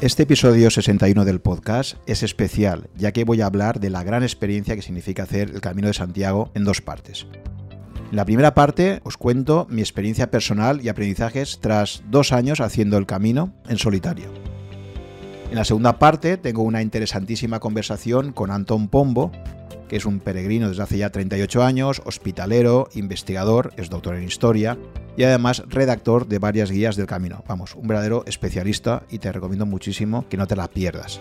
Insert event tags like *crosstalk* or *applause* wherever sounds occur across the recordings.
Este episodio 61 del podcast es especial, ya que voy a hablar de la gran experiencia que significa hacer el Camino de Santiago en dos partes. En la primera parte os cuento mi experiencia personal y aprendizajes tras dos años haciendo el camino en solitario. En la segunda parte tengo una interesantísima conversación con Antón Pombo, que es un peregrino desde hace ya 38 años, hospitalero, investigador, es doctor en historia y además redactor de varias guías del camino. Vamos, un verdadero especialista y te recomiendo muchísimo que no te la pierdas.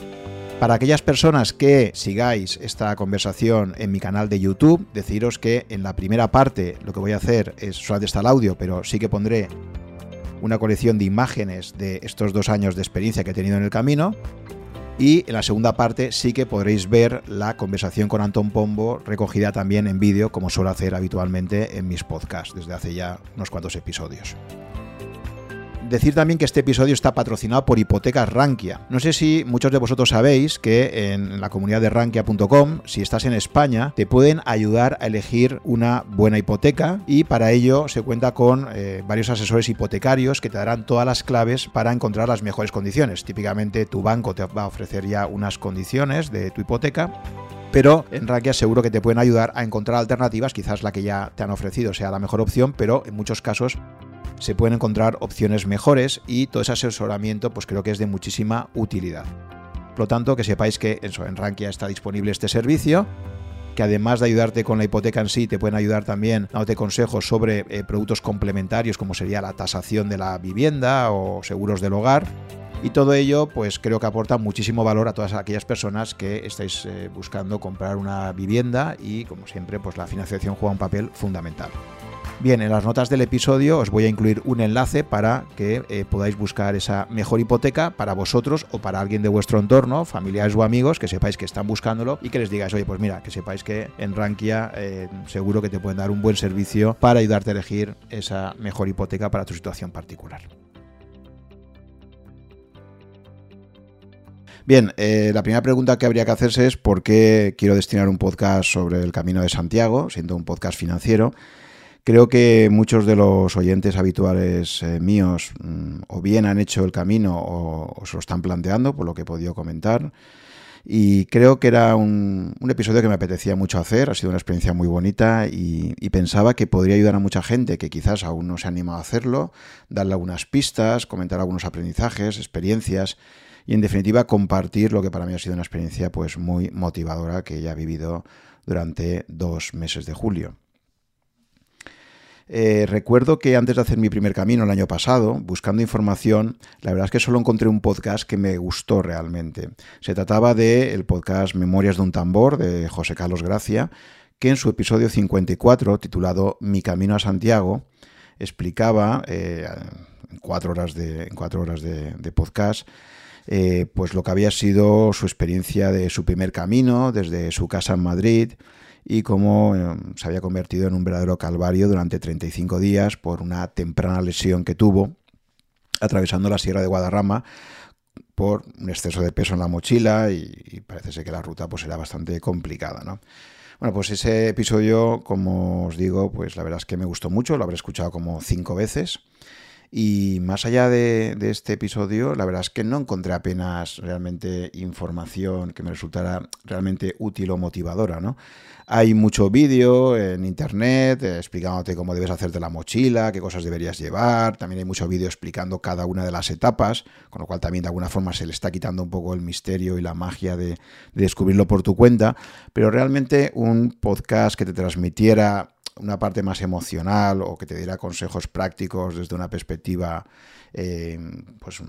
Para aquellas personas que sigáis esta conversación en mi canal de YouTube, deciros que en la primera parte lo que voy a hacer es solamente está el audio, pero sí que pondré una colección de imágenes de estos dos años de experiencia que he tenido en el camino y en la segunda parte sí que podréis ver la conversación con Antón Pombo recogida también en vídeo, como suelo hacer habitualmente en mis podcasts desde hace ya unos cuantos episodios. Decir también que este episodio está patrocinado por Hipotecas Rankia. No sé si muchos de vosotros sabéis que en la comunidad de rankia.com, si estás en España, te pueden ayudar a elegir una buena hipoteca y para ello se cuenta con eh, varios asesores hipotecarios que te darán todas las claves para encontrar las mejores condiciones. Típicamente tu banco te va a ofrecer ya unas condiciones de tu hipoteca pero en Rankia seguro que te pueden ayudar a encontrar alternativas, quizás la que ya te han ofrecido sea la mejor opción, pero en muchos casos se pueden encontrar opciones mejores y todo ese asesoramiento pues creo que es de muchísima utilidad. Por lo tanto, que sepáis que en Rankia está disponible este servicio, que además de ayudarte con la hipoteca en sí, te pueden ayudar también dándote consejos sobre eh, productos complementarios como sería la tasación de la vivienda o seguros del hogar. Y todo ello, pues creo que aporta muchísimo valor a todas aquellas personas que estáis eh, buscando comprar una vivienda y, como siempre, pues la financiación juega un papel fundamental. Bien, en las notas del episodio os voy a incluir un enlace para que eh, podáis buscar esa mejor hipoteca para vosotros o para alguien de vuestro entorno, familiares o amigos, que sepáis que están buscándolo y que les digáis, oye, pues mira, que sepáis que en Rankia eh, seguro que te pueden dar un buen servicio para ayudarte a elegir esa mejor hipoteca para tu situación particular. Bien, eh, la primera pregunta que habría que hacerse es por qué quiero destinar un podcast sobre el Camino de Santiago, siendo un podcast financiero. Creo que muchos de los oyentes habituales eh, míos mm, o bien han hecho el camino o, se lo están planteando, por lo que he podido comentar. Y creo que era un, episodio que me apetecía mucho hacer, ha sido una experiencia muy bonita y, pensaba que podría ayudar a mucha gente que quizás aún no se ha animado a hacerlo, darle algunas pistas, comentar algunos aprendizajes, experiencias y en definitiva compartir lo que para mí ha sido una experiencia pues muy motivadora que ya he vivido durante dos meses de julio. Eh, recuerdo que antes de hacer mi primer camino el año pasado, buscando información, la verdad es que solo encontré un podcast que me gustó realmente. Se trataba del podcast Memorias de un tambor de José Carlos Gracia, que en su episodio 54, titulado Mi camino a Santiago, explicaba eh, en cuatro horas de, cuatro horas de, podcast eh, pues lo que había sido su experiencia de su primer camino desde su casa en Madrid y cómo eh, se había convertido en un verdadero calvario durante 35 días por una temprana lesión que tuvo atravesando la Sierra de Guadarrama por un exceso de peso en la mochila y, parece ser que la ruta pues era bastante complicada, ¿no? Bueno, pues ese episodio, como os digo, pues la verdad es que me gustó mucho, lo habré escuchado como cinco veces. Y más allá de, este episodio, la verdad es que no encontré apenas realmente información que me resultara realmente útil o motivadora, ¿no? Hay mucho vídeo en internet eh, explicándote cómo debes hacerte la mochila, qué cosas deberías llevar. También hay mucho vídeo explicando cada una de las etapas, con lo cual también de alguna forma se le está quitando un poco el misterio y la magia de, descubrirlo por tu cuenta. Pero realmente un podcast que te transmitiera una parte más emocional o que te diera consejos prácticos desde una perspectiva, eh, pues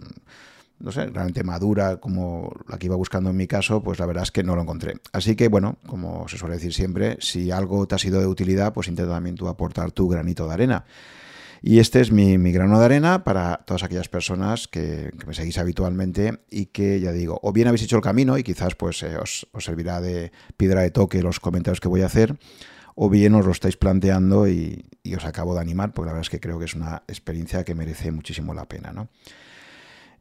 no sé, realmente madura como la que iba buscando en mi caso, pues la verdad es que no lo encontré. Así que bueno, como se suele decir siempre, si algo te ha sido de utilidad, pues intenta también tú aportar tu granito de arena. Y este es mi, grano de arena para todas aquellas personas que, me seguís habitualmente y que, ya digo, o bien habéis hecho el camino y quizás pues eh, os, servirá de piedra de toque los comentarios que voy a hacer, o bien os lo estáis planteando y, os acabo de animar, porque la verdad es que creo que es una experiencia que merece muchísimo la pena, ¿no?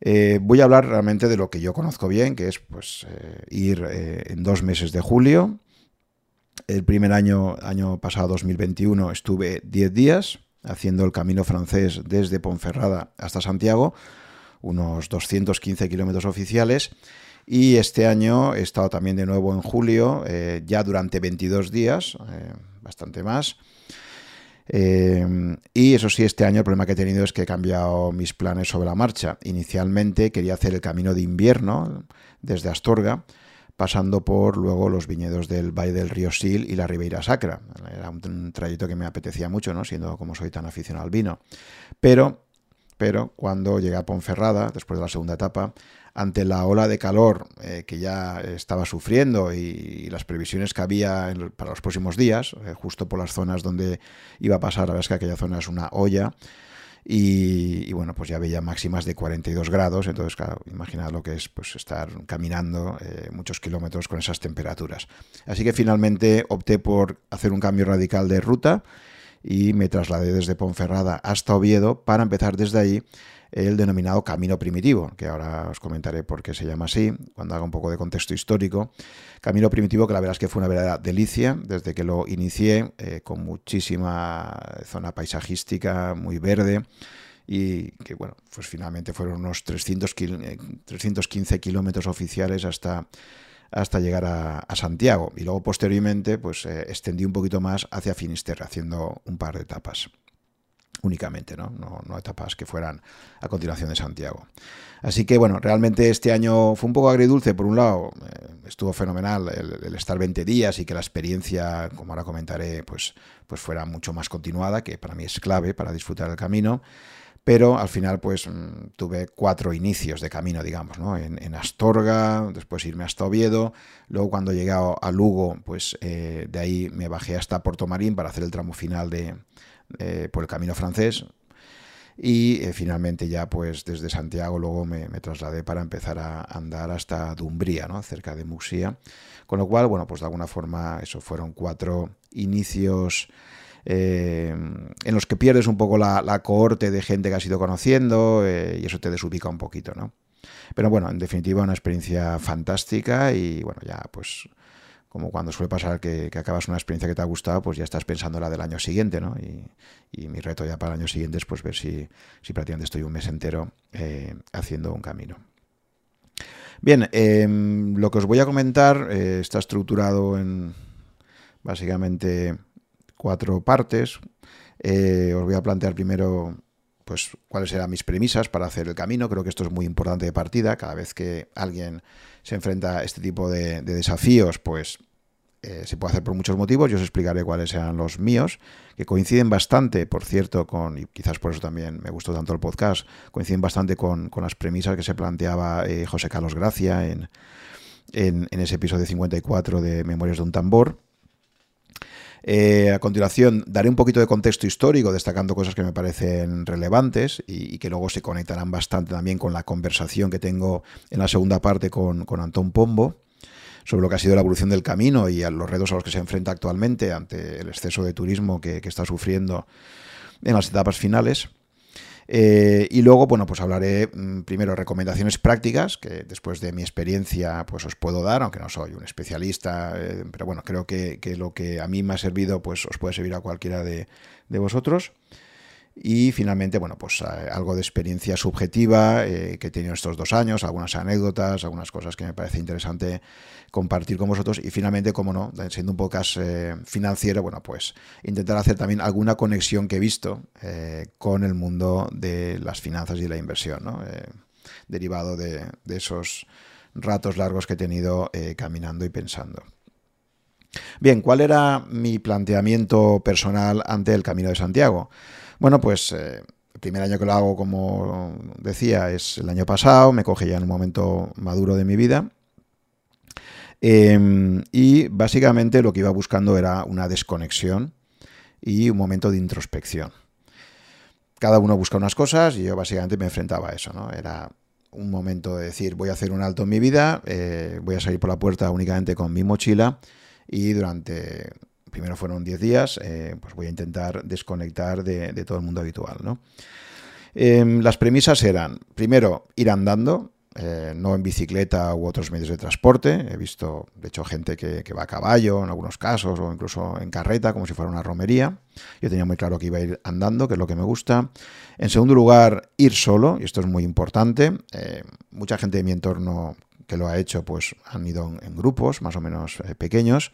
Eh, voy a hablar realmente de lo que yo conozco bien, que es pues, eh, ir eh, en dos meses de julio. El primer año, año pasado, 2021, estuve 10 días haciendo el camino francés desde Ponferrada hasta Santiago. unos 215 kilómetros oficiales. Y este año he estado también de nuevo en julio, eh, ya durante 22 días, eh, bastante más. y eso sí, este año el problema que he tenido es que he cambiado mis planes sobre la marcha. Inicialmente quería hacer el camino de invierno desde Astorga, pasando por luego los viñedos del Valle del Río Sil y la Ribeira Sacra. Era un, trayecto que me apetecía mucho, ¿no? siendo como soy tan aficionado al vino. Pero, pero cuando llegué a Ponferrada, después de la segunda etapa, ante la ola de calor eh, que ya estaba sufriendo y, las previsiones que había para los próximos días, eh, justo por las zonas donde iba a pasar, la verdad es que aquella zona es una olla, y, bueno, pues ya veía máximas de 42 grados, entonces claro, imaginad lo que es pues estar caminando eh, muchos kilómetros con esas temperaturas. Así que finalmente opté por hacer un cambio radical de ruta y me trasladé desde Ponferrada hasta Oviedo para empezar desde ahí el denominado Camino Primitivo, que ahora os comentaré por qué se llama así, cuando haga un poco de contexto histórico. Camino Primitivo que la verdad es que fue una verdadera delicia desde que lo inicié, eh, con muchísima zona paisajística, muy verde, y que bueno, pues finalmente fueron unos 300 315 eh, kilómetros oficiales hasta hasta llegar a, Santiago y luego posteriormente pues eh, extendí un poquito más hacia Finisterre haciendo un par de etapas únicamente, ¿no? ¿no? etapas que fueran a continuación de Santiago. Así que bueno, realmente este año fue un poco agridulce, por un lado, eh, estuvo fenomenal el, estar 20 días y que la experiencia, como ahora comentaré, pues, pues fuera mucho más continuada, que para mí es clave para disfrutar el camino. Pero al final, pues mm, tuve cuatro inicios de camino, digamos, ¿no? En, Astorga, después irme hasta Oviedo, luego cuando llegué a Lugo, pues eh, de ahí me bajé hasta Puerto Marín para hacer el tramo final de, eh, por el camino francés. Y eh, finalmente ya pues desde Santiago luego me, trasladé para empezar a andar hasta Dumbría, ¿no? cerca de Muxía. Con lo cual, bueno, pues de alguna forma eso fueron cuatro inicios eh, en los que pierdes un poco la, cohorte de gente que has ido conociendo y eso te desubica un poquito, ¿no? Pero bueno, en definitiva una experiencia fantástica y bueno, ya pues como cuando suele pasar que, acabas una experiencia que te ha gustado, pues ya estás pensando la del año siguiente, ¿no? Y, mi reto ya para el año siguiente es pues ver si, si prácticamente estoy un mes entero eh, haciendo un camino. Bien, em, lo que os voy a comentar eh, está estructurado en básicamente cuatro partes. Eh, os voy a plantear primero pues cuáles eran mis premisas para hacer el camino. Creo que esto es muy importante de partida. Cada vez que alguien se enfrenta a este tipo de, desafíos, pues eh, se puede hacer por muchos motivos. Yo os explicaré cuáles eran los míos, que coinciden bastante, por cierto, con, y quizás por eso también me gustó tanto el podcast, coinciden bastante con, las premisas que se planteaba eh, José Carlos Gracia en, en, ese episodio 54 de Memorias de un tambor. Eh, a continuación, daré un poquito de contexto histórico, destacando cosas que me parecen relevantes y, que luego se conectarán bastante también con la conversación que tengo en la segunda parte con, Antón Pombo sobre lo que ha sido la evolución del camino y los retos a los que se enfrenta actualmente ante el exceso de turismo que está sufriendo en las etapas finales. Eh, y luego, bueno, pues hablaré mm, primero recomendaciones prácticas, que después de mi experiencia pues os puedo dar, aunque no soy un especialista, eh, pero bueno, creo que, lo que a mí me ha servido pues os puede servir a cualquiera de, de vosotros. Y finalmente, bueno, pues eh, algo de experiencia subjetiva eh, que he tenido estos dos años, algunas anécdotas, algunas cosas que me parece interesante compartir con vosotros. Y finalmente, como no, siendo un podcast eh, financiero, bueno, pues intentar hacer también alguna conexión que he visto con el mundo de las finanzas y la inversión, ¿no? derivado de, de, esos ratos largos que he tenido caminando y pensando. Bien, ¿cuál era mi planteamiento personal ante el Camino de Santiago? Bueno, pues eh, el primer año que lo hago, como decía, es el año pasado, me coge ya en un momento maduro de mi vida. Em, y básicamente lo que iba buscando era una desconexión y un momento de introspección. Cada uno busca unas cosas y yo básicamente me enfrentaba a eso, ¿no? Era un momento de decir, voy a hacer un alto en mi vida, eh, voy a salir por la puerta únicamente con mi mochila y durante primero fueron 10 días, eh, pues voy a intentar desconectar de, todo el mundo habitual. Em, las premisas eran, primero, ir andando, eh, no en bicicleta u otros medios de transporte. He visto, de hecho, gente que, va a caballo en algunos casos o incluso en carreta, como si fuera una romería. Yo tenía muy claro que iba a ir andando, que es lo que me gusta. En segundo lugar, ir solo, y esto es muy importante. Eh, mucha gente de mi entorno que lo ha hecho, pues han ido en, grupos más o menos pequeños,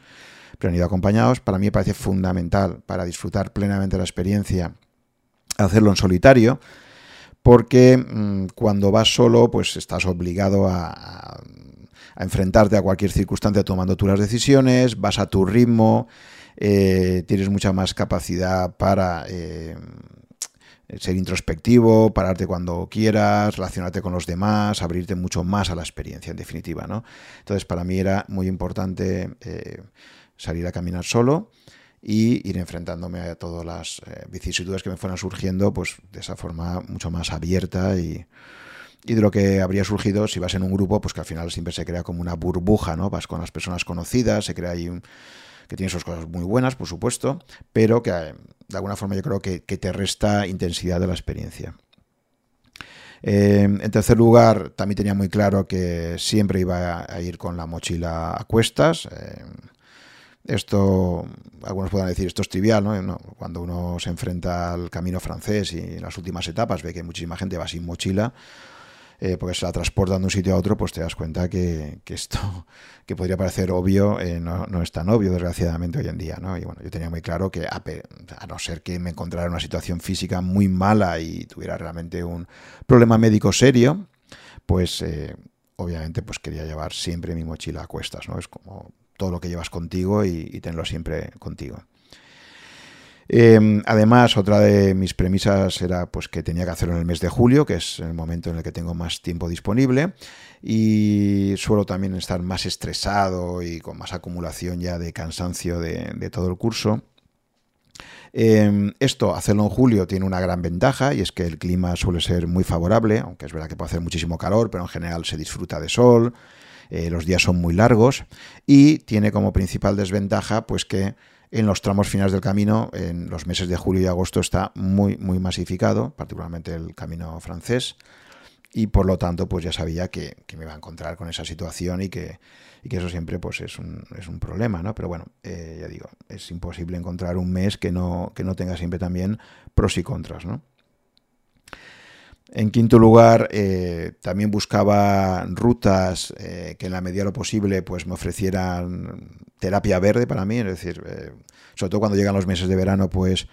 pero han ido acompañados. Para mí me parece fundamental para disfrutar plenamente la experiencia hacerlo en solitario porque mm, cuando vas solo, pues estás obligado a, enfrentarte a cualquier circunstancia tomando tú las decisiones, vas a tu ritmo, eh, tienes mucha más capacidad para eh, ser introspectivo, pararte cuando quieras, relacionarte con los demás, abrirte mucho más a la experiencia, en definitiva. Entonces, para mí era muy importante eh, salir a caminar solo y ir enfrentándome a todas las eh, vicisitudes que me fueran surgiendo, pues de esa forma mucho más abierta y, de lo que habría surgido si vas en un grupo, pues que al final siempre se crea como una burbuja, ¿no? Vas con las personas conocidas, se crea ahí que tiene sus cosas muy buenas, por supuesto, pero que eh, de alguna forma yo creo que, te resta intensidad de la experiencia. Eh, en tercer lugar, también tenía muy claro que siempre iba a, ir con la mochila a cuestas. Esto, algunos puedan decir, esto es trivial, ¿no? Cuando uno se enfrenta al camino francés y en las últimas etapas ve que muchísima gente va sin mochila, eh, porque se la transportan de un sitio a otro, pues te das cuenta que, esto, que podría parecer obvio, eh, no, es tan obvio, desgraciadamente, hoy en día, ¿no? Y bueno, yo tenía muy claro que, a, no ser que me encontrara en una situación física muy mala y tuviera realmente un problema médico serio, pues... Eh, obviamente pues quería llevar siempre mi mochila a cuestas, ¿no? Es como todo lo que llevas contigo y, tenerlo siempre contigo. Em, además, otra de mis premisas era pues, que tenía que hacerlo en el mes de julio, que es el momento en el que tengo más tiempo disponible, y suelo también estar más estresado y con más acumulación ya de cansancio de, todo el curso. Em, esto, hacerlo en julio, tiene una gran ventaja y es que el clima suele ser muy favorable, aunque es verdad que puede hacer muchísimo calor, pero en general se disfruta de sol, eh, los días son muy largos y tiene como principal desventaja pues que en los tramos finales del camino, en los meses de julio y agosto, está muy, muy masificado, particularmente el camino francés, y por lo tanto, pues ya sabía que, me iba a encontrar con esa situación y que, eso siempre pues es un, es un problema, ¿no? Pero bueno, eh, ya digo, es imposible encontrar un mes que no, que no tenga siempre también pros y contras, ¿no? En quinto lugar, eh, también buscaba rutas eh, que en la medida de lo posible pues, me ofrecieran terapia verde para mí, es decir, eh, sobre todo cuando llegan los meses de verano, pues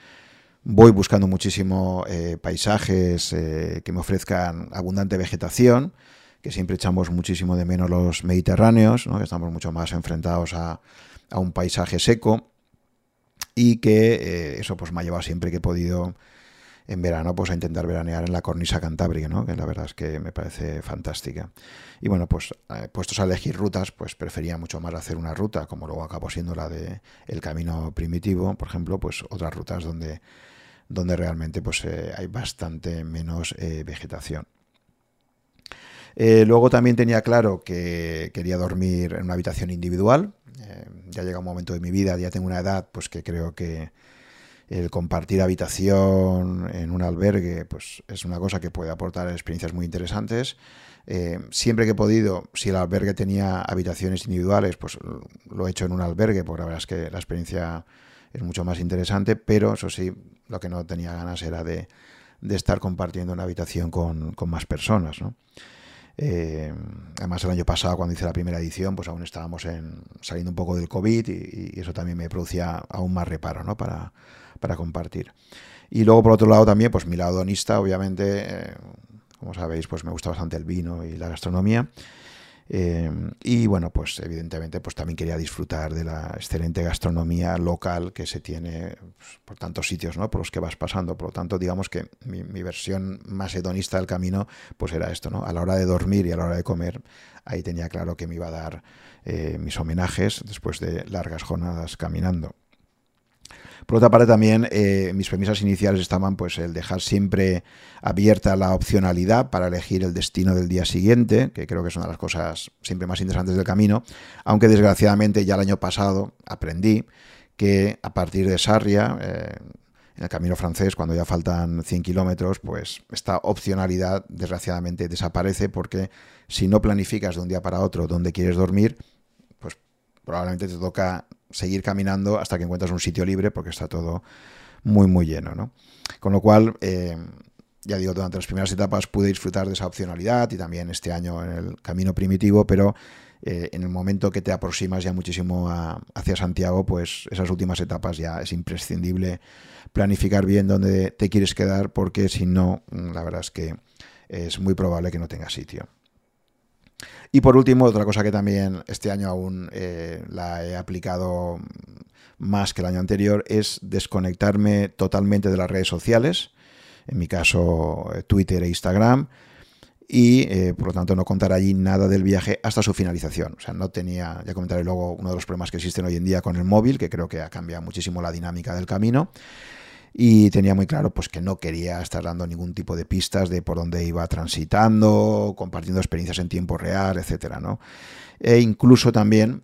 voy buscando muchísimo paisajes que me ofrezcan abundante vegetación, que siempre echamos muchísimo de menos los mediterráneos, que estamos mucho más enfrentados a, a un paisaje seco y que eso pues me ha llevado siempre que he podido en verano pues a intentar veranear en la cornisa cantábrica, ¿no? que la verdad es que me parece fantástica. Y bueno, pues eh, puestos a elegir rutas, pues prefería mucho más hacer una ruta, como luego acabó siendo la de el camino primitivo, por ejemplo, pues otras rutas donde, donde realmente pues eh, hay bastante menos eh, vegetación. luego también tenía claro que quería dormir en una habitación individual. ya llega un momento de mi vida, ya tengo una edad, pues que creo que, el compartir habitación en un albergue, pues es una cosa que puede aportar experiencias muy interesantes. Eh, siempre que he podido, si el albergue tenía habitaciones individuales, pues lo he hecho en un albergue, porque la verdad es que la experiencia es mucho más interesante, pero eso sí, lo que no tenía ganas era de, estar compartiendo una habitación con, más personas. Eh, además, el año pasado, cuando hice la primera edición, pues aún estábamos en, saliendo un poco del COVID y, y eso también me producía aún más reparo ¿no? para, para compartir. Y luego, por otro lado, también, pues mi lado donista, obviamente, eh, como sabéis, pues me gusta bastante el vino y la gastronomía. Eh, y bueno, pues evidentemente pues también quería disfrutar de la excelente gastronomía local que se tiene pues, por tantos sitios ¿no? por los que vas pasando. Por lo tanto, digamos que mi, versión más hedonista del camino pues era esto, ¿no? A la hora de dormir y a la hora de comer, ahí tenía claro que me iba a dar eh, mis homenajes después de largas jornadas caminando. Por otra parte, también eh, mis premisas iniciales estaban pues el dejar siempre abierta la opcionalidad para elegir el destino del día siguiente, que creo que es una de las cosas siempre más interesantes del camino, aunque desgraciadamente ya el año pasado aprendí que a partir de Sarria, eh, En el camino francés, cuando ya faltan 100 kilómetros, pues esta opcionalidad desgraciadamente desaparece porque si no planificas de un día para otro dónde quieres dormir, pues probablemente te toca seguir caminando hasta que encuentras un sitio libre porque está todo muy, muy lleno. ¿no? Con lo cual, eh, ya digo, durante las primeras etapas pude disfrutar de esa opcionalidad y también este año en el camino primitivo, pero eh, en el momento que te aproximas ya muchísimo hacia Santiago, pues esas últimas etapas ya es imprescindible planificar bien dónde te quieres quedar, porque si no, la verdad es que es muy probable que no tengas sitio. Y por último, otra cosa que también este año aún eh, la he aplicado más que el año anterior es desconectarme totalmente de las redes sociales, en mi caso eh, Twitter e Instagram, y eh, por lo tanto no contar allí nada del viaje hasta su finalización. O sea, no tenía, ya comentaré luego uno de los problemas que existen hoy en día con el móvil, que creo que ha cambiado muchísimo la dinámica del camino y tenía muy claro pues que no quería estar dando ningún tipo de pistas de por dónde iba transitando, compartiendo experiencias en tiempo real, etcétera, ¿no? E incluso también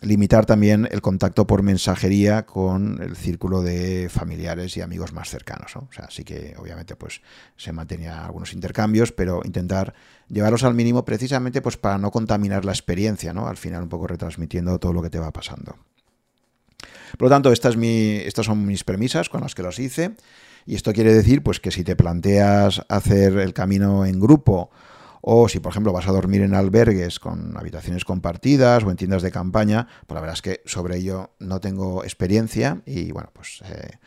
limitar también el contacto por mensajería con el círculo de familiares y amigos más cercanos, O sea, sí que obviamente pues se mantenía algunos intercambios, pero intentar llevarlos al mínimo precisamente pues para no contaminar la experiencia, ¿no? Al final un poco retransmitiendo todo lo que te va pasando. Por lo tanto, estas son mis premisas con las que los hice. Y esto quiere decir pues, que si te planteas hacer el camino en grupo o si, por ejemplo, vas a dormir en albergues con habitaciones compartidas o en tiendas de campaña, pues la verdad es que sobre ello no tengo experiencia y bueno, pues eh,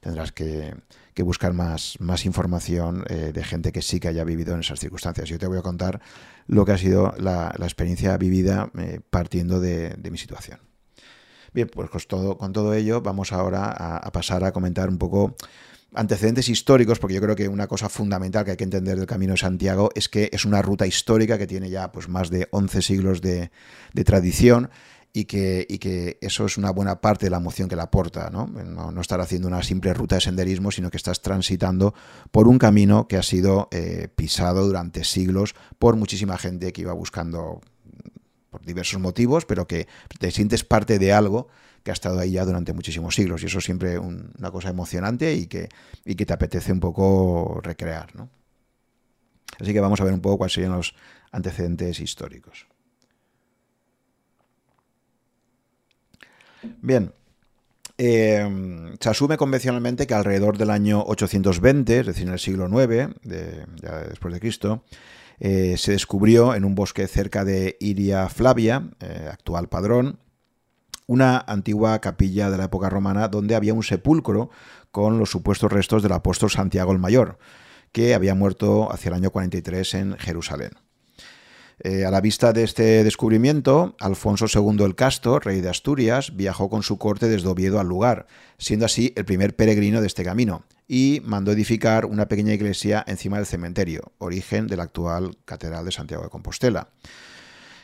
tendrás que, buscar más, más información eh, de gente que sí que haya vivido en esas circunstancias. Yo te voy a contar lo que ha sido la, experiencia vivida eh, partiendo de mi situación. Bien, pues con todo, con todo ello vamos ahora a, pasar a comentar un poco antecedentes históricos, porque yo creo que una cosa fundamental que hay que entender del Camino de Santiago es que es una ruta histórica que tiene ya pues, más de 11 siglos de, tradición y que, y que, eso es una buena parte de la emoción que le aporta, ¿no? ¿no? estar haciendo una simple ruta de senderismo, sino que estás transitando por un camino que ha sido eh, pisado durante siglos por muchísima gente que iba buscando por diversos motivos, pero que te sientes parte de algo que ha estado ahí ya durante muchísimos siglos. Y eso es siempre una cosa emocionante y que, y que te apetece un poco recrear. ¿no? Así que vamos a ver un poco cuáles serían los antecedentes históricos. Bien, eh, se asume convencionalmente que alrededor del año 820, es decir, en el siglo IX, ya después de Cristo, eh, se descubrió en un bosque cerca de Iria Flavia, eh, actual padrón, una antigua capilla de la época romana donde había un sepulcro con los supuestos restos del apóstol Santiago el Mayor, que había muerto hacia el año 43 en Jerusalén. Eh, a la vista de este descubrimiento, Alfonso II el Casto, rey de Asturias, viajó con su corte desde Oviedo al lugar, siendo así el primer peregrino de este camino, y mandó edificar una pequeña iglesia encima del cementerio, origen de la actual Catedral de Santiago de Compostela.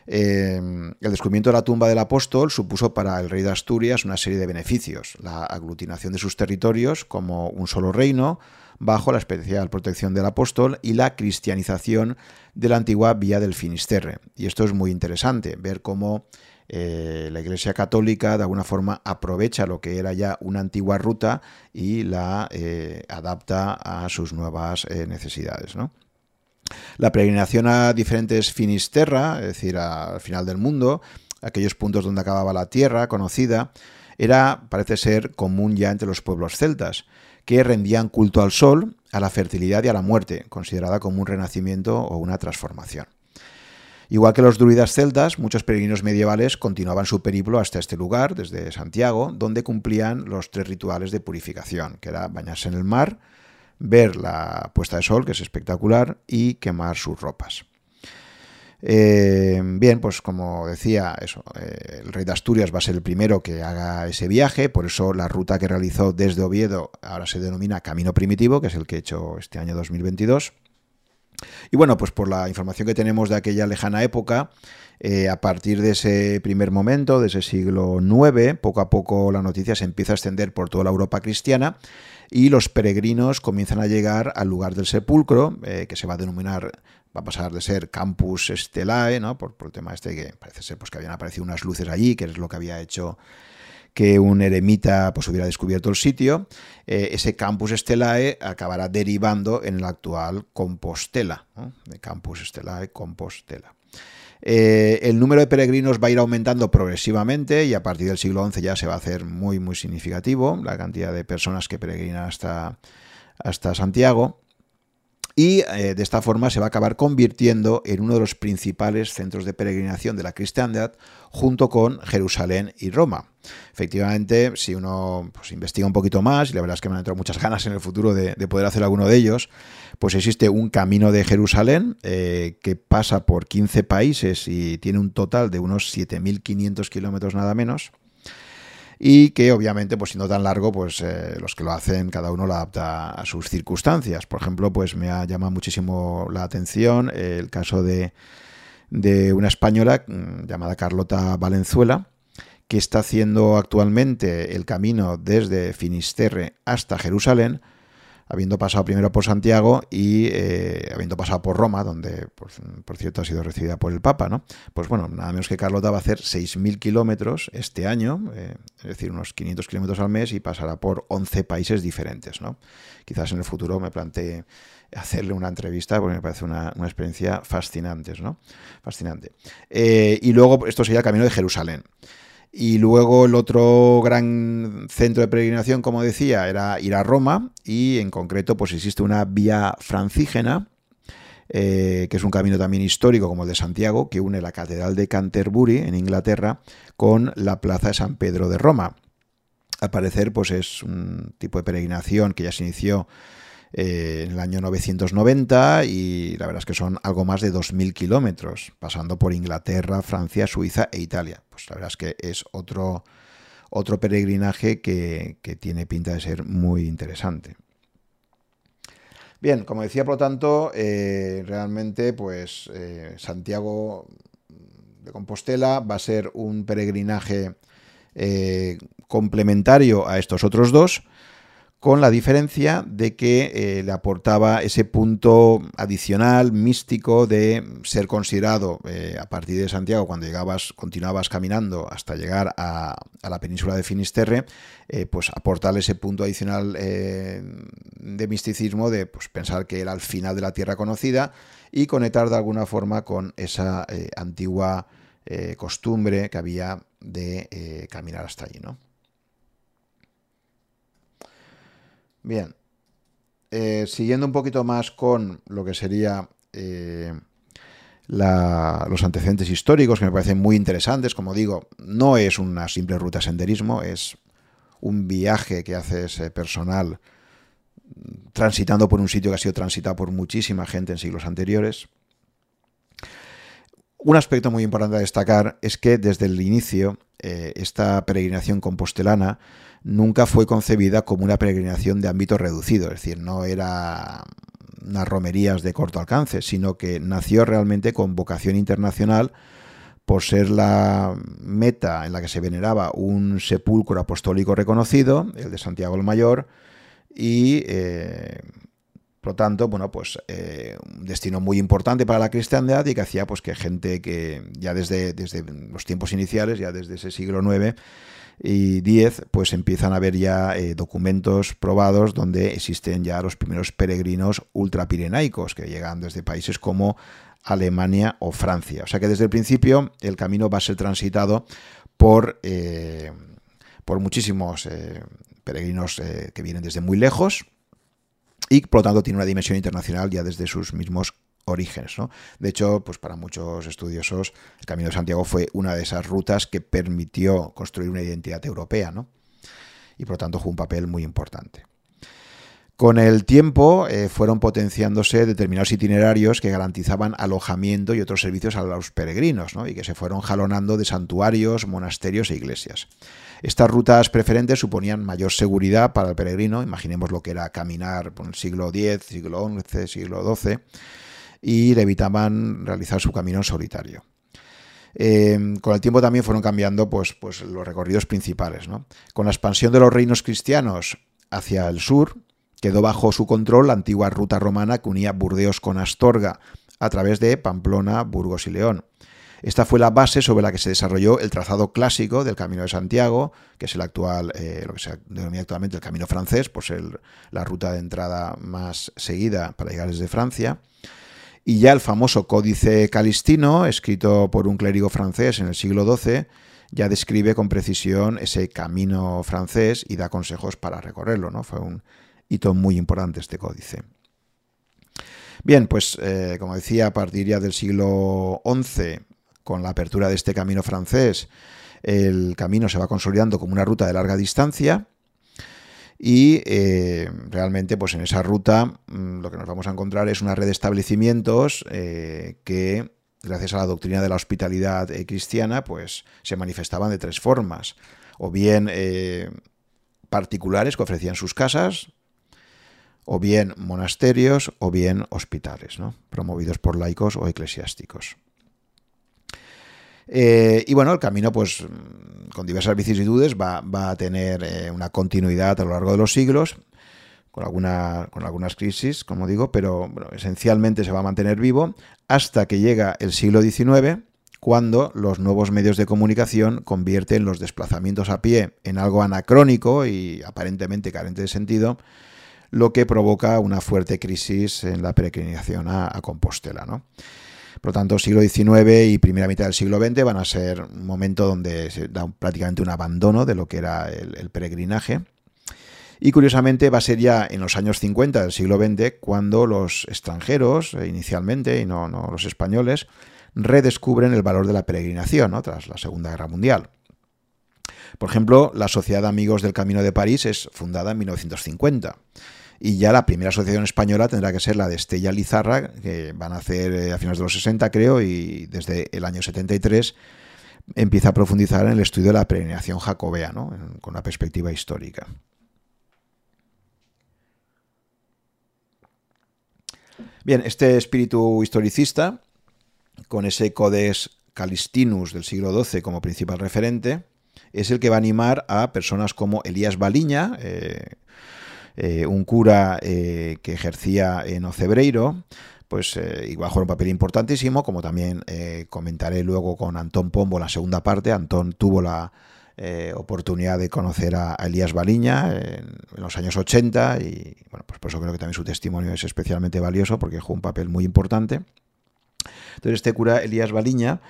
Eh, el descubrimiento de la tumba del apóstol supuso para el rey de Asturias una serie de beneficios, la aglutinación de sus territorios como un solo reino, bajo la especial protección del apóstol y la cristianización de la antigua vía del Finisterre. Y esto es muy interesante, ver cómo eh, la Iglesia Católica de alguna forma aprovecha lo que era ya una antigua ruta y la eh, adapta a sus nuevas eh, necesidades. La peregrinación a diferentes Finisterra, es decir, al final del mundo, aquellos puntos donde acababa la tierra conocida, era, parece ser, común ya entre los pueblos celtas que rendían culto al sol, a la fertilidad y a la muerte, considerada como un renacimiento o una transformación. Igual que los druidas celtas, muchos peregrinos medievales continuaban su periplo hasta este lugar, desde Santiago, donde cumplían los tres rituales de purificación, que era bañarse en el mar, ver la puesta de sol, que es espectacular, y quemar sus ropas. Eh, bien, pues como decía, eh, el rey de Asturias va a ser el primero que haga ese viaje, por eso la ruta que realizó desde Oviedo ahora se denomina Camino Primitivo, que es el que he hecho este año 2022. Y bueno, pues por la información que tenemos de aquella lejana época, eh, a partir de ese primer momento, de ese siglo IX, poco a poco la noticia se empieza a extender por toda la Europa cristiana y los peregrinos comienzan a llegar al lugar del sepulcro, que se va a denominar va a pasar de ser Campus Stelae, ¿no? Por, el tema este que parece ser pues, que habían aparecido unas luces allí, que es lo que había hecho que un eremita pues, hubiera descubierto el sitio, eh, ese Campus Stellae acabará derivando en el actual Compostela, Campus Compostela. Eh, el número de peregrinos va a ir aumentando progresivamente y a partir del siglo XI ya se va a hacer muy, muy significativo la cantidad de personas que peregrinan hasta, hasta Santiago y eh, de esta forma se va a acabar convirtiendo en uno de los principales centros de peregrinación de la cristiandad junto con Jerusalén y Roma. Efectivamente, si uno pues, investiga un poquito más, y la verdad es que me han entrado muchas ganas en el futuro de, poder hacer alguno de ellos, pues existe un camino de Jerusalén eh, que pasa por 15 países y tiene un total de unos 7.500 kilómetros nada menos y que obviamente, pues siendo tan largo, pues eh, los que lo hacen, cada uno lo adapta a sus circunstancias. Por ejemplo, pues me ha llamado muchísimo la atención el caso de, de una española mm, llamada Carlota Valenzuela, que está haciendo actualmente el camino desde Finisterre hasta Jerusalén, habiendo pasado primero por Santiago y eh, habiendo pasado por Roma, donde por, cierto ha sido recibida por el Papa, ¿no? Pues bueno, nada menos que Carlota va a hacer 6.000 kilómetros este año, eh, es decir, unos 500 kilómetros al mes y pasará por 11 países diferentes, ¿no? Quizás en el futuro me plantee hacerle una entrevista porque me parece una, experiencia fascinante, ¿no? Fascinante. Eh, y luego esto sería el camino de Jerusalén. Y luego el otro gran centro de peregrinación, como decía, era ir a Roma y en concreto pues existe una vía francígena, eh, que es un camino también histórico como el de Santiago, que une la Catedral de Canterbury en Inglaterra con la Plaza de San Pedro de Roma. Al parecer pues es un tipo de peregrinación que ya se inició eh, en el año 990 y la verdad es que son algo más de 2.000 kilómetros, pasando por Inglaterra, Francia, Suiza e Italia. Pues la verdad es que es otro, otro peregrinaje que, tiene pinta de ser muy interesante. Bien, como decía, por lo tanto, eh, realmente, pues eh, Santiago de Compostela va a ser un peregrinaje complementario a estos otros dos, con la diferencia de que eh, le aportaba ese punto adicional, místico, de ser considerado eh, a partir de Santiago, cuando llegabas, continuabas caminando hasta llegar a, la península de Finisterre, eh, pues aportarle ese punto adicional de misticismo, de pues, pensar que era el final de la tierra conocida y conectar de alguna forma con esa antigua costumbre que había de caminar hasta allí, ¿no? Bien. Eh, siguiendo un poquito más con lo que sería eh, los antecedentes históricos, que me parecen muy interesantes, como digo, no es una simple ruta de senderismo, es un viaje que hace ese personal transitando por un sitio que ha sido transitado por muchísima gente en siglos anteriores. Un aspecto muy importante a destacar es que desde el inicio eh, esta peregrinación compostelana nunca fue concebida como una peregrinación de ámbito reducido, es decir, no era unas romerías de corto alcance, sino que nació realmente con vocación internacional por ser la meta en la que se veneraba un sepulcro apostólico reconocido, el de Santiago el Mayor, y eh, por lo tanto, bueno, pues eh, un destino muy importante para la cristiandad y que hacía pues que gente que ya desde, desde los tiempos iniciales, ya desde ese siglo IX, y 10, pues empiezan a haber ya eh, documentos probados donde existen ya los primeros peregrinos ultrapirenaicos que llegan desde países como Alemania o Francia. O sea que desde el principio el camino va a ser transitado por, eh, por muchísimos eh, peregrinos que vienen desde muy lejos y por lo tanto tiene una dimensión internacional ya desde sus mismos orígenes. ¿no? De hecho, pues para muchos estudiosos, el Camino de Santiago fue una de esas rutas que permitió construir una identidad europea, ¿no? y por lo tanto jugó un papel muy importante. Con el tiempo eh, fueron potenciándose determinados itinerarios que garantizaban alojamiento y otros servicios a los peregrinos, ¿no? y que se fueron jalonando de santuarios, monasterios e iglesias. Estas rutas preferentes suponían mayor seguridad para el peregrino, imaginemos lo que era caminar por el siglo X, siglo XI, siglo XII, y le evitaban realizar su camino en solitario. Em, con el tiempo también fueron cambiando pues, pues los recorridos principales. Con la expansión de los reinos cristianos hacia el sur, quedó bajo su control la antigua ruta romana que unía Burdeos con Astorga a través de Pamplona, Burgos y León. Esta fue la base sobre la que se desarrolló el trazado clásico del Camino de Santiago, que es el actual, eh, lo que se denomina actualmente el Camino francés, pues la ruta de entrada más seguida para llegar desde Francia. Y ya el famoso Códice Calistino, escrito por un clérigo francés en el siglo XII, ya describe con precisión ese camino francés y da consejos para recorrerlo. ¿no? Fue un hito muy importante este códice. Bien, pues eh, como decía, a partir del siglo XI con la apertura de este camino francés, el camino se va consolidando como una ruta de larga distancia y eh, realmente pues en esa ruta mm, lo que nos vamos a encontrar es una red de establecimientos eh, que gracias a la doctrina de la hospitalidad eh, cristiana pues se manifestaban de tres formas o bien particulares que ofrecían sus casas o bien monasterios o bien hospitales ¿no? promovidos por laicos o eclesiásticos eh, y bueno, el camino, pues, con diversas vicisitudes, va, a tener eh, una continuidad a lo largo de los siglos, con, alguna, con algunas crisis, como digo, pero esencialmente se va a mantener vivo hasta que llega el siglo XIX, cuando los nuevos medios de comunicación convierten los desplazamientos a pie en algo anacrónico y aparentemente carente de sentido, lo que provoca una fuerte crisis en la peregrinación a, a Compostela. ¿no? Por lo tanto, siglo XIX y primera mitad del siglo XX van a ser un momento donde se da prácticamente un abandono de lo que era el, peregrinaje. Y curiosamente va a ser ya en los años 50 del siglo XX cuando los extranjeros, eh, inicialmente, y no, los españoles, redescubren el valor de la peregrinación tras la Segunda Guerra Mundial. Por ejemplo, la Sociedad de Amigos del Camino de París es fundada en 1950 y ya la primera asociación española tendrá que ser la de Estella Lizarra, que van a hacer eh, a finales de los 60 creo, y desde el año 73 empieza a profundizar en el estudio de la peregrinación jacobea, ¿no? con una perspectiva histórica. Bien, este espíritu historicista, con ese Codex Calistinus del siglo XII como principal referente, es el que va a animar a personas como Elías Baliña, eh, eh, un cura eh, que ejercía en Ocebreiro, pues eh, iba a jugar un papel importantísimo, como también comentaré luego con Antón Pombo la segunda parte. Antón tuvo la oportunidad de conocer a, Elías Baliña en, los años 80 y bueno, pues por eso creo que también su testimonio es especialmente valioso porque jugó un papel muy importante. Entonces este cura Elías Baliña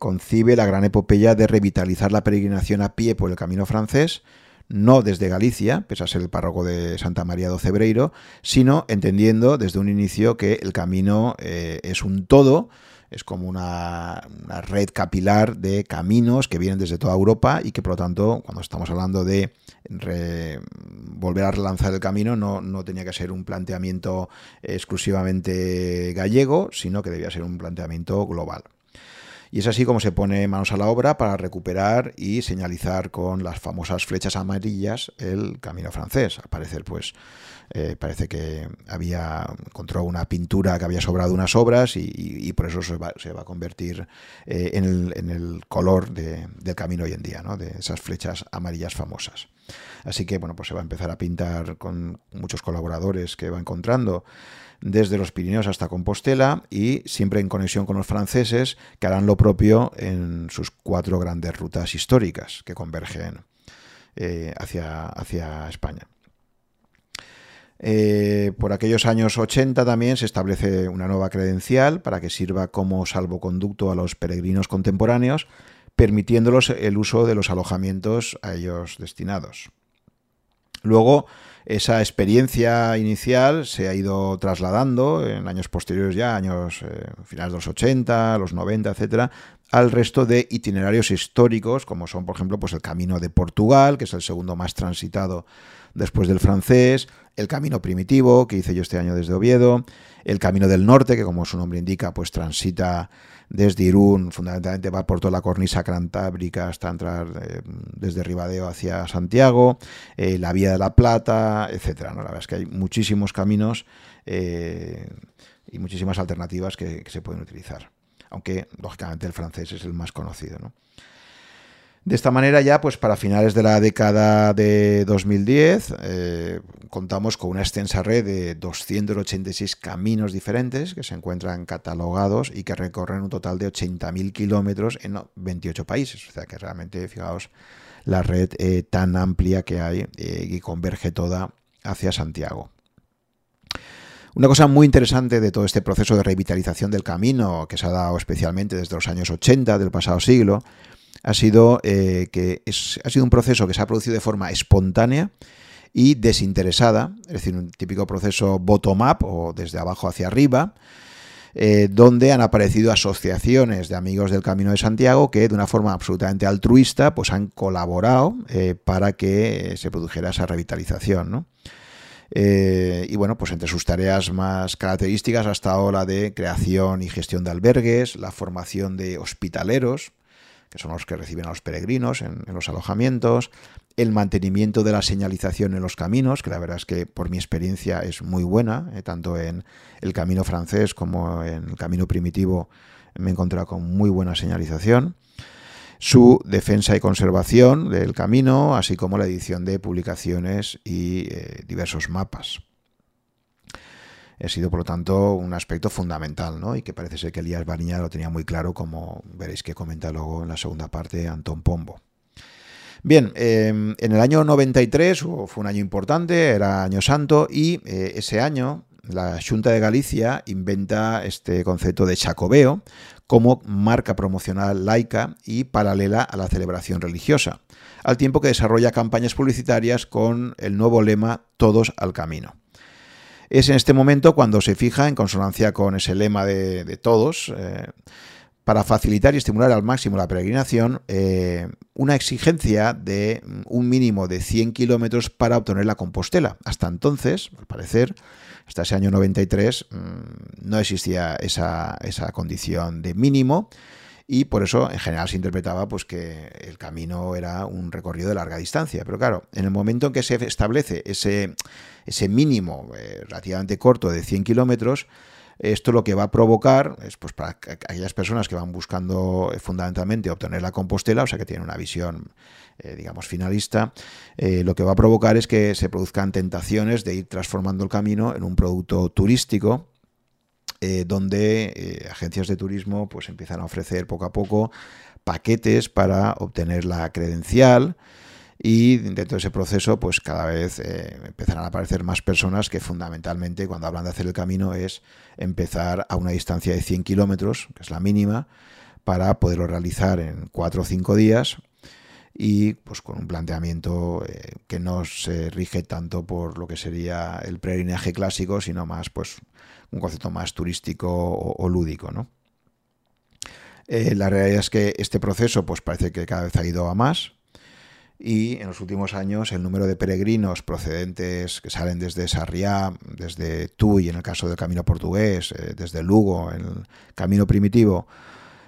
concibe la gran epopeya de revitalizar la peregrinación a pie por el camino francés, no desde Galicia, pese a ser el párroco de Santa María do Cebreiro, sino entendiendo desde un inicio que el camino eh, es un todo, es como una, red capilar de caminos que vienen desde toda Europa y que por lo tanto, cuando estamos hablando de volver a relanzar el camino, no, no tenía que ser un planteamiento exclusivamente gallego, sino que debía ser un planteamiento global. Y es así como se pone manos a la obra para recuperar y señalizar con las famosas flechas amarillas el camino francés. Al parecer, pues, eh, parece que había encontró una pintura que había sobrado unas obras y, por eso se va, a convertir eh, en, el, color del camino hoy en día, de esas flechas amarillas famosas. Así que bueno, pues se va a empezar a pintar con muchos colaboradores que va encontrando desde los Pirineos hasta Compostela y siempre en conexión con los franceses que harán lo propio en sus cuatro grandes rutas históricas que convergen eh, hacia, hacia, España. Eh, por aquellos años 80 también se establece una nueva credencial para que sirva como salvoconducto a los peregrinos contemporáneos, permitiéndolos el uso de los alojamientos a ellos destinados. Luego, esa experiencia inicial se ha ido trasladando en años posteriores ya, años eh, finales de los 80, los 90, etcétera, al resto de itinerarios históricos, como son, por ejemplo, pues el Camino de Portugal, que es el segundo más transitado después del francés, el Camino Primitivo, que hice yo este año desde Oviedo, el Camino del Norte, que como su nombre indica, pues transita desde Irún, fundamentalmente va por toda la cornisa cantábrica hasta entrar eh, desde Ribadeo hacia Santiago, eh, la Vía de la Plata, etcétera. ¿no? La verdad es que hay muchísimos caminos eh, y muchísimas alternativas que, se pueden utilizar, aunque lógicamente el francés es el más conocido. De esta manera ya, pues para finales de la década de 2010, eh, contamos con una extensa red de 286 caminos diferentes que se encuentran catalogados y que recorren un total de 80.000 kilómetros en 28 países. O sea que realmente, fijaos, la red eh, tan amplia que hay eh, y converge toda hacia Santiago. Una cosa muy interesante de todo este proceso de revitalización del camino, que se ha dado especialmente desde los años 80 del pasado siglo, ha sido eh, que ha sido un proceso que se ha producido de forma espontánea y desinteresada, es decir, un típico proceso bottom-up o desde abajo hacia arriba, eh, donde han aparecido asociaciones de amigos del Camino de Santiago que de una forma absolutamente altruista pues han colaborado eh, para que se produjera esa revitalización. y bueno, pues entre sus tareas más características ha estado la de creación y gestión de albergues, la formación de hospitaleros, que son los que reciben a los peregrinos en, los alojamientos, el mantenimiento de la señalización en los caminos, que la verdad es que por mi experiencia es muy buena, eh, tanto en el camino francés como en el camino primitivo me he encontrado con muy buena señalización. Su defensa y conservación del camino, así como la edición de publicaciones y eh, diversos mapas ha sido, por lo tanto, un aspecto fundamental, ¿no? Y que parece ser que Elías Bariña lo tenía muy claro, como veréis que comenta luego en la segunda parte Antón Pombo. Bien, em, en el año 93 fue un año importante, era año santo, y eh, ese año la Junta de Galicia inventa este concepto de chacobeo como marca promocional laica y paralela a la celebración religiosa, al tiempo que desarrolla campañas publicitarias con el nuevo lema Todos al Camino. Es en este momento cuando se fija, en consonancia con ese lema de, todos, eh, para facilitar y estimular al máximo la peregrinación, eh, una exigencia de un mínimo de 100 kilómetros para obtener la Compostela. Hasta entonces, al parecer, hasta ese año 93, mm, no existía esa, esa condición de mínimo y por eso en general se interpretaba pues que el camino era un recorrido de larga distancia. Pero claro, en el momento en que se establece ese, ese mínimo eh, relativamente corto de 100 kilómetros, esto lo que va a provocar es pues para aquellas personas que van buscando eh, fundamentalmente obtener la Compostela, o sea que tienen una visión eh, digamos finalista, lo que va a provocar es que se produzcan tentaciones de ir transformando el camino en un producto turístico eh, donde eh, agencias de turismo pues empiezan a ofrecer poco a poco paquetes para obtener la credencial y dentro de ese proceso pues cada vez eh, empezarán a aparecer más personas que fundamentalmente cuando hablan de hacer el camino es empezar a una distancia de 100 kilómetros, que es la mínima, para poderlo realizar en 4 o 5 días y pues con un planteamiento que no se rige tanto por lo que sería el peregrinaje clásico, sino más pues un concepto más turístico o, lúdico, ¿no? Eh, la realidad es que este proceso pues parece que cada vez ha ido a más y en los últimos años el número de peregrinos procedentes que salen desde Sarriá, desde Tui en el caso del Camino Portugués, eh, desde Lugo en el Camino Primitivo,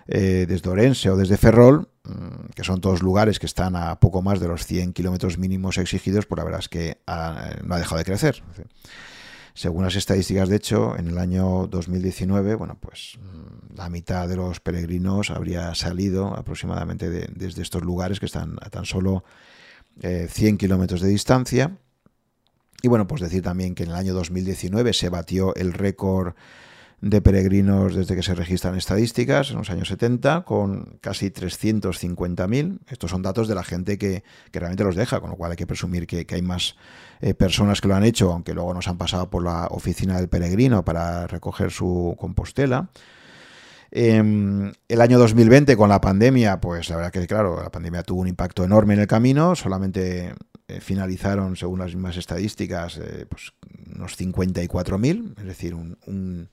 eh, desde Orense o desde Ferrol, mm, que son todos lugares que están a poco más de los 100 kilómetros mínimos exigidos, pues la verdad es que no ha dejado de crecer. Según las estadísticas, de hecho, en el año 2019, bueno, pues mm, la mitad de los peregrinos habría salido aproximadamente desde estos lugares que están a tan solo 100 eh, kilómetros de distancia. Y bueno, pues decir también que en el año 2019 se batió el récord de peregrinos desde que se registran estadísticas en los años 70, con casi 350.000. Estos son datos de la gente que, realmente los deja, con lo cual hay que presumir que, hay más eh, personas que lo han hecho, aunque luego nos han pasado por la oficina del peregrino para recoger su compostela. Em, el año 2020 con la pandemia, pues la verdad que claro, la pandemia tuvo un impacto enorme en el camino, solamente eh, finalizaron, según las mismas estadísticas, eh, pues unos 54.000, es decir, un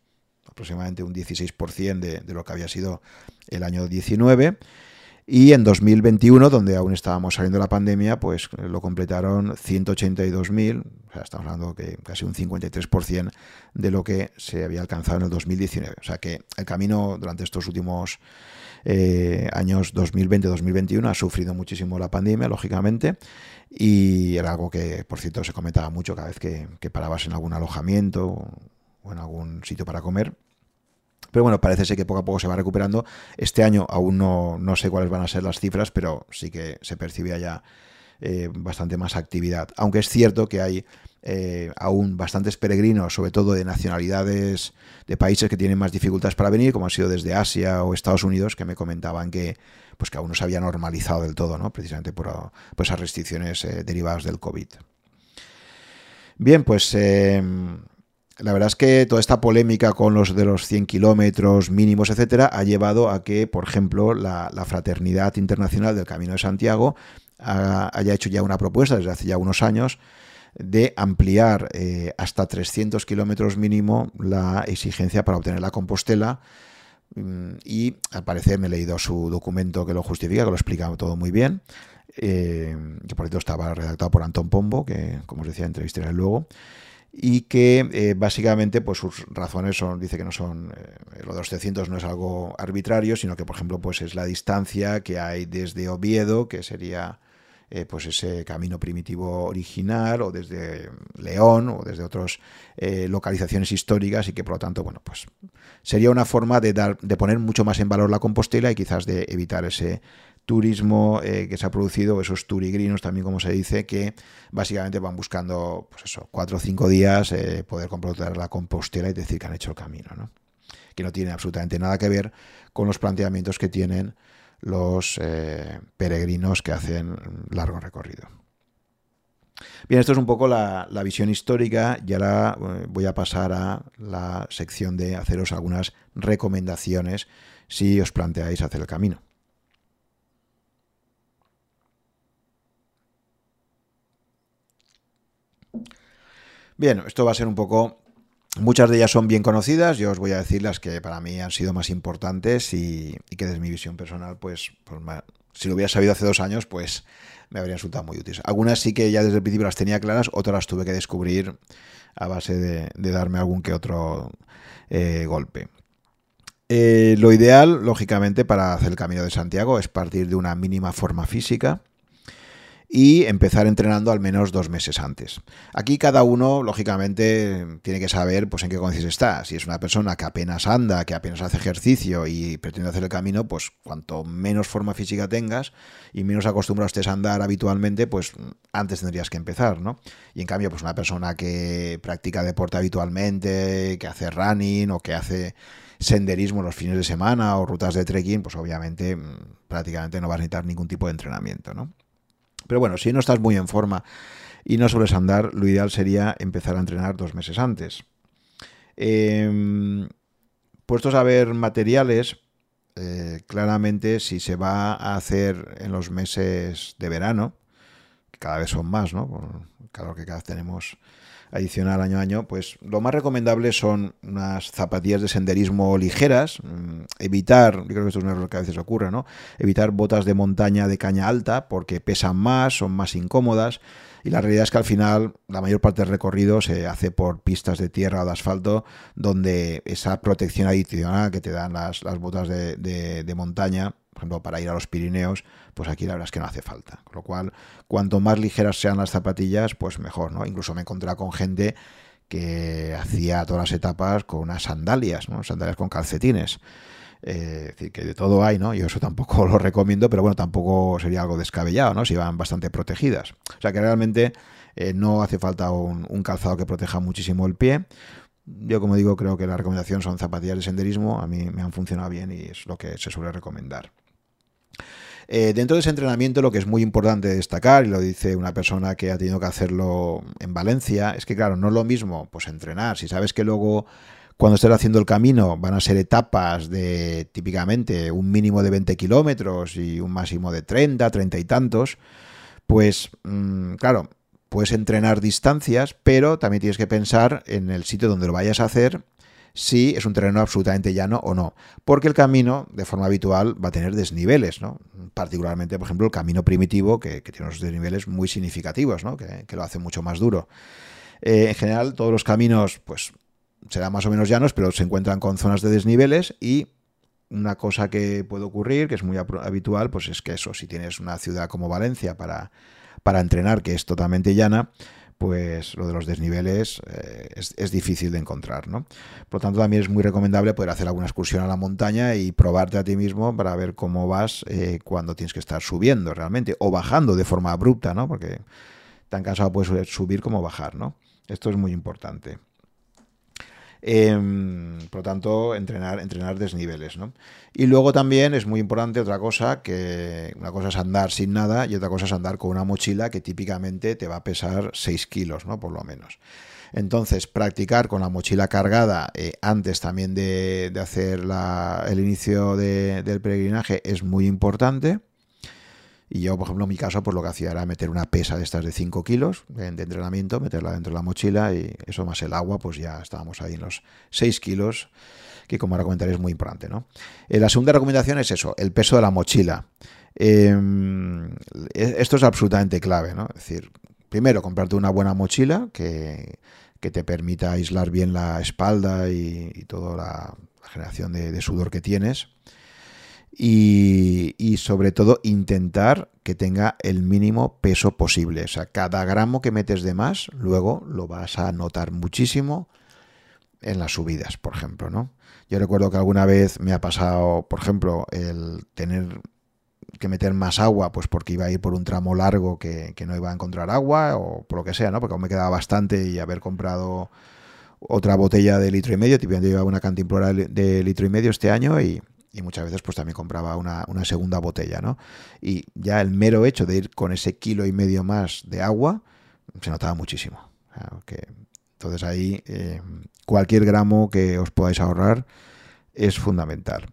aproximadamente un 16% de, de lo que había sido el año 19. Y en 2021, donde aún estábamos saliendo de la pandemia, pues lo completaron 182.000, o sea, estamos hablando que casi un 53% de lo que se había alcanzado en el 2019. O sea que el camino durante estos últimos eh, años 2020-2021 ha sufrido muchísimo la pandemia, lógicamente, y era algo que, por cierto, se comentaba mucho cada vez que, que parabas en algún alojamiento o en algún sitio para comer, Pero bueno, parece ser que poco a poco se va recuperando. Este año aún no, no sé cuáles van a ser las cifras, pero sí que se percibía ya eh, bastante más actividad. Aunque es cierto que hay eh, aún bastantes peregrinos, sobre todo de nacionalidades de países que tienen más dificultades para venir, como han sido desde Asia o Estados Unidos, que me comentaban que, pues que aún no se había normalizado del todo, ¿no? precisamente por, esas restricciones eh, derivadas del COVID. Bien, pues la verdad es que toda esta polémica con los de los 100 kilómetros mínimos, etcétera, ha llevado a que, por ejemplo, la, Fraternidad Internacional del Camino de Santiago haya hecho ya una propuesta desde hace ya unos años de ampliar eh, hasta 300 kilómetros mínimo la exigencia para obtener la Compostela. Mm, y al parecer me he leído su documento que lo justifica, que lo explica todo muy bien. Eh, que por cierto estaba redactado por Antón Pombo, que como os decía, entrevistaré luego y que eh, básicamente pues sus razones son dice que no son eh, lo de los 300 no es algo arbitrario sino que por ejemplo pues es la distancia que hay desde Oviedo que sería eh, pues ese camino primitivo original o desde León o desde otras localizaciones históricas y que por lo tanto bueno pues sería una forma de dar de poner mucho más en valor la Compostela y quizás de evitar ese turismo eh, que se ha producido, esos turigrinos también como se dice, que básicamente van buscando, pues eso, cuatro o cinco días eh, poder completar la compostela y decir que han hecho el camino, ¿no? Que no tiene absolutamente nada que ver con los planteamientos que tienen los eh, peregrinos que hacen largo recorrido. Bien, esto es un poco la, la visión histórica y ahora voy a pasar a la sección de haceros algunas recomendaciones si os planteáis hacer el camino. Bien, esto va a ser un poco... Muchas de ellas son bien conocidas, yo os voy a decir las que para mí han sido más importantes y, que desde mi visión personal, pues, si lo hubiera sabido hace dos años, pues me habrían resultado muy útiles. Algunas sí que ya desde el principio las tenía claras, otras las tuve que descubrir a base de, darme algún que otro eh, golpe. Eh, lo ideal, lógicamente, para hacer el Camino de Santiago es partir de una mínima forma física y empezar entrenando al menos dos meses antes. Aquí cada uno, lógicamente, tiene que saber pues, en qué condiciones está. Si es una persona que apenas anda, que apenas hace ejercicio y pretende hacer el camino, pues cuanto menos forma física tengas y menos acostumbrado estés a andar habitualmente, pues antes tendrías que empezar, ¿no? Y en cambio, pues una persona que practica deporte habitualmente, que hace running o que hace senderismo los fines de semana o rutas de trekking, pues obviamente mm, prácticamente no vas a necesitar ningún tipo de entrenamiento, ¿no? Pero bueno, si no estás muy en forma y no sueles andar, lo ideal sería empezar a entrenar dos meses antes. Em, puestos a ver materiales, eh, claramente si se va a hacer en los meses de verano, que cada vez son más, ¿no? Por el calor que cada vez tenemos adicional año a año, pues lo más recomendable son unas zapatillas de senderismo ligeras, mm, evitar, yo creo que esto es un error que a veces ocurre, ¿no? Evitar botas de montaña de caña alta porque pesan más, son más incómodas y la realidad es que al final la mayor parte del recorrido se hace por pistas de tierra o de asfalto donde esa protección adicional que te dan las, botas de, de montaña por ejemplo, para ir a los Pirineos, pues aquí la verdad es que no hace falta. Con lo cual, cuanto más ligeras sean las zapatillas, pues mejor, ¿no? Incluso me he encontrado con gente que hacía todas las etapas con unas sandalias, ¿no? Sandalias con calcetines. Eh, es decir, que de todo hay, ¿no? Yo eso tampoco *laughs* lo recomiendo, pero bueno, tampoco sería algo descabellado, ¿no? Si van bastante protegidas. O sea que realmente eh, no hace falta un, un, calzado que proteja muchísimo el pie. Yo, como digo, creo que la recomendación son zapatillas de senderismo. A mí me han funcionado bien y es lo que se suele recomendar. Eh, dentro de ese entrenamiento lo que es muy importante destacar, y lo dice una persona que ha tenido que hacerlo en Valencia, es que claro, no es lo mismo pues entrenar, si sabes que luego cuando estés haciendo el camino van a ser etapas de típicamente un mínimo de 20 kilómetros y un máximo de 30, 30 y tantos, pues mm, claro, puedes entrenar distancias, pero también tienes que pensar en el sitio donde lo vayas a hacer si es un terreno absolutamente llano o no. Porque el camino, de forma habitual, va a tener desniveles, ¿no? Particularmente, por ejemplo, el camino primitivo, que, tiene unos desniveles muy significativos, ¿no? Que, lo hace mucho más duro. Eh, en general, todos los caminos, pues, serán más o menos llanos, pero se encuentran con zonas de desniveles y una cosa que puede ocurrir, que es muy habitual, pues es que eso, si tienes una ciudad como Valencia para, para entrenar, que es totalmente llana, pues lo de los desniveles eh, es, difícil de encontrar, ¿no? Por lo tanto, también es muy recomendable poder hacer alguna excursión a la montaña y probarte a ti mismo para ver cómo vas eh, cuando tienes que estar subiendo realmente o bajando de forma abrupta, ¿no? Porque tan cansado puedes subir como bajar, ¿no? Esto es muy importante. Em, por lo tanto, entrenar, entrenar desniveles. ¿no? Y luego también es muy importante otra cosa, que una cosa es andar sin nada y otra cosa es andar con una mochila que típicamente te va a pesar 6 kilos, ¿no? por lo menos. Entonces, practicar con la mochila cargada eh, antes también de, hacer el inicio del peregrinaje es muy importante. Y yo, por ejemplo, en mi caso, pues lo que hacía era meter una pesa de estas de 5 kilos de, entrenamiento, meterla dentro de la mochila y eso más el agua, pues ya estábamos ahí en los 6 kilos, que como ahora comentaré es muy importante. ¿no? Eh, la segunda recomendación es eso, el peso de la mochila. Em, e, esto es absolutamente clave, ¿no? Es decir, primero, comprarte una buena mochila que, te permita aislar bien la espalda y, toda la, generación de sudor que tienes y, sobre todo intentar que tenga el mínimo peso posible. O sea, cada gramo que metes de más, luego lo vas a notar muchísimo en las subidas, por ejemplo, ¿no? Yo recuerdo que alguna vez me ha pasado, por ejemplo, el tener que meter más agua, pues porque iba a ir por un tramo largo que, no iba a encontrar agua o por lo que sea, ¿no? Porque aún me quedaba bastante y haber comprado otra botella de litro y medio, típicamente llevaba una cantimplora de litro y medio este año y, y muchas veces pues también compraba una, segunda botella, ¿no? Y ya el mero hecho de ir con ese kilo y medio más de agua se notaba muchísimo. entonces ahí eh, cualquier gramo que os podáis ahorrar es fundamental.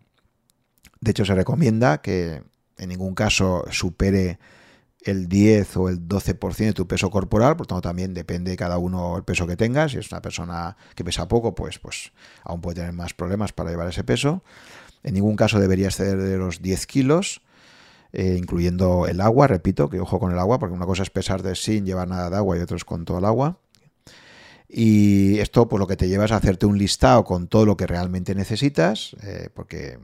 De hecho se recomienda que en ningún caso supere el 10 o el 12% de tu peso corporal, por tanto también depende de cada uno el peso que tengas. Si es una persona que pesa poco, pues, pues aún puede tener más problemas para llevar ese peso. En ningún caso debería exceder de los 10 kilos, eh, incluyendo el agua, repito, que ojo con el agua, porque una cosa es pesar de sin llevar nada de agua y otra es con todo el agua. Y esto, pues lo que te lleva es a hacerte un listado con todo lo que realmente necesitas, eh, porque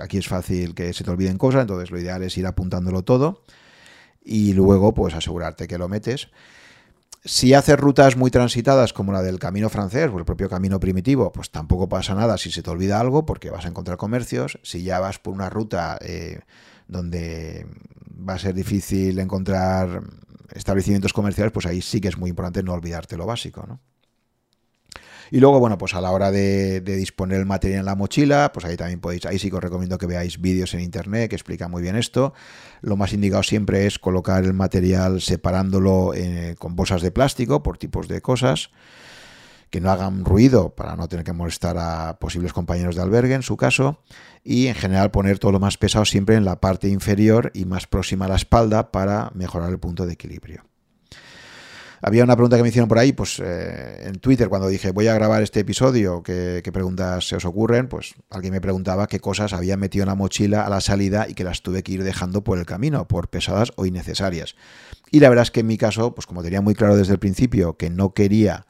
aquí es fácil que se te olviden cosas, entonces lo ideal es ir apuntándolo todo y luego, pues asegurarte que lo metes. Si haces rutas muy transitadas como la del camino francés o el propio camino primitivo, pues tampoco pasa nada si se te olvida algo porque vas a encontrar comercios. Si ya vas por una ruta eh, donde va a ser difícil encontrar establecimientos comerciales, pues ahí sí que es muy importante no olvidarte lo básico, ¿no? Y luego, bueno, pues a la hora de, disponer el material en la mochila, pues ahí también podéis, ahí sí que os recomiendo que veáis vídeos en internet que explican muy bien esto. Lo más indicado siempre es colocar el material separándolo eh, con bolsas de plástico por tipos de cosas que no hagan ruido para no tener que molestar a posibles compañeros de albergue en su caso y en general poner todo lo más pesado siempre en la parte inferior y más próxima a la espalda para mejorar el punto de equilibrio. Había una pregunta que me hicieron por ahí, pues eh, en Twitter, cuando dije voy a grabar este episodio, ¿qué, preguntas se os ocurren? Pues alguien me preguntaba qué cosas había metido en la mochila a la salida y que las tuve que ir dejando por el camino, por pesadas o innecesarias. Y la verdad es que en mi caso, pues como tenía muy claro desde el principio que no quería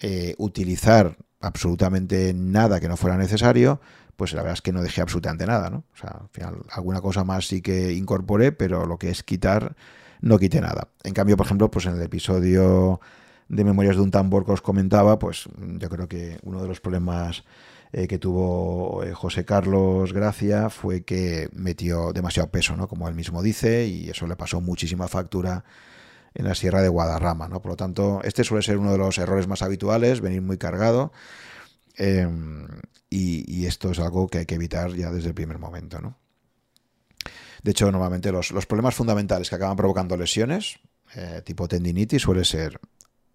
eh, utilizar absolutamente nada que no fuera necesario, pues la verdad es que no dejé absolutamente nada, ¿no? O sea, al final alguna cosa más sí que incorporé, pero lo que es quitar no quite nada. En cambio, por ejemplo, pues en el episodio de Memorias de un tambor que os comentaba, pues yo creo que uno de los problemas eh, que tuvo eh, José Carlos Gracia fue que metió demasiado peso, ¿no? Como él mismo dice, y eso le pasó muchísima factura en la Sierra de Guadarrama, ¿no? Por lo tanto, este suele ser uno de los errores más habituales, venir muy cargado. Em, y, y, esto es algo que hay que evitar ya desde el primer momento, ¿no? De hecho, normalmente los, problemas fundamentales que acaban provocando lesiones, eh, tipo tendinitis, suele ser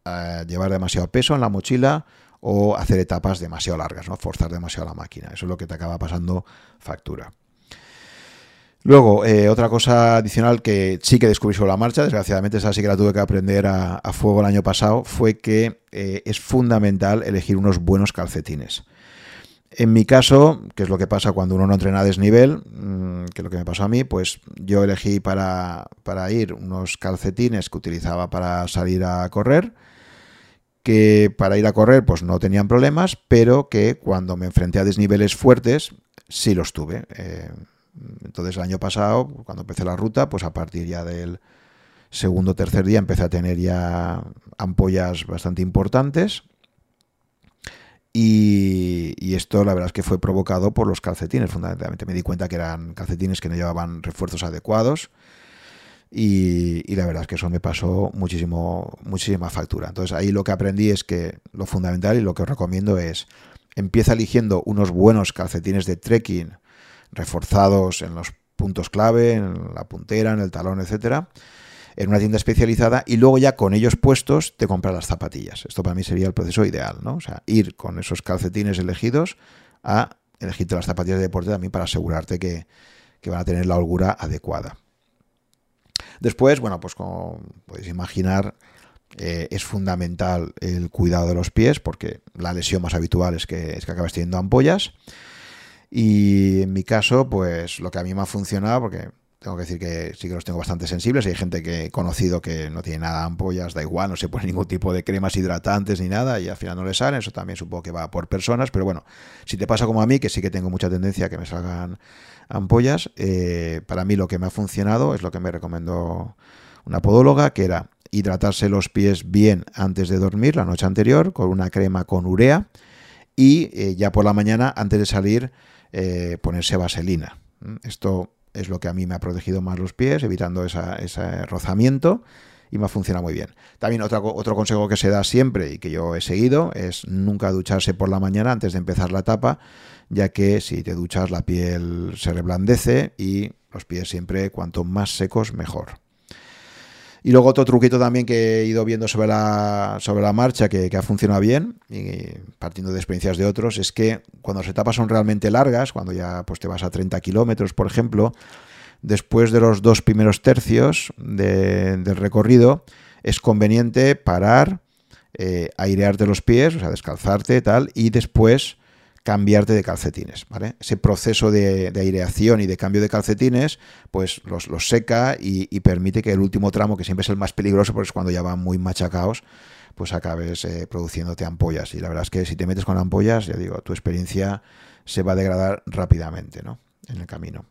eh, llevar demasiado peso en la mochila o hacer etapas demasiado largas, ¿no? forzar demasiado la máquina. Eso es lo que te acaba pasando factura. Luego, eh, otra cosa adicional que sí que descubrí sobre la marcha, desgraciadamente esa sí que la tuve que aprender a fuego el año pasado, fue que es fundamental elegir unos buenos calcetines. En mi caso, que es lo que pasa cuando uno no entrena a desnivel, mm, que es lo que me pasó a mí, pues yo elegí para, ir unos calcetines que utilizaba para salir a correr, que para ir a correr pues no tenían problemas, pero que cuando me enfrenté a desniveles fuertes sí los tuve. Eh, entonces el año pasado, cuando empecé la ruta, pues a partir ya del segundo o tercer día empecé a tener ya ampollas bastante importantes. Y, y, esto la verdad es que fue provocado por los calcetines, fundamentalmente. Me di cuenta que eran calcetines que no llevaban refuerzos adecuados y, la verdad es que eso me pasó muchísimo, muchísima factura. Entonces ahí lo que aprendí es que lo fundamental y lo que os recomiendo es empieza eligiendo unos buenos calcetines de trekking reforzados en los puntos clave, en la puntera, en el talón, etcétera, en una tienda especializada y luego ya con ellos puestos te compras las zapatillas. Esto para mí sería el proceso ideal, ¿no? O sea, ir con esos calcetines elegidos a elegirte las zapatillas de deporte también para asegurarte que, que van a tener la holgura adecuada. Después, bueno, pues como podéis imaginar, eh, es fundamental el cuidado de los pies porque la lesión más habitual es que, es que acabas teniendo ampollas. Y en mi caso, pues lo que a mí me ha funcionado, porque tengo que decir que sí que los tengo bastante sensibles. Hay gente que he conocido que no tiene nada ampollas, da igual, no se pone *laughs* ningún tipo de cremas hidratantes ni nada y al final no le salen. Eso también supongo que va por personas, pero bueno, si te pasa como a mí, que sí que tengo mucha tendencia a que me salgan ampollas. Eh, para mí lo que me ha funcionado es lo que me recomendó una podóloga, que era hidratarse los pies bien antes de dormir la noche anterior con una crema con urea y eh, ya por la mañana antes de salir eh, ponerse vaselina. Esto es lo que a mí me ha protegido más los pies, evitando ese rozamiento y me ha funcionado muy bien. También otro, otro consejo que se da siempre y que yo he seguido es nunca ducharse por la mañana antes de empezar la etapa, ya que si te duchas la piel se reblandece y los pies siempre cuanto más secos mejor. Y luego otro truquito también que he ido viendo sobre la, sobre la marcha que, ha funcionado bien, y partiendo de experiencias de otros, es que cuando las etapas son realmente largas, cuando ya pues, te vas a 30 kilómetros, por ejemplo, después de los dos primeros tercios del recorrido, es conveniente parar, eh, airearte los pies, o sea, descalzarte, tal, y después cambiarte de calcetines. Ese proceso de, aireación y de cambio de calcetines, pues los, seca y, permite que el último tramo, que siempre es el más peligroso, porque es cuando ya van muy machacados, pues acabes eh, produciéndote ampollas. Y la verdad es que si te metes con ampollas, ya digo, tu experiencia se va a degradar rápidamente, ¿no? En el camino.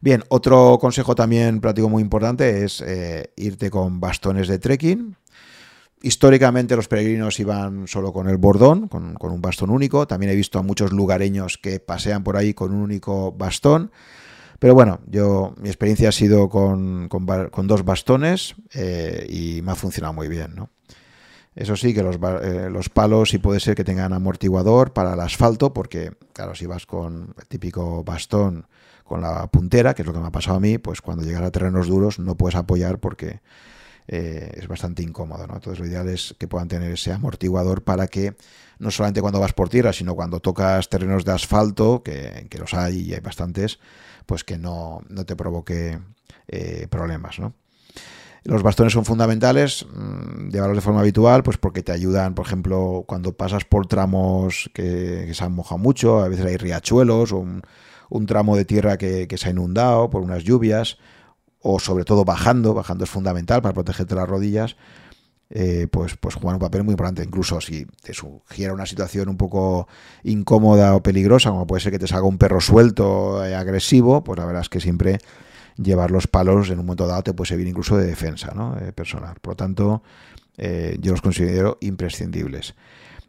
Bien, otro consejo también práctico muy importante es eh, irte con bastones de trekking, Históricamente los peregrinos iban solo con el bordón, con, un bastón único. También he visto a muchos lugareños que pasean por ahí con un único bastón. Pero bueno, yo mi experiencia ha sido con, dos bastones eh, y me ha funcionado muy bien. Eso sí, que los, eh, los, palos sí puede ser que tengan amortiguador para el asfalto, porque claro, si vas con el típico bastón con la puntera, que es lo que me ha pasado a mí, pues cuando llegas a terrenos duros no puedes apoyar porque eh, es bastante incómodo. ¿no? Entonces lo ideal es que puedan tener ese amortiguador para que no solamente cuando vas por tierra, sino cuando tocas terrenos de asfalto, que, que los hay y hay bastantes, pues que no, te provoque eh, problemas. ¿no? Los bastones son fundamentales, mmm, llevarlos de forma habitual, pues porque te ayudan, por ejemplo, cuando pasas por tramos que, se han mojado mucho, a veces hay riachuelos o un, tramo de tierra que, se ha inundado por unas lluvias, o sobre todo bajando, bajando es fundamental para protegerte las rodillas, eh, pues, pues un papel muy importante. Incluso si te sugiera una situación un poco incómoda o peligrosa, como puede ser que te salga un perro suelto, eh, agresivo, pues la verdad es que siempre llevar los palos en un momento dado te puede servir incluso de defensa ¿no? Eh, personal. Por lo tanto, yo los considero imprescindibles.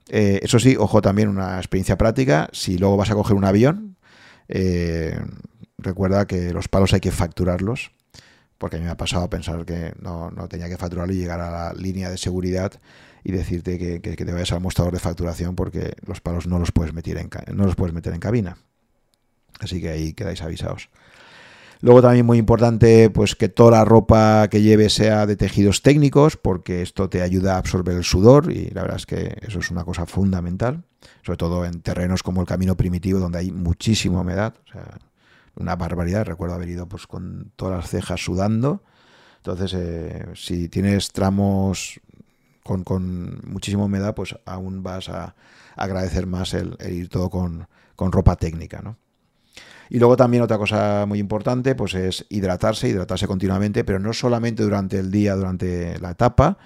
eso sí, ojo también una experiencia práctica, si luego vas a coger un avión, recuerda que los palos hay que facturarlos porque a mí me ha pasado a pensar que no, tenía que facturarlo y llegar a la línea de seguridad y decirte que, te vayas al mostrador de facturación porque los palos no los puedes meter en, no los puedes meter en cabina. Así que ahí quedáis avisados. Luego también muy importante pues que toda la ropa que lleves sea de tejidos técnicos porque esto te ayuda a absorber el sudor y la verdad es que eso es una cosa fundamental, sobre todo en terrenos como el camino primitivo donde hay muchísima humedad. Una barbaridad. Recuerdo haber ido pues con todas las cejas sudando. Entonces, eh, si tienes tramos con, con, muchísima humedad, pues aún vas a agradecer más el, ir todo con, ropa técnica, ¿no? Y luego también otra cosa muy importante, pues es hidratarse, hidratarse continuamente, pero no solamente durante el día, durante la etapa,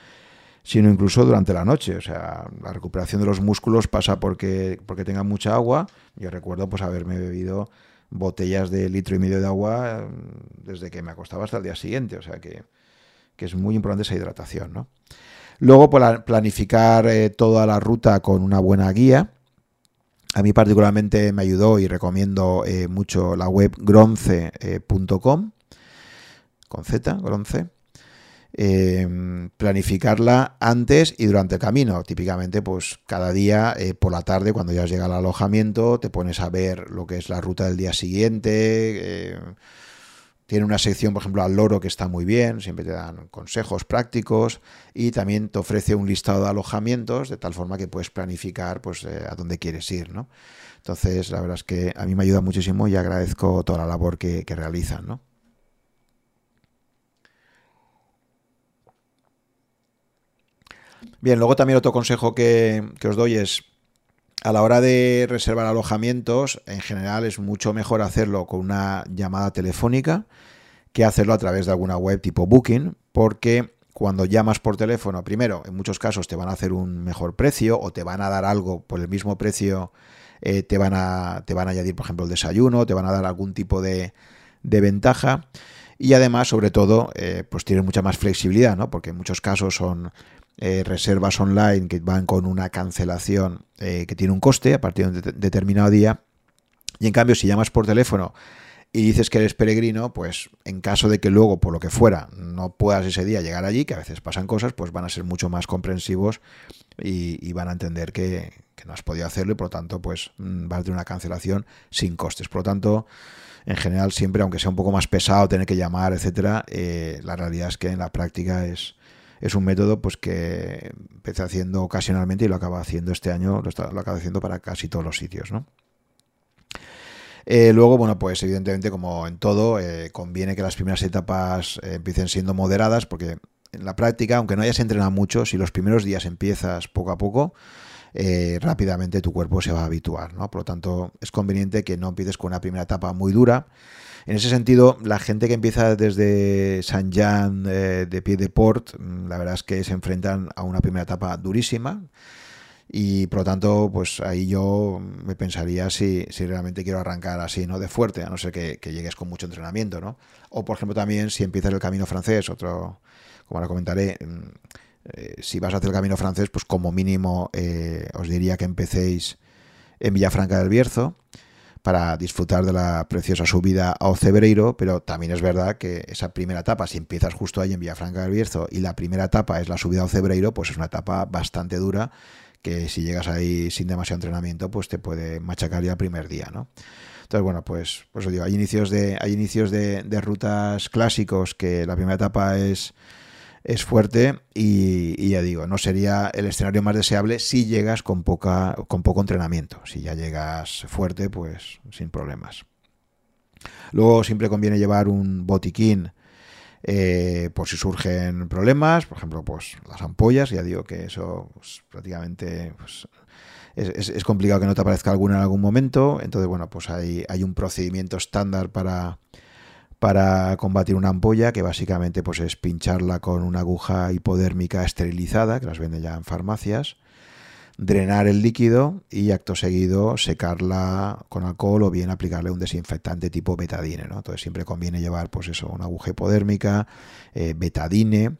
sino incluso durante la noche. O sea, la recuperación de los músculos pasa porque, porque tengan mucha agua. Yo recuerdo pues haberme bebido botellas de litro y medio de agua mm, desde que me acostaba hasta el día siguiente. O sea que, es muy importante esa hidratación. ¿no? Luego, planificar eh, toda la ruta con una buena guía. A mí particularmente me ayudó y recomiendo eh, mucho la web gronce.com, con Z, gronce. Em, planificarla antes y durante el camino. Típicamente, pues cada día eh, por la tarde, cuando ya llega al alojamiento, te pones a ver lo que es la ruta del día siguiente. Eh, tiene una sección, por ejemplo, al loro que está muy bien, siempre te dan consejos prácticos y también te ofrece un listado de alojamientos de tal forma que puedes planificar pues, eh, a dónde quieres ir. ¿no? Entonces, la verdad es que a mí me ayuda muchísimo y agradezco toda la labor que, que realizan. ¿no? Bien, luego también otro consejo que, os doy es a la hora de reservar alojamientos, en general es mucho mejor hacerlo con una llamada telefónica que hacerlo a través de alguna web tipo Booking, porque cuando llamas por teléfono, primero, en muchos casos te van a hacer un mejor precio o te van a dar algo por el mismo precio, eh, te, van a, te van a añadir, por ejemplo, el desayuno, te van a dar algún tipo de, ventaja y además, sobre todo, eh, pues tienes mucha más flexibilidad, ¿no? Porque en muchos casos son eh, reservas online que van con una cancelación eh, que tiene un coste a partir de un determinado día. Y en cambio, si llamas por teléfono y dices que eres peregrino, pues en caso de que luego, por lo que fuera, no puedas ese día llegar allí, que a veces pasan cosas, pues van a ser mucho más comprensivos y, van a entender que, no has podido hacerlo y por lo tanto, pues mm, va a tener una cancelación sin costes. Por lo tanto, en general, siempre, aunque sea un poco más pesado tener que llamar, etcétera, eh, la realidad es que en la práctica es, es un método pues que empecé haciendo ocasionalmente y lo acaba haciendo este año, lo, está, acaba haciendo para casi todos los sitios, ¿no? Eh, luego, bueno, pues evidentemente, como en todo, eh, conviene que las primeras etapas eh, empiecen siendo moderadas, porque en la práctica, aunque no hayas entrenado mucho, si los primeros días empiezas poco a poco, rápidamente tu cuerpo se va a habituar, ¿no? Por lo tanto, es conveniente que no empieces con una primera etapa muy dura, en ese sentido, la gente que empieza desde San Jean eh, de pie de port, mm, la verdad es que se enfrentan a una primera etapa durísima. Y por lo tanto, pues ahí yo me pensaría si, si realmente quiero arrancar así, ¿no? De fuerte, a no ser que, llegues con mucho entrenamiento, ¿no? O por ejemplo también si empiezas el camino francés, otro, como ahora comentaré, mm, eh, si vas a hacer el camino francés, pues como mínimo eh, os diría que empecéis en Villafranca del Bierzo para disfrutar de la preciosa subida a Ocebreiro, pero también es verdad que esa primera etapa, si empiezas justo ahí en Villafranca del Bierzo y la primera etapa es la subida a Ocebreiro, pues es una etapa bastante dura que si llegas ahí sin demasiado entrenamiento, pues te puede machacar ya el primer día, ¿no? Entonces, bueno, pues, pues digo, hay inicios de, hay inicios de rutas clásicos que la primera etapa es es fuerte y, ya digo, no sería el escenario más deseable si llegas con, poca, con poco entrenamiento. Si ya llegas fuerte, pues sin problemas. Luego siempre conviene llevar un botiquín eh, por si surgen problemas, por ejemplo, pues las ampollas, ya digo que eso pues, prácticamente pues, es, complicado que no te aparezca alguna en algún momento, entonces bueno, pues hay, hay un procedimiento estándar para, para combatir una ampolla, que básicamente pues, es pincharla con una aguja hipodérmica esterilizada, que las venden ya en farmacias, drenar el líquido y acto seguido secarla con alcohol o bien aplicarle un desinfectante tipo betadine. ¿no? Entonces siempre conviene llevar pues eso, una aguja hipodérmica, eh, betadine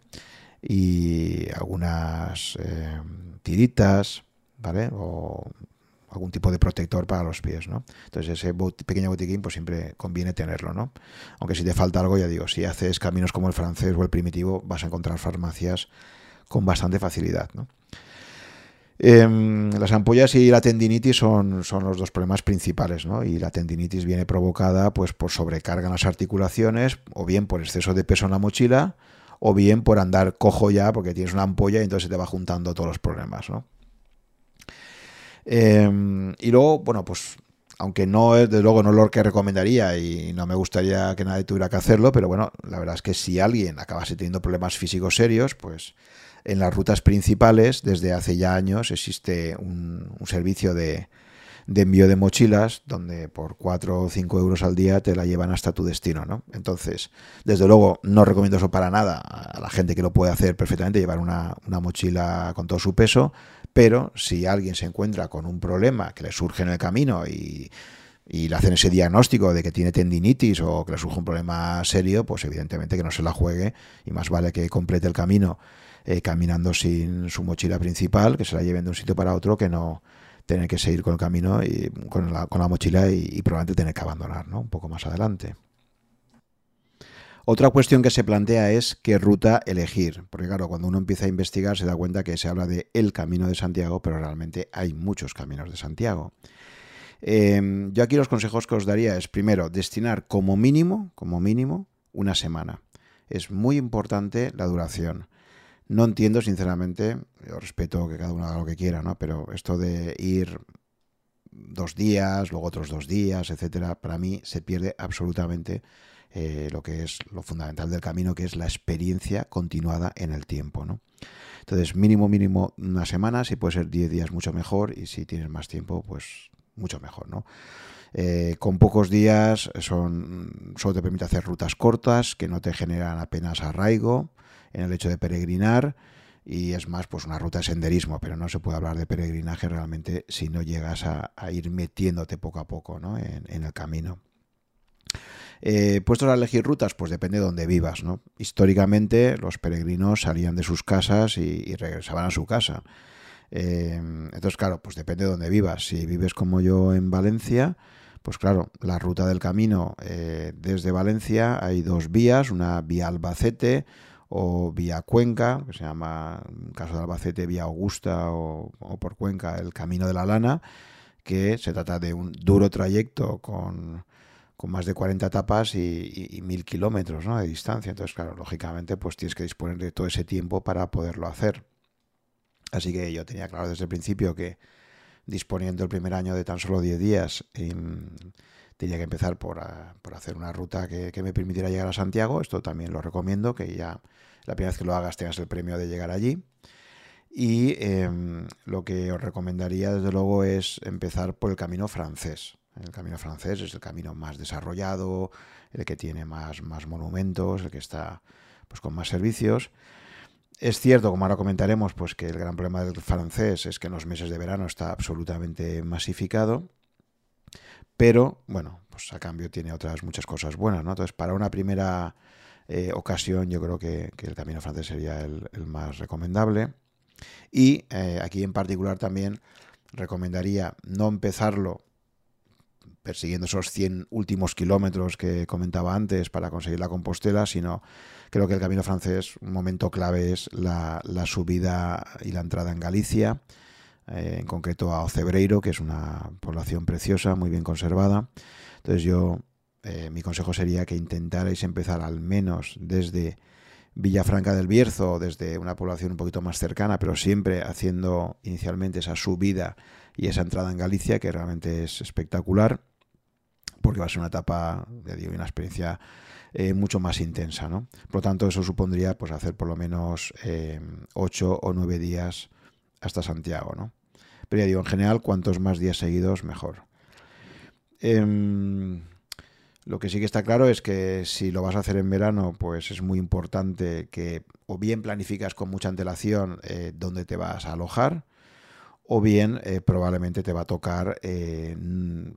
y algunas eh, tiritas, ¿vale? Algún tipo de protector para los pies, ¿no? Entonces ese pequeño botiquín pues siempre conviene tenerlo, ¿no? Aunque si te falta algo, ya digo, si haces caminos como el francés o el primitivo, vas a encontrar farmacias con bastante facilidad, ¿no? Em, las ampollas y la tendinitis son, son, los dos problemas principales, ¿no? Y la tendinitis viene provocada pues por sobrecarga en las articulaciones o bien por exceso de peso en la mochila o bien por andar cojo ya porque tienes una ampolla y entonces se te va juntando todos los problemas, ¿no? Em, y luego, bueno, pues aunque no es, de luego no es lo que recomendaría y no me gustaría que nadie tuviera que hacerlo, pero bueno, la verdad es que si alguien acabase teniendo problemas físicos serios, pues en las rutas principales desde hace ya años existe un, servicio de, de, envío de mochilas donde por 4 o 5 euros al día te la llevan hasta tu destino, ¿no? Entonces, desde luego no recomiendo eso para nada a la gente que lo puede hacer perfectamente, llevar una, una mochila con todo su peso, pero si alguien se encuentra con un problema que le surge en el camino y y le hacen ese diagnóstico de que tiene tendinitis o que le surge un problema serio, pues evidentemente que no se la juegue y más vale que complete el camino eh, caminando sin su mochila principal, que se la lleven de un sitio para otro, que no tener que seguir con el camino y con la, con la mochila y, probablemente tener que abandonar ¿no? un poco más adelante. Otra cuestión que se plantea es qué ruta elegir, porque claro, cuando uno empieza a investigar se da cuenta que se habla de el camino de Santiago, pero realmente hay muchos caminos de Santiago. Em, yo aquí los consejos que os daría es, primero, destinar como mínimo, como mínimo, una semana. Es muy importante la duración. No entiendo, sinceramente, yo respeto que cada uno haga lo que quiera, ¿no? Pero esto de ir dos días, luego otros dos días, etcétera, para mí se pierde absolutamente eh, lo que es lo fundamental del camino, que es la experiencia continuada en el tiempo, ¿no? Entonces, mínimo, mínimo una semana, si puede ser diez días, mucho mejor, y si tienes más tiempo, pues mucho mejor, ¿no? Eh, con pocos días son, solo te permite hacer rutas cortas que no te generan apenas arraigo en el hecho de peregrinar y es más pues una ruta de senderismo, pero no se puede hablar de peregrinaje realmente si no llegas a, ir metiéndote poco a poco ¿no? en, el camino. Eh, puestos a elegir rutas, pues depende de donde vivas. ¿no? Históricamente los peregrinos salían de sus casas y regresaban a su casa. Em, entonces, claro, pues depende de dónde vivas. Si vives como yo en Valencia, pues claro, la ruta del camino eh, desde Valencia hay dos vías, una vía Albacete o vía Cuenca, que se llama, en caso de Albacete, vía Augusta o, por Cuenca, el Camino de la Lana, que se trata de un duro trayecto con, más de 40 etapas y, mil kilómetros de distancia. Entonces, claro, lógicamente, pues tienes que disponer de todo ese tiempo para poderlo hacer. Así que yo tenía claro desde el principio que disponiendo el primer año de tan solo 10 días, em, tenía que empezar por, hacer una ruta que, me permitiera llegar a Santiago. Esto también lo recomiendo, que ya la primera vez que lo hagas tengas el premio de llegar allí. Y em, lo que os recomendaría, desde luego, es empezar por el camino francés. El camino francés es el camino más desarrollado, el que tiene más, más monumentos, el que está pues, con más servicios. Es cierto, como ahora comentaremos, pues que el gran problema del francés es que en los meses de verano está absolutamente masificado, pero bueno, pues a cambio tiene otras muchas cosas buenas, ¿no? Entonces, para una primera eh, ocasión, yo creo que, el camino francés sería el, más recomendable. Y eh, aquí en particular también recomendaría no empezarlo persiguiendo esos 100 últimos kilómetros que comentaba antes para conseguir la Compostela, sino creo que el camino francés, un momento clave es la, subida y la entrada en Galicia, eh, en concreto a Ocebreiro, que es una población preciosa, muy bien conservada. Entonces yo, eh, mi consejo sería que intentarais empezar al menos desde Villafranca del Bierzo, desde una población un poquito más cercana, pero siempre haciendo inicialmente esa subida y esa entrada en Galicia, que realmente es espectacular porque va a ser una etapa, ya digo, una experiencia eh, mucho más intensa, ¿no? Por lo tanto, eso supondría pues hacer por lo menos eh, ocho o nueve días hasta Santiago, ¿no? Pero ya digo, en general, cuantos más días seguidos, mejor. Em, lo que sí que está claro es que si lo vas a hacer en verano, pues es muy importante que o bien planificas con mucha antelación eh, dónde te vas a alojar, o bien eh, probablemente te va a tocar eh,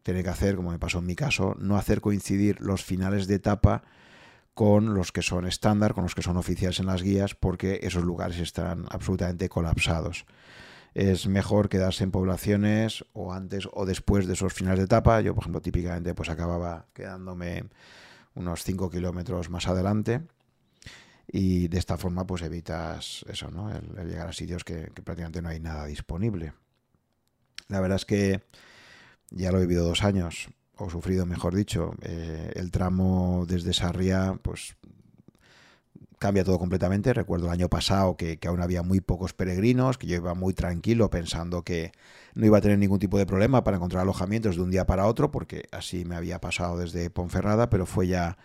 tener que hacer, como me pasó en mi caso, no hacer coincidir los finales de etapa con los que son estándar, con los que son oficiales en las guías, porque esos lugares están absolutamente colapsados. Es mejor quedarse en poblaciones o antes o después de esos finales de etapa. Yo, por ejemplo, típicamente pues acababa quedándome unos 5 kilómetros más adelante y de esta forma pues evitas eso, ¿no? El, llegar a sitios que, prácticamente no hay nada disponible. La verdad es que ya lo he vivido dos años, o sufrido mejor dicho, eh, el tramo desde Sarria pues cambia todo completamente. Recuerdo el año pasado que, que, aún había muy pocos peregrinos, que yo iba muy tranquilo pensando que no iba a tener ningún tipo de problema para encontrar alojamientos de un día para otro, porque así me había pasado desde Ponferrada, pero fue ya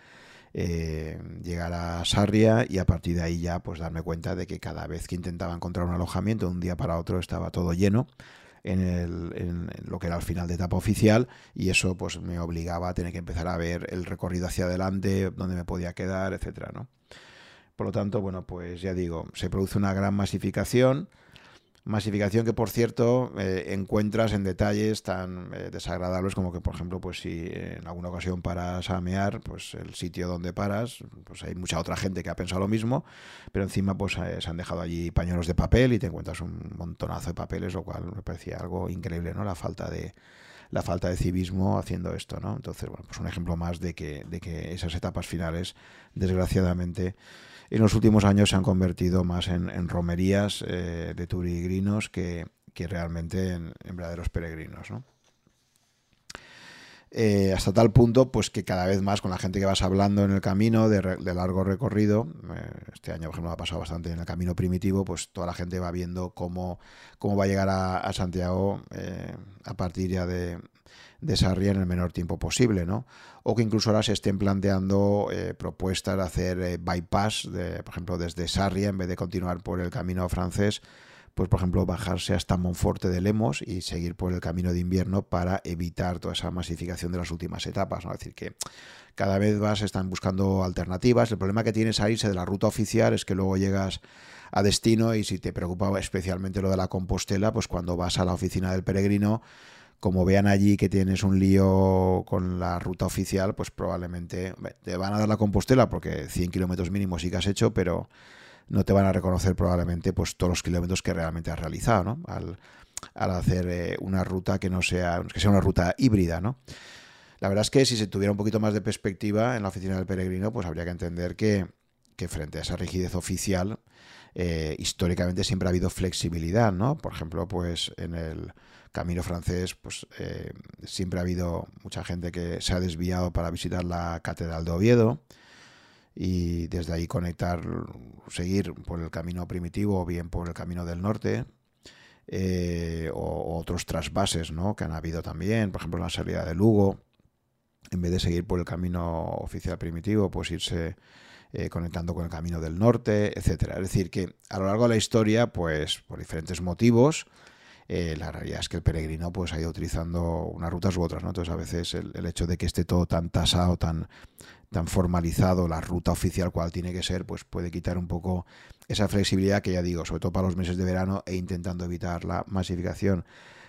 eh, llegar a Sarria y a partir de ahí ya pues darme cuenta de que cada vez que intentaba encontrar un alojamiento de un día para otro estaba todo lleno en, el, lo que era el final de etapa oficial y eso pues me obligaba a tener que empezar a ver el recorrido hacia adelante, dónde me podía quedar, etcétera, ¿no? Por lo tanto, bueno, pues ya digo, se produce una gran masificación. Masificación que, por cierto, eh, encuentras en detalles tan eh, desagradables como que, por ejemplo, pues si en alguna ocasión paras a mear, pues el sitio donde paras, pues hay mucha otra gente que ha pensado lo mismo, pero encima pues eh, se han dejado allí pañuelos de papel y te encuentras un montonazo de papeles, lo cual me parecía algo increíble, ¿no? La falta de la falta de civismo haciendo esto, ¿no? Entonces, bueno, pues un ejemplo más de que, de que esas etapas finales, desgraciadamente, en los últimos años se han convertido más en, romerías eh, de turigrinos que, que realmente en, verdaderos peregrinos. Eh, hasta tal punto pues que cada vez más con la gente que vas hablando en el camino de, largo recorrido, eh, este año por ejemplo ha pasado bastante en el camino primitivo, pues toda la gente va viendo cómo, cómo va a llegar a, Santiago a partir ya de, de Sarria en el menor tiempo posible, ¿no? O que incluso ahora se estén planteando eh, propuestas de hacer eh, bypass, de, por ejemplo, desde Sarria, en vez de continuar por el camino francés, pues por ejemplo bajarse hasta Monforte de Lemos y seguir por el camino de invierno para evitar toda esa masificación de las últimas etapas, ¿no? Es decir, que cada vez más están buscando alternativas. El problema que tienes a irse de la ruta oficial es que luego llegas a destino y si te preocupaba especialmente lo de la Compostela, pues cuando vas a la oficina del peregrino como vean allí que tienes un lío con la ruta oficial, pues probablemente te van a dar la compostela porque 100 kilómetros mínimo sí que has hecho, pero no te van a reconocer probablemente pues todos los kilómetros que realmente has realizado, ¿no? Al, hacer eh, una ruta que no sea, que sea una ruta híbrida, ¿no? La verdad es que si se tuviera un poquito más de perspectiva en la oficina del peregrino, pues habría que entender que, frente a esa rigidez oficial, eh, históricamente siempre ha habido flexibilidad, ¿no? Por ejemplo, pues en el camino francés, pues eh, siempre ha habido mucha gente que se ha desviado para visitar la Catedral de Oviedo y desde ahí conectar, seguir por el camino primitivo o bien por el camino del norte. Eh, o, otros trasvases ¿no? que han habido también, por ejemplo, la salida de Lugo, en vez de seguir por el camino oficial primitivo, pues irse eh, conectando con el camino del norte, etcétera. Es decir, que a lo largo de la historia, pues por diferentes motivos, eh, la realidad es que el peregrino pues ha ido utilizando unas rutas u otras, ¿no? Entonces a veces el, hecho de que esté todo tan tasado, tan, tan formalizado, la ruta oficial cual tiene que ser, pues puede quitar un poco esa flexibilidad que ya digo, sobre todo para los meses de verano e intentando evitar la masificación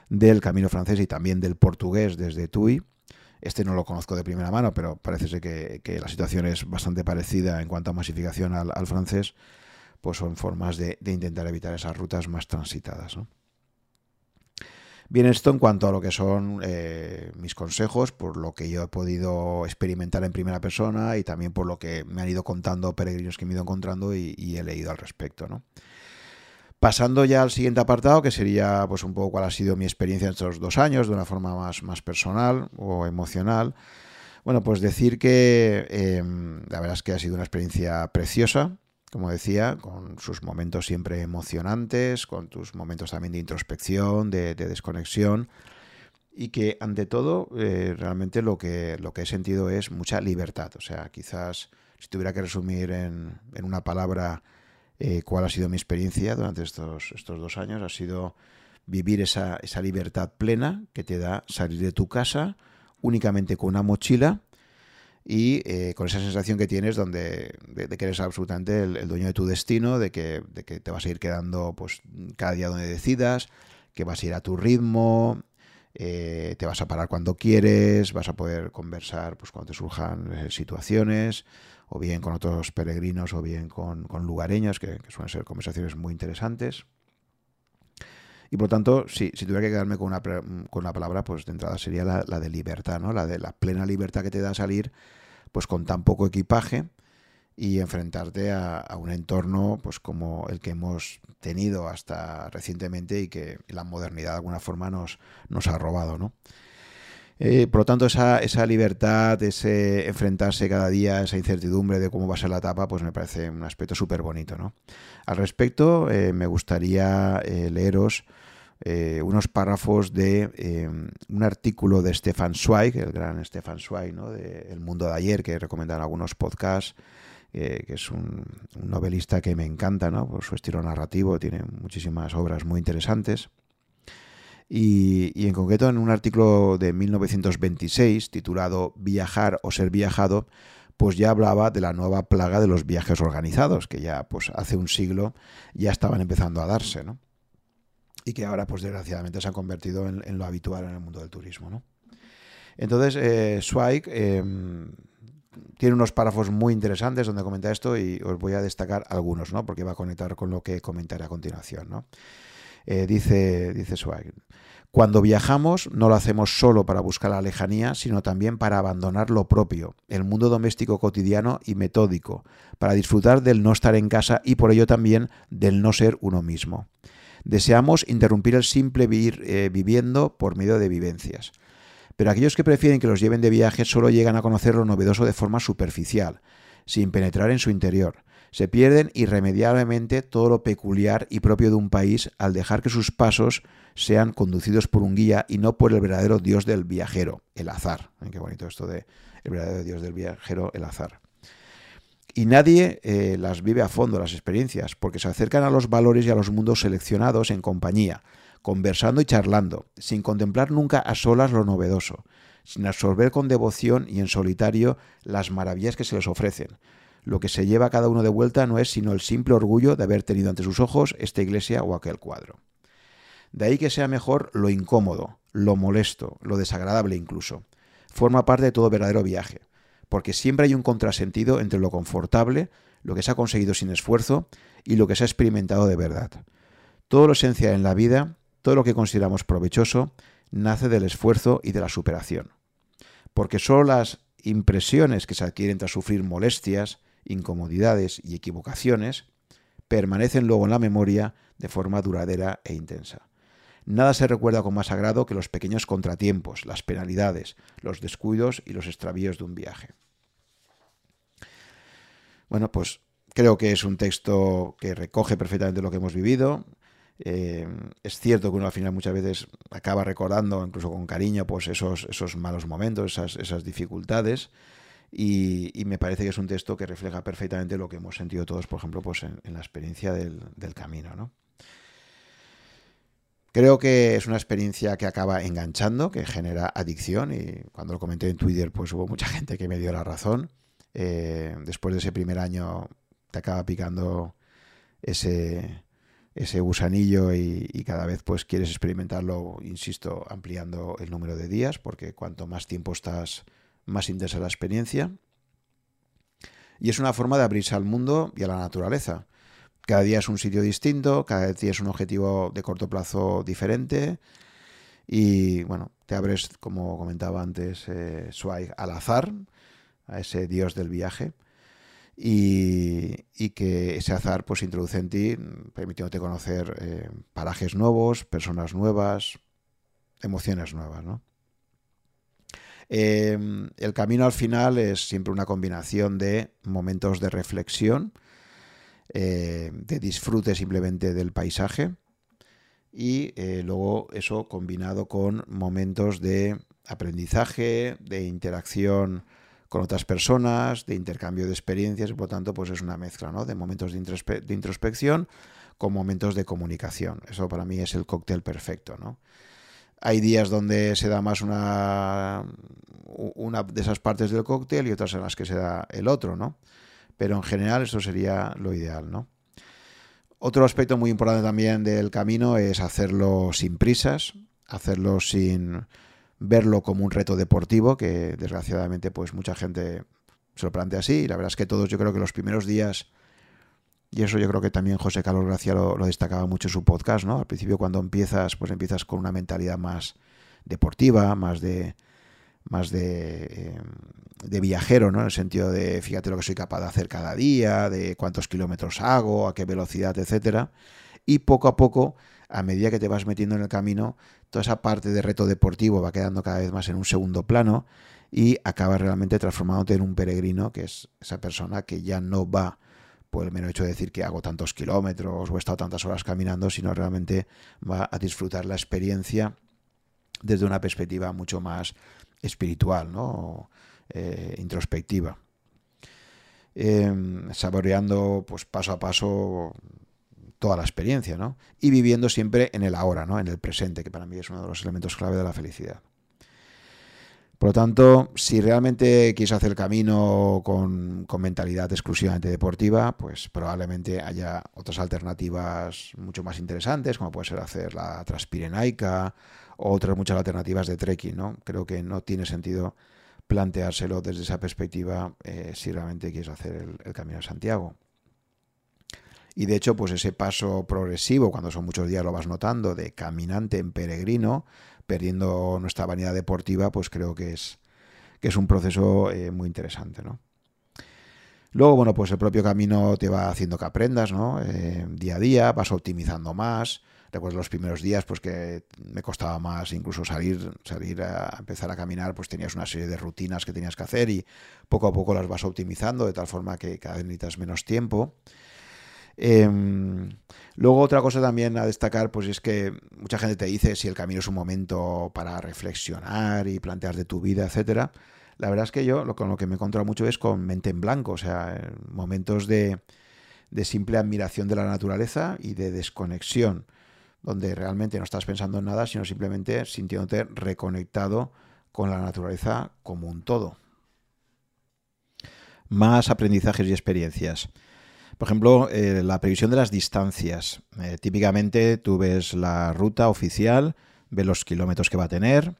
del camino francés y también del portugués desde Tui este no lo conozco de primera mano, pero parece ser que, la situación es bastante parecida en cuanto a masificación al, francés, pues son formas de, intentar evitar esas rutas más transitadas. Bien, esto en cuanto a lo que son eh, mis consejos, por lo que yo he podido experimentar en primera persona y también por lo que me han ido contando peregrinos que me he ido encontrando y, he leído al respecto. ¿no? Pasando ya al siguiente apartado, que sería pues un poco cuál ha sido mi experiencia en estos dos años, de una forma más, más personal o emocional. Bueno, pues decir que em, la verdad es que ha sido una experiencia preciosa, como decía, con sus momentos siempre emocionantes, con tus momentos también de introspección, de, desconexión, y que ante todo eh, realmente lo que, lo que he sentido es mucha libertad. O sea, quizás si tuviera que resumir en, en una palabra eh, cuál ha sido mi experiencia durante estos, estos dos años. Ha sido vivir esa, esa libertad plena que te da salir de tu casa únicamente con una mochila y eh, con esa sensación que tienes donde de, que eres absolutamente el, dueño de tu destino, de que, de que, te vas a ir quedando pues cada día donde decidas, que vas a ir a tu ritmo, eh, te vas a parar cuando quieres, vas a poder conversar pues cuando te surjan situaciones o bien con otros peregrinos o bien con, lugareños, que, suelen ser conversaciones muy interesantes. Y por lo tanto, si, si tuviera que quedarme con una, con una palabra, pues de entrada sería la, de libertad, ¿no? La de la plena libertad que te da salir, pues con tan poco equipaje y enfrentarte a, un entorno, pues como el que hemos tenido hasta recientemente y que la modernidad de alguna forma nos, nos ha robado, ¿no? Eh, por lo tanto, esa, esa, libertad, ese enfrentarse cada día, esa incertidumbre de cómo va a ser la etapa, pues me parece un aspecto súper bonito. ¿no? Al respecto, eh, me gustaría eh, leeros unos párrafos de un artículo de Stefan Zweig, el gran Stefan Zweig, ¿no? de El Mundo de Ayer, que recomendan algunos podcasts, que es un, un, novelista que me encanta ¿no? por su estilo narrativo, tiene muchísimas obras muy interesantes. Y, en concreto en un artículo de 1926 titulado Viajar o ser viajado, pues ya hablaba de la nueva plaga de los viajes organizados, que ya pues hace un siglo ya estaban empezando a darse, ¿no? y que ahora, pues desgraciadamente, se han convertido en, lo habitual en el mundo del turismo. ¿no? Entonces, eh, em, tiene unos párrafos muy interesantes donde comenta esto y os voy a destacar algunos, ¿no? porque va a conectar con lo que comentaré a continuación. ¿no? Eh, dice, dice cuando viajamos no lo hacemos solo para buscar la lejanía, sino también para abandonar lo propio, el mundo doméstico cotidiano y metódico, para disfrutar del no estar en casa y por ello también del no ser uno mismo. Deseamos interrumpir el simple vivir eh, viviendo por medio de vivencias. Pero aquellos que prefieren que los lleven de viaje solo llegan a conocer lo novedoso de forma superficial, sin penetrar en su interior. Se pierden irremediablemente todo lo peculiar y propio de un país al dejar que sus pasos sean conducidos por un guía y no por el verdadero Dios del viajero, el azar. Qué bonito esto de el verdadero Dios del viajero, el azar. Y nadie eh, las vive a fondo, las experiencias, porque se acercan a los valores y a los mundos seleccionados en compañía, conversando y charlando, sin contemplar nunca a solas lo novedoso, sin absorber con devoción y en solitario las maravillas que se les ofrecen. Lo que se lleva cada uno de vuelta no es sino el simple orgullo de haber tenido ante sus ojos esta iglesia o aquel cuadro. De ahí que sea mejor lo incómodo, lo molesto, lo desagradable incluso. Forma parte de todo verdadero viaje, porque siempre hay un contrasentido entre lo confortable, lo que se ha conseguido sin esfuerzo, y lo que se ha experimentado de verdad. Todo lo esencial en la vida, todo lo que consideramos provechoso, nace del esfuerzo y de la superación. Porque solo las impresiones que se adquieren tras sufrir molestias, incomodidades y equivocaciones permanecen luego en la memoria de forma duradera e intensa. Nada se recuerda con más agrado que los pequeños contratiempos, las penalidades, los descuidos y los extravíos de un viaje. Bueno, pues creo que es un texto que recoge perfectamente lo que hemos vivido. Eh, es cierto que uno al final muchas veces acaba recordando, incluso con cariño, pues esos, esos malos momentos, esas, dificultades. Y, me parece que es un texto que refleja perfectamente lo que hemos sentido todos, por ejemplo, pues en, la experiencia del, camino. ¿no? Creo que es una experiencia que acaba enganchando, que genera adicción y cuando lo comenté en Twitter pues hubo mucha gente que me dio la razón. Eh, después de ese primer año te acaba picando ese, ese gusanillo y, cada vez pues quieres experimentarlo, insisto, ampliando el número de días porque cuanto más tiempo estás, más intensa la experiencia. Y es una forma de abrirse al mundo y a la naturaleza. Cada día es un sitio distinto, cada día es un objetivo de corto plazo diferente y bueno, te abres, como comentaba antes, eh, al azar, a ese dios del viaje y, que ese azar pues introduce en ti, permitiéndote conocer eh, parajes nuevos, personas nuevas, emociones nuevas, ¿no? Em, el camino al final es siempre una combinación de momentos de reflexión, eh, de disfrute simplemente del paisaje y eh, luego eso combinado con momentos de aprendizaje, de interacción con otras personas, de intercambio de experiencias, por lo tanto, pues es una mezcla ¿no? de momentos de, introspección con momentos de comunicación. Eso para mí es el cóctel perfecto. ¿no? Hay días donde se da más una, una de esas partes del cóctel y otras en las que se da el otro, ¿no? pero en general eso sería lo ideal, ¿no? Otro aspecto muy importante también del camino es hacerlo sin prisas, hacerlo sin verlo como un reto deportivo, que desgraciadamente pues mucha gente se lo plantea así, y la verdad es que todos yo creo que los primeros días, y eso yo creo que también José Carlos Gracia lo, lo destacaba mucho en su podcast, ¿no? Al principio cuando empiezas, pues empiezas con una mentalidad más deportiva, más de, más eh, de, viajero, ¿no? En el sentido de, fíjate lo que soy capaz de hacer cada día, de cuántos kilómetros hago, a qué velocidad, etcétera. Y poco a poco, a medida que te vas metiendo en el camino, toda esa parte de reto deportivo va quedando cada vez más en un segundo plano y acabas realmente transformándote en un peregrino, que es esa persona que ya no va por el mero hecho de decir que hago tantos kilómetros o he estado tantas horas caminando, sino realmente va a disfrutar la experiencia desde una perspectiva mucho más espiritual, ¿no? Eh, introspectiva. Em, saboreando pues paso a paso toda la experiencia, ¿no? Y viviendo siempre en el ahora, ¿no? En el presente, que para mí es uno de los elementos clave de la felicidad. Por lo tanto, si realmente quieres hacer el camino con, mentalidad exclusivamente deportiva, pues probablemente haya otras alternativas mucho más interesantes, como puede ser hacer la Transpirenaica o otras muchas alternativas de trekking. ¿no? Creo que no tiene sentido planteárselo desde esa perspectiva eh, si realmente quieres hacer el, el Camino de Santiago. Y de hecho, pues ese paso progresivo, cuando son muchos días lo vas notando, de caminante en peregrino, perdiendo nuestra vanidad deportiva, pues creo que es, que es un proceso eh, muy interesante, ¿no? Luego, bueno, pues el propio camino te va haciendo que aprendas, ¿no? Eh, día a día, vas optimizando más. Recuerdo los primeros días, pues que me costaba más incluso salir, salir a empezar a caminar, pues tenías una serie de rutinas que tenías que hacer y poco a poco las vas optimizando de tal forma que cada vez necesitas menos tiempo. Em, luego otra cosa también a destacar, pues es que mucha gente te dice si el camino es un momento para reflexionar y plantear de tu vida, etcétera. La verdad es que yo lo, con lo que me he encontrado mucho es con mente en blanco, o sea, momentos de, de simple admiración de la naturaleza y de desconexión, donde realmente no estás pensando en nada, sino simplemente sintiéndote reconectado con la naturaleza como un todo. Más aprendizajes y experiencias. Por ejemplo, eh, la previsión de las distancias. Eh, típicamente tú ves la ruta oficial, ves los kilómetros que va a tener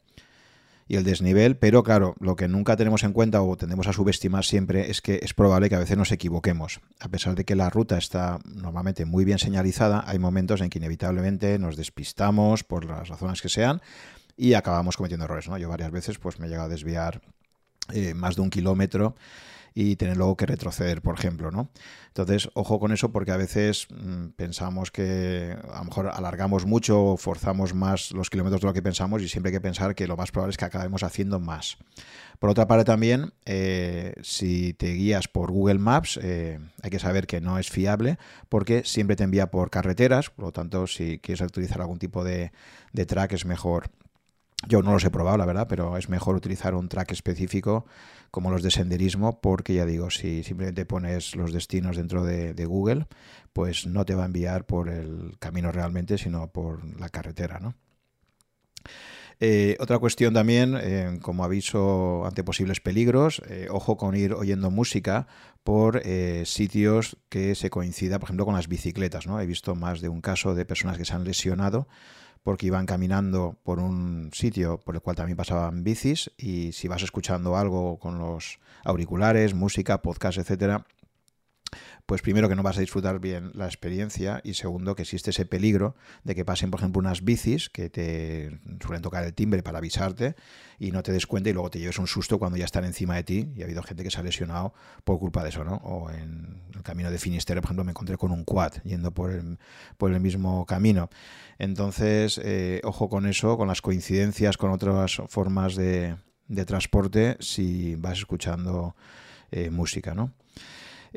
y el desnivel, pero claro, lo que nunca tenemos en cuenta o tendemos a subestimar siempre es que es probable que a veces nos equivoquemos. A pesar de que la ruta está normalmente muy bien señalizada, hay momentos en que inevitablemente nos despistamos por las razones que sean y acabamos cometiendo errores. Yo varias veces pues, me he llegado a desviar eh, más de un kilómetro y tener luego que retroceder, por ejemplo, ¿no? Entonces, ojo con eso porque a veces mm, pensamos que a lo mejor alargamos mucho o forzamos más los kilómetros de lo que pensamos y siempre hay que pensar que lo más probable es que acabemos haciendo más. Por otra parte también, eh, si te guías por Google Maps, eh, hay que saber que no es fiable porque siempre te envía por carreteras, por lo tanto, si quieres utilizar algún tipo de, de track es mejor yo no los he probado, la verdad, pero es mejor utilizar un track específico como los de senderismo, porque ya digo, si simplemente pones los destinos dentro de, Google, pues no te va a enviar por el camino realmente, sino por la carretera, ¿no? Eh, otra cuestión también, eh, como aviso ante posibles peligros, eh, ojo con ir oyendo música por sitios que se coincida, por ejemplo, con las bicicletas. ¿no? He visto más de un caso de personas que se han lesionado porque iban caminando por un sitio por el cual también pasaban bicis y si vas escuchando algo con los auriculares, música, podcast, etcétera, pues primero que no vas a disfrutar bien la experiencia y segundo que existe ese peligro de que pasen, por ejemplo, unas bicis que te suelen tocar el timbre para avisarte y no te des cuenta y luego te lleves un susto cuando ya están encima de ti y ha habido gente que se ha lesionado por culpa de eso, ¿no? O en el camino de Finisterre, por ejemplo, me encontré con un quad yendo por el, por el mismo camino. Entonces, eh, ojo con eso, con las coincidencias con otras formas de, transporte si vas escuchando eh, música, ¿no?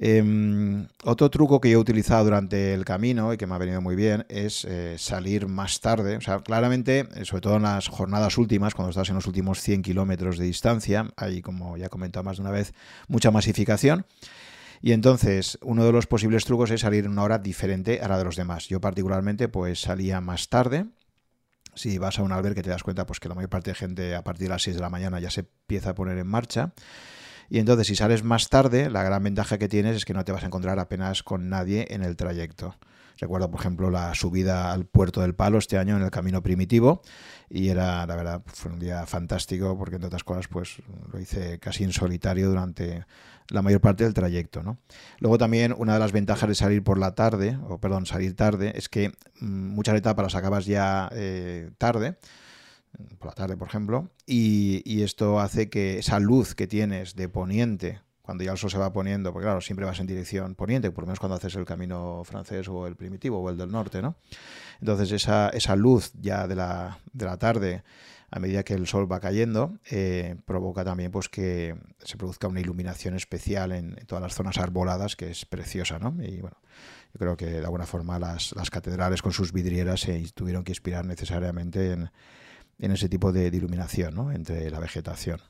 Em, otro truco que yo he utilizado durante el camino y que me ha venido muy bien es eh, salir más tarde. O sea, claramente, eh, sobre todo en las jornadas últimas, cuando estás en los últimos 100 kilómetros de distancia, hay, como ya he comentado más de una vez, mucha masificación. Y entonces, uno de los posibles trucos es salir una hora diferente a la de los demás. Yo particularmente, pues salía más tarde. Si vas a un albergue te das cuenta pues que la mayor parte de gente a partir de las 6 de la mañana ya se empieza a poner en marcha. Y entonces, si sales más tarde, la gran ventaja que tienes es que no te vas a encontrar apenas con nadie en el trayecto. Recuerdo, por ejemplo, la subida al puerto del Palo este año en el camino primitivo y era, la verdad, fue un día fantástico porque, entre otras cosas, pues lo hice casi en solitario durante la mayor parte del trayecto. ¿no? Luego también una de las ventajas de salir por la tarde, o perdón, salir tarde, es que mm, muchas etapas las acabas ya eh, tarde por la tarde, por ejemplo, y, esto hace que esa luz que tienes de poniente, cuando ya el sol se va poniendo, porque claro, siempre vas en dirección poniente, por lo menos cuando haces el camino francés o el primitivo o el del norte, ¿no? Entonces esa, esa luz ya de la, de la tarde, a medida que el sol va cayendo, eh, provoca también pues que se produzca una iluminación especial en, todas las zonas arboladas, que es preciosa, ¿no? Y bueno, yo creo que de alguna forma las, las catedrales con sus vidrieras se tuvieron que inspirar necesariamente en en ese tipo de, iluminación entre la vegetación.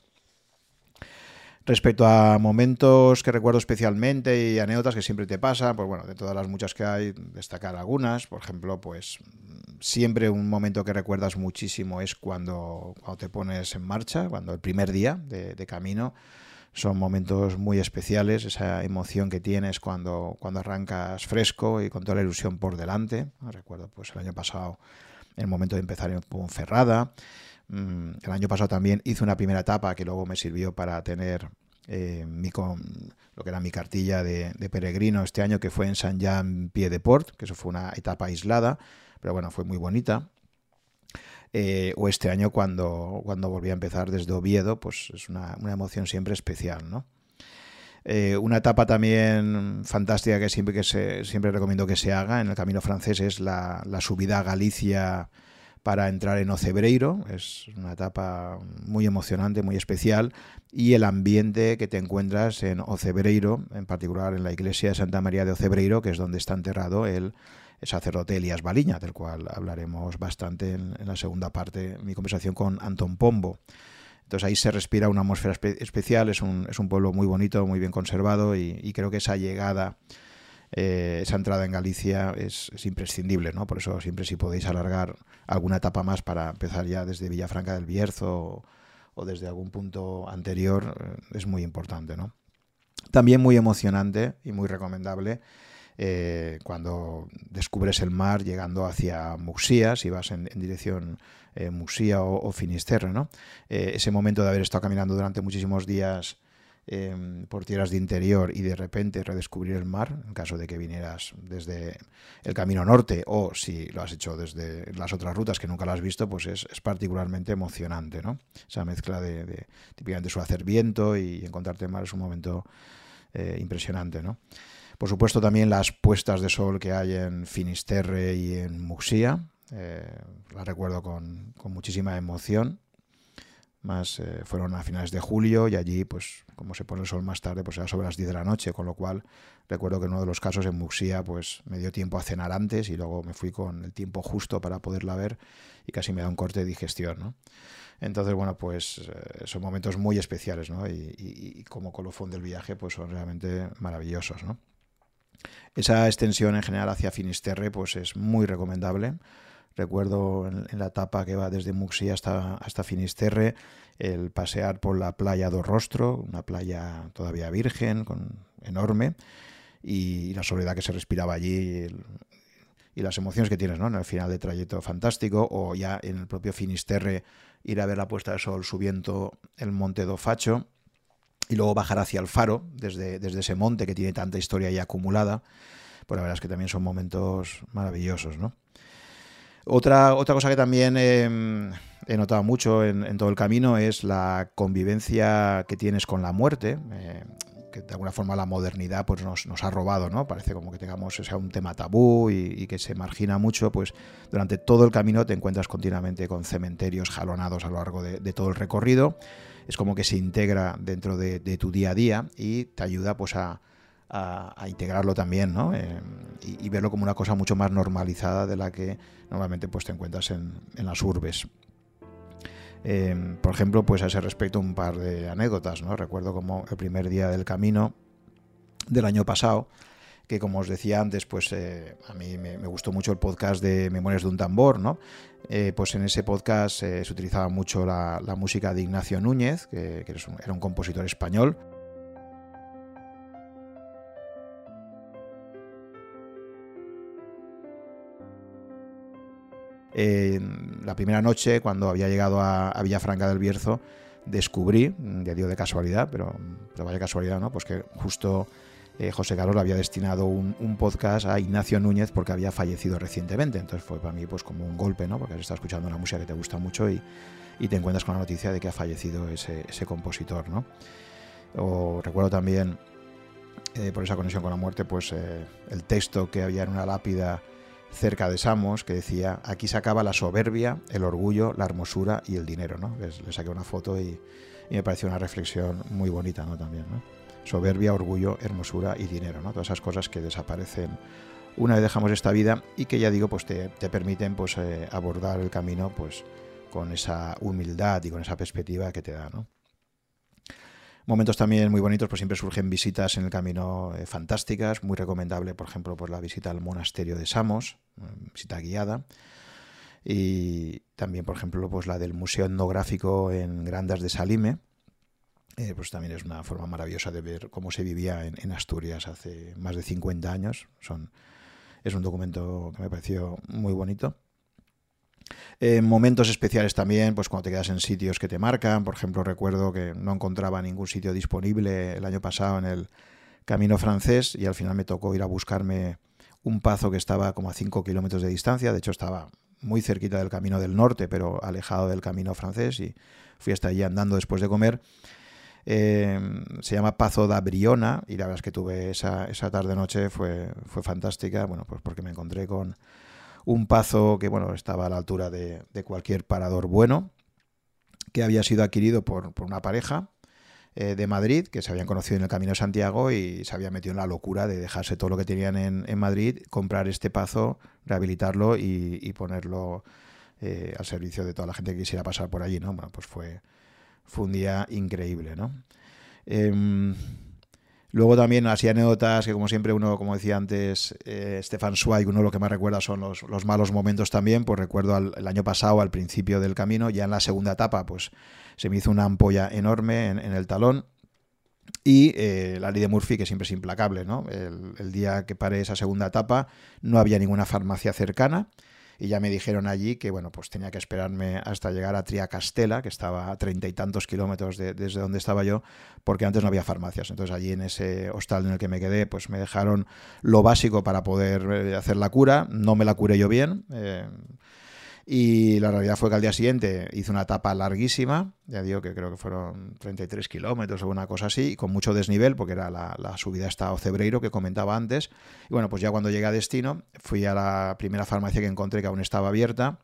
Respecto a momentos que recuerdo especialmente y anécdotas que siempre te pasan, pues bueno, de todas las muchas que hay, destacar algunas, por ejemplo, pues siempre un momento que recuerdas muchísimo es cuando, cuando te pones en marcha, cuando el primer día de, camino. Son momentos muy especiales, esa emoción que tienes cuando, cuando arrancas fresco y con toda la ilusión por delante. Recuerdo pues el año pasado el momento de empezar en Ponferrada. Mm, el año pasado también hice una primera etapa que luego me sirvió para tener eh, mi, lo que era mi cartilla de, peregrino este año, que fue en San Jean Pied de Port, que eso fue una etapa aislada, pero bueno, fue muy bonita. Eh, o este año cuando, cuando volví a empezar desde Oviedo, pues es una, emoción siempre especial, ¿no? Eh, una etapa también fantástica que siempre, que se, siempre recomiendo que se haga en el camino francés es la, la subida a Galicia para entrar en Ocebreiro. Es una etapa muy emocionante, muy especial. Y el ambiente que te encuentras en Ocebreiro, en particular en la iglesia de Santa María de Ocebreiro, que es donde está enterrado el sacerdote Elías Baliña, del cual hablaremos bastante en, la segunda parte de mi conversación con Antón Pombo. Entonces ahí se respira una atmósfera especial, es un, es un, pueblo muy bonito, muy bien conservado y creo que esa llegada eh, esa entrada en Galicia es, imprescindible, ¿no? Por eso siempre si podéis alargar alguna etapa más para empezar ya desde Villafranca del Bierzo o, desde algún punto anterior eh, es muy importante, ¿no? También muy emocionante y muy recomendable eh, cuando descubres el mar llegando hacia Muxía, si vas en, dirección Muxía o, Finisterre, ¿no? ese momento de haber estado caminando durante muchísimos días por tierras de interior y de repente redescubrir el mar, en caso de que vinieras desde el camino norte o si lo has hecho desde las otras rutas que nunca lo has visto, pues es, particularmente emocionante, ¿no? Esa mezcla de, típicamente su hacer viento y encontrarte en mar es un momento eh, impresionante, ¿no? Por supuesto también las puestas de sol que hay en Finisterre y en Muxía, eh, las recuerdo con, con muchísima emoción más eh, fueron a finales de julio y allí, pues como se pone el sol más tarde, pues era sobre las 10 de la noche, con lo cual recuerdo que en uno de los casos en Muxía, pues me dio tiempo a cenar antes y luego me fui con el tiempo justo para poderla ver y casi me da un corte de digestión, ¿no? Entonces, bueno, pues eh, son momentos muy especiales, ¿no? Y, y, como colofón del viaje, pues son realmente maravillosos, ¿no? Esa extensión en general hacia Finisterre, pues es muy recomendable. Recuerdo en, la etapa que va desde Muxi hasta, hasta Finisterre, el pasear por la playa do Rostro, una playa todavía virgen, enorme, y, la soledad que se respiraba allí y, las emociones que tienes ¿no? en el final de trayecto fantástico, o ya en el propio Finisterre ir a ver la puesta de sol subiendo el monte do Facho y luego bajar hacia el faro desde, desde ese monte que tiene tanta historia ya acumulada, pues la verdad es que también son momentos maravillosos, ¿no? Otra, otra cosa que también em, he notado mucho en, todo el camino es la convivencia que tienes con la muerte. Eh, que de alguna forma la modernidad pues nos, ha robado, ¿no? Parece como que tengamos sea, un tema tabú y, que se margina mucho, pues durante todo el camino te encuentras continuamente con cementerios jalonados a lo largo de, todo el recorrido. Es como que se integra dentro de, de, tu día a día y te ayuda pues a, a, integrarlo también, ¿no? Eh, y, verlo como una cosa mucho más normalizada de la que normalmente pues, te encuentras en, las urbes. Eh, por ejemplo, pues a ese respecto un par de anécdotas, ¿no? Recuerdo como el primer día del camino del año pasado, que como os decía antes, pues eh, a mí me, gustó mucho el podcast de Memorias de un tambor, ¿no? pues en ese podcast se utilizaba mucho la, música de Ignacio Núñez, que, era un compositor español, la primera noche, cuando había llegado a, Villafranca del Bierzo, descubrí, ya digo de casualidad, pero, vaya casualidad, ¿no? Pues que justo eh, José Carlos había destinado un, podcast a Ignacio Núñez porque había fallecido recientemente. Entonces fue para mí pues como un golpe, ¿no? Porque has estado escuchando una música que te gusta mucho y, te encuentras con la noticia de que ha fallecido ese, compositor, ¿no? O recuerdo también, eh, por esa conexión con la muerte, pues eh, el texto que había en una lápida cerca de Samos que decía, aquí se acaba la soberbia, el orgullo, la hermosura y el dinero. ¿no? Le saqué una foto y, me pareció una reflexión muy bonita ¿no? también. ¿no? Soberbia, orgullo, hermosura y dinero. ¿no? Todas esas cosas que desaparecen una vez dejamos esta vida y que ya digo, pues te, permiten pues, eh, abordar el camino pues, con esa humildad y con esa perspectiva que te da. ¿no? Momentos también muy bonitos, pues siempre surgen visitas en el camino eh, fantásticas, muy recomendable, por ejemplo, por la visita al monasterio de Samos, visita guiada. y también, por ejemplo, pues la del Museo Etnográfico en Grandas de Salime, eh, pues también es una forma maravillosa de ver cómo se vivía en, Asturias hace más de 50 años. Son, es un documento que me pareció muy bonito. Eh, momentos especiales también, pues cuando te quedas en sitios que te marcan. Por ejemplo, recuerdo que no encontraba ningún sitio disponible el año pasado en el Camino francés y al final me tocó ir a buscarme un pazo que estaba como a 5 kilómetros de distancia. De hecho, estaba muy cerquita del Camino del Norte, pero alejado del Camino francés y fui hasta allí andando después de comer. Eh, se llama Pazo da Briona y la verdad es que tuve esa, esa tarde-noche, fue, fue fantástica, bueno, pues porque me encontré con un pazo que bueno, estaba a la altura de, cualquier parador bueno, que había sido adquirido por, una pareja eh, de Madrid, que se habían conocido en el Camino de Santiago y se había metido en la locura de dejarse todo lo que tenían en, Madrid, comprar este pazo, rehabilitarlo y, ponerlo eh, al servicio de toda la gente que quisiera pasar por allí, ¿no? Bueno, pues fue, fue un día increíble, ¿no? Em, luego también así anécdotas que como siempre uno, como decía antes, eh, Stefan Zweig, uno lo que más recuerda son los, malos momentos también, pues recuerdo el año pasado, al principio del camino, ya en la segunda etapa, pues se me hizo una ampolla enorme en, el talón. Y eh, la ley de Murphy, que siempre es implacable, ¿no? El, el, día que paré esa segunda etapa no había ninguna farmacia cercana y ya me dijeron allí que bueno, pues tenía que esperarme hasta llegar a Triacastela, que estaba a treinta y tantos kilómetros desde donde estaba yo, porque antes no había farmacias. Entonces allí en ese hostal en el que me quedé, pues me dejaron lo básico para poder eh, hacer la cura. No me la curé yo bien. Eh, y la realidad fue que al día siguiente hice una etapa larguísima, ya digo que creo que fueron 33 kilómetros o una cosa así, con mucho desnivel, porque era la, subida hasta Ocebreiro que comentaba antes. Y bueno, pues ya cuando llegué a destino, fui a la primera farmacia que encontré que aún estaba abierta.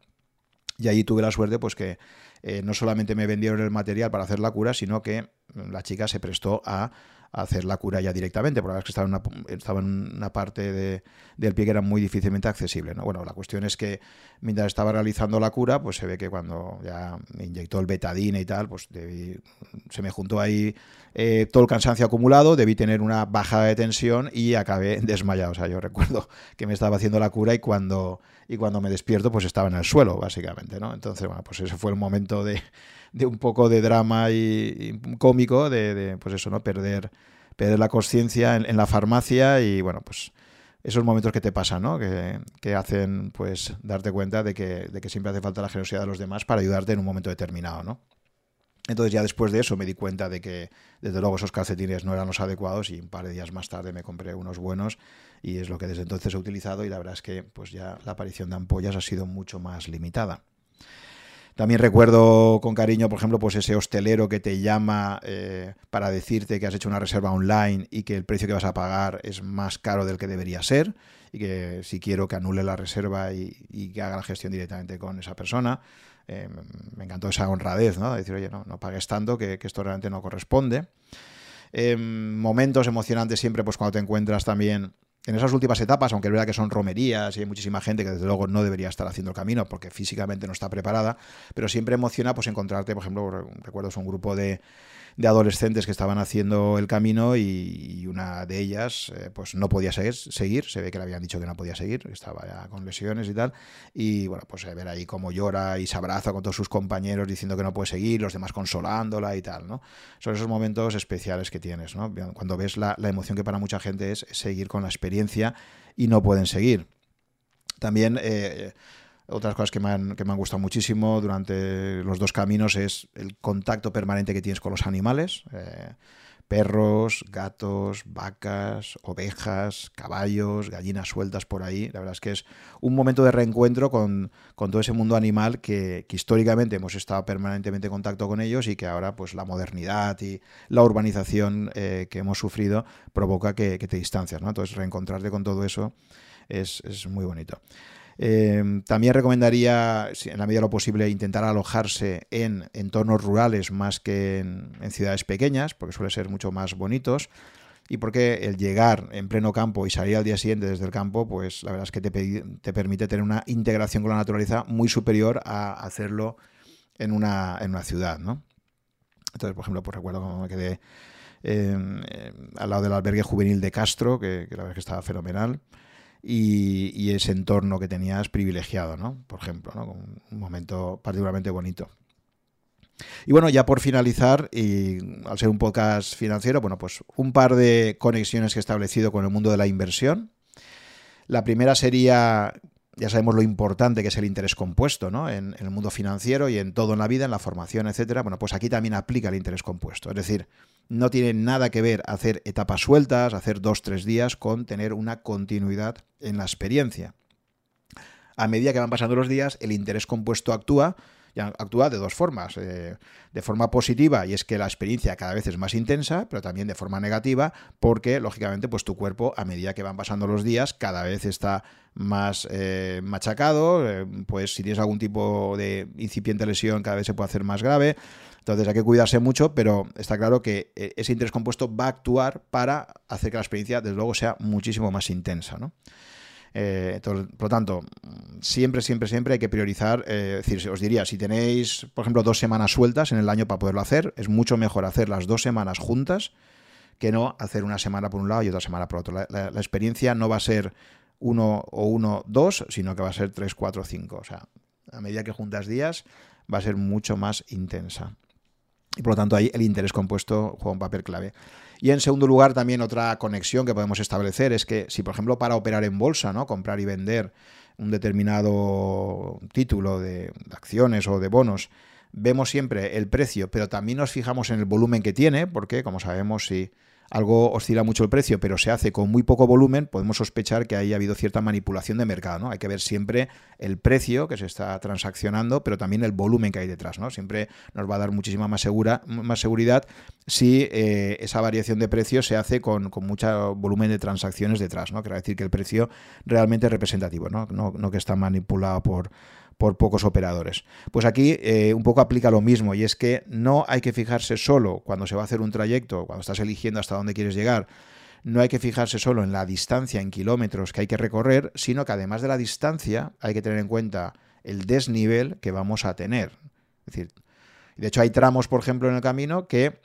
Y allí tuve la suerte, pues que eh, no solamente me vendieron el material para hacer la cura, sino que la chica se prestó a hacer la cura ya directamente, porque es que estaba en una, estaba en una parte de, del pie que era muy difícilmente accesible. ¿no? Bueno, la cuestión es que mientras estaba realizando la cura, pues se ve que cuando ya me inyectó el betadine y tal, pues se me juntó ahí eh, todo el cansancio acumulado, debí tener una bajada de tensión y acabé *laughs* desmayado. O sea, yo recuerdo que me estaba haciendo la cura y cuando, y cuando me despierto, pues estaba en el suelo, básicamente, ¿no? Entonces, bueno, pues ese fue el momento de *laughs* de un poco de drama y, cómico, de, pues eso, ¿no? Perder, perder la conciencia en, la farmacia y bueno, pues esos momentos que te pasan, ¿no? Que, que, hacen pues darte cuenta de que, de que siempre hace falta la generosidad de los demás para ayudarte en un momento determinado, ¿no? Entonces ya después de eso me di cuenta de que desde luego esos calcetines no eran los adecuados y un par de días más tarde me compré unos buenos y es lo que desde entonces he utilizado y la verdad es que pues ya la aparición de ampollas ha sido mucho más limitada. También recuerdo con cariño, por ejemplo, pues ese hostelero que te llama eh, para decirte que has hecho una reserva online y que el precio que vas a pagar es más caro del que debería ser y que si quiero que anule la reserva y, que haga la gestión directamente con esa persona. Eh, me encantó esa honradez, ¿no? De decir, oye, no, no pagues tanto, que, esto realmente no corresponde. Em, momentos emocionantes siempre, pues cuando te encuentras también en esas últimas etapas, aunque es verdad que son romerías y hay muchísima gente que desde luego no debería estar haciendo el camino porque físicamente no está preparada, pero siempre emociona pues encontrarte, por ejemplo, recuerdo es un grupo de, de adolescentes que estaban haciendo el camino y, una de ellas eh, pues no podía seguir, seguir, se ve que le habían dicho que no podía seguir, estaba ya con lesiones y tal, y bueno, pues ver ahí cómo llora y se abraza con todos sus compañeros diciendo que no puede seguir, los demás consolándola y tal, ¿no? Son esos momentos especiales que tienes, ¿no? Cuando ves la, emoción que para mucha gente es seguir con la experiencia y no pueden seguir. También... Eh, otras cosas que me, han, que me han gustado muchísimo durante los dos caminos es el contacto permanente que tienes con los animales. Eh, perros, gatos, vacas, ovejas, caballos, gallinas sueltas por ahí. La verdad es que es un momento de reencuentro con, todo ese mundo animal que, históricamente hemos estado permanentemente en contacto con ellos y que ahora pues la modernidad y la urbanización eh, que hemos sufrido provoca que, te distancias. ¿no? Entonces reencontrarte con todo eso es, es muy bonito. Em, también recomendaría, en la medida de lo posible, intentar alojarse en entornos rurales más que en, ciudades pequeñas, porque suele ser mucho más bonitos. Y porque el llegar en pleno campo y salir al día siguiente desde el campo, pues la verdad es que te, permite tener una integración con la naturaleza muy superior a hacerlo en una, en una ciudad. Entonces, por ejemplo, pues recuerdo cómo me quedé em, em, al lado del albergue juvenil de Castro, que la verdad es que estaba fenomenal. Y, ese entorno que tenías privilegiado, ¿no? Por ejemplo, ¿no? Un momento particularmente bonito. Y bueno, ya por finalizar, y al ser un podcast financiero, bueno, pues un par de conexiones que he establecido con el mundo de la inversión. La primera sería, ya sabemos lo importante que es el interés compuesto, ¿no? En, el mundo financiero y en todo en la vida, en la formación, etcétera. Bueno, pues aquí también aplica el interés compuesto. Es decir, no tiene nada que ver hacer etapas sueltas, hacer dos, tres días, con tener una continuidad en la experiencia. A medida que van pasando los días, el interés compuesto actúa actúa de dos formas. Eh, de forma positiva, y es que la experiencia cada vez es más intensa, pero también de forma negativa, porque lógicamente pues tu cuerpo, a medida que van pasando los días, cada vez está más eh, machacado, eh, pues si tienes algún tipo de incipiente lesión, cada vez se puede hacer más grave. Entonces hay que cuidarse mucho, pero está claro que ese interés compuesto va a actuar para hacer que la experiencia, desde luego, sea muchísimo más intensa. ¿no? Eh, por lo tanto, siempre, siempre, siempre hay que priorizar. Eh, decir, os diría, si tenéis, por ejemplo, dos semanas sueltas en el año para poderlo hacer, es mucho mejor hacer las dos semanas juntas que no hacer una semana por un lado y otra semana por otro. La, experiencia no va a ser uno o uno, dos, sino que va a ser tres, cuatro, cinco. O sea, a medida que juntas días, va a ser mucho más intensa. Y por lo tanto, ahí el interés compuesto juega un papel clave. Y en segundo lugar, también otra conexión que podemos establecer es que si, por ejemplo, para operar en bolsa, ¿no? comprar y vender un determinado título de acciones o de bonos, vemos siempre el precio, pero también nos fijamos en el volumen que tiene, porque, como sabemos, si algo oscila mucho el precio, pero se hace con muy poco volumen, podemos sospechar que ahí ha habido cierta manipulación de mercado. ¿no? Hay que ver siempre el precio que se está transaccionando, pero también el volumen que hay detrás. ¿no? Siempre nos va a dar muchísima más, segura, más seguridad si eh, esa variación de precio se hace con, mucho volumen de transacciones detrás. ¿no? Quiere decir que el precio realmente es representativo, no, no, no que está manipulado por por pocos operadores. Pues aquí eh, un poco aplica lo mismo y es que no hay que fijarse solo cuando se va a hacer un trayecto, cuando estás eligiendo hasta dónde quieres llegar, no hay que fijarse solo en la distancia en kilómetros que hay que recorrer, sino que además de la distancia hay que tener en cuenta el desnivel que vamos a tener. Es decir, de hecho hay tramos, por ejemplo, en el camino que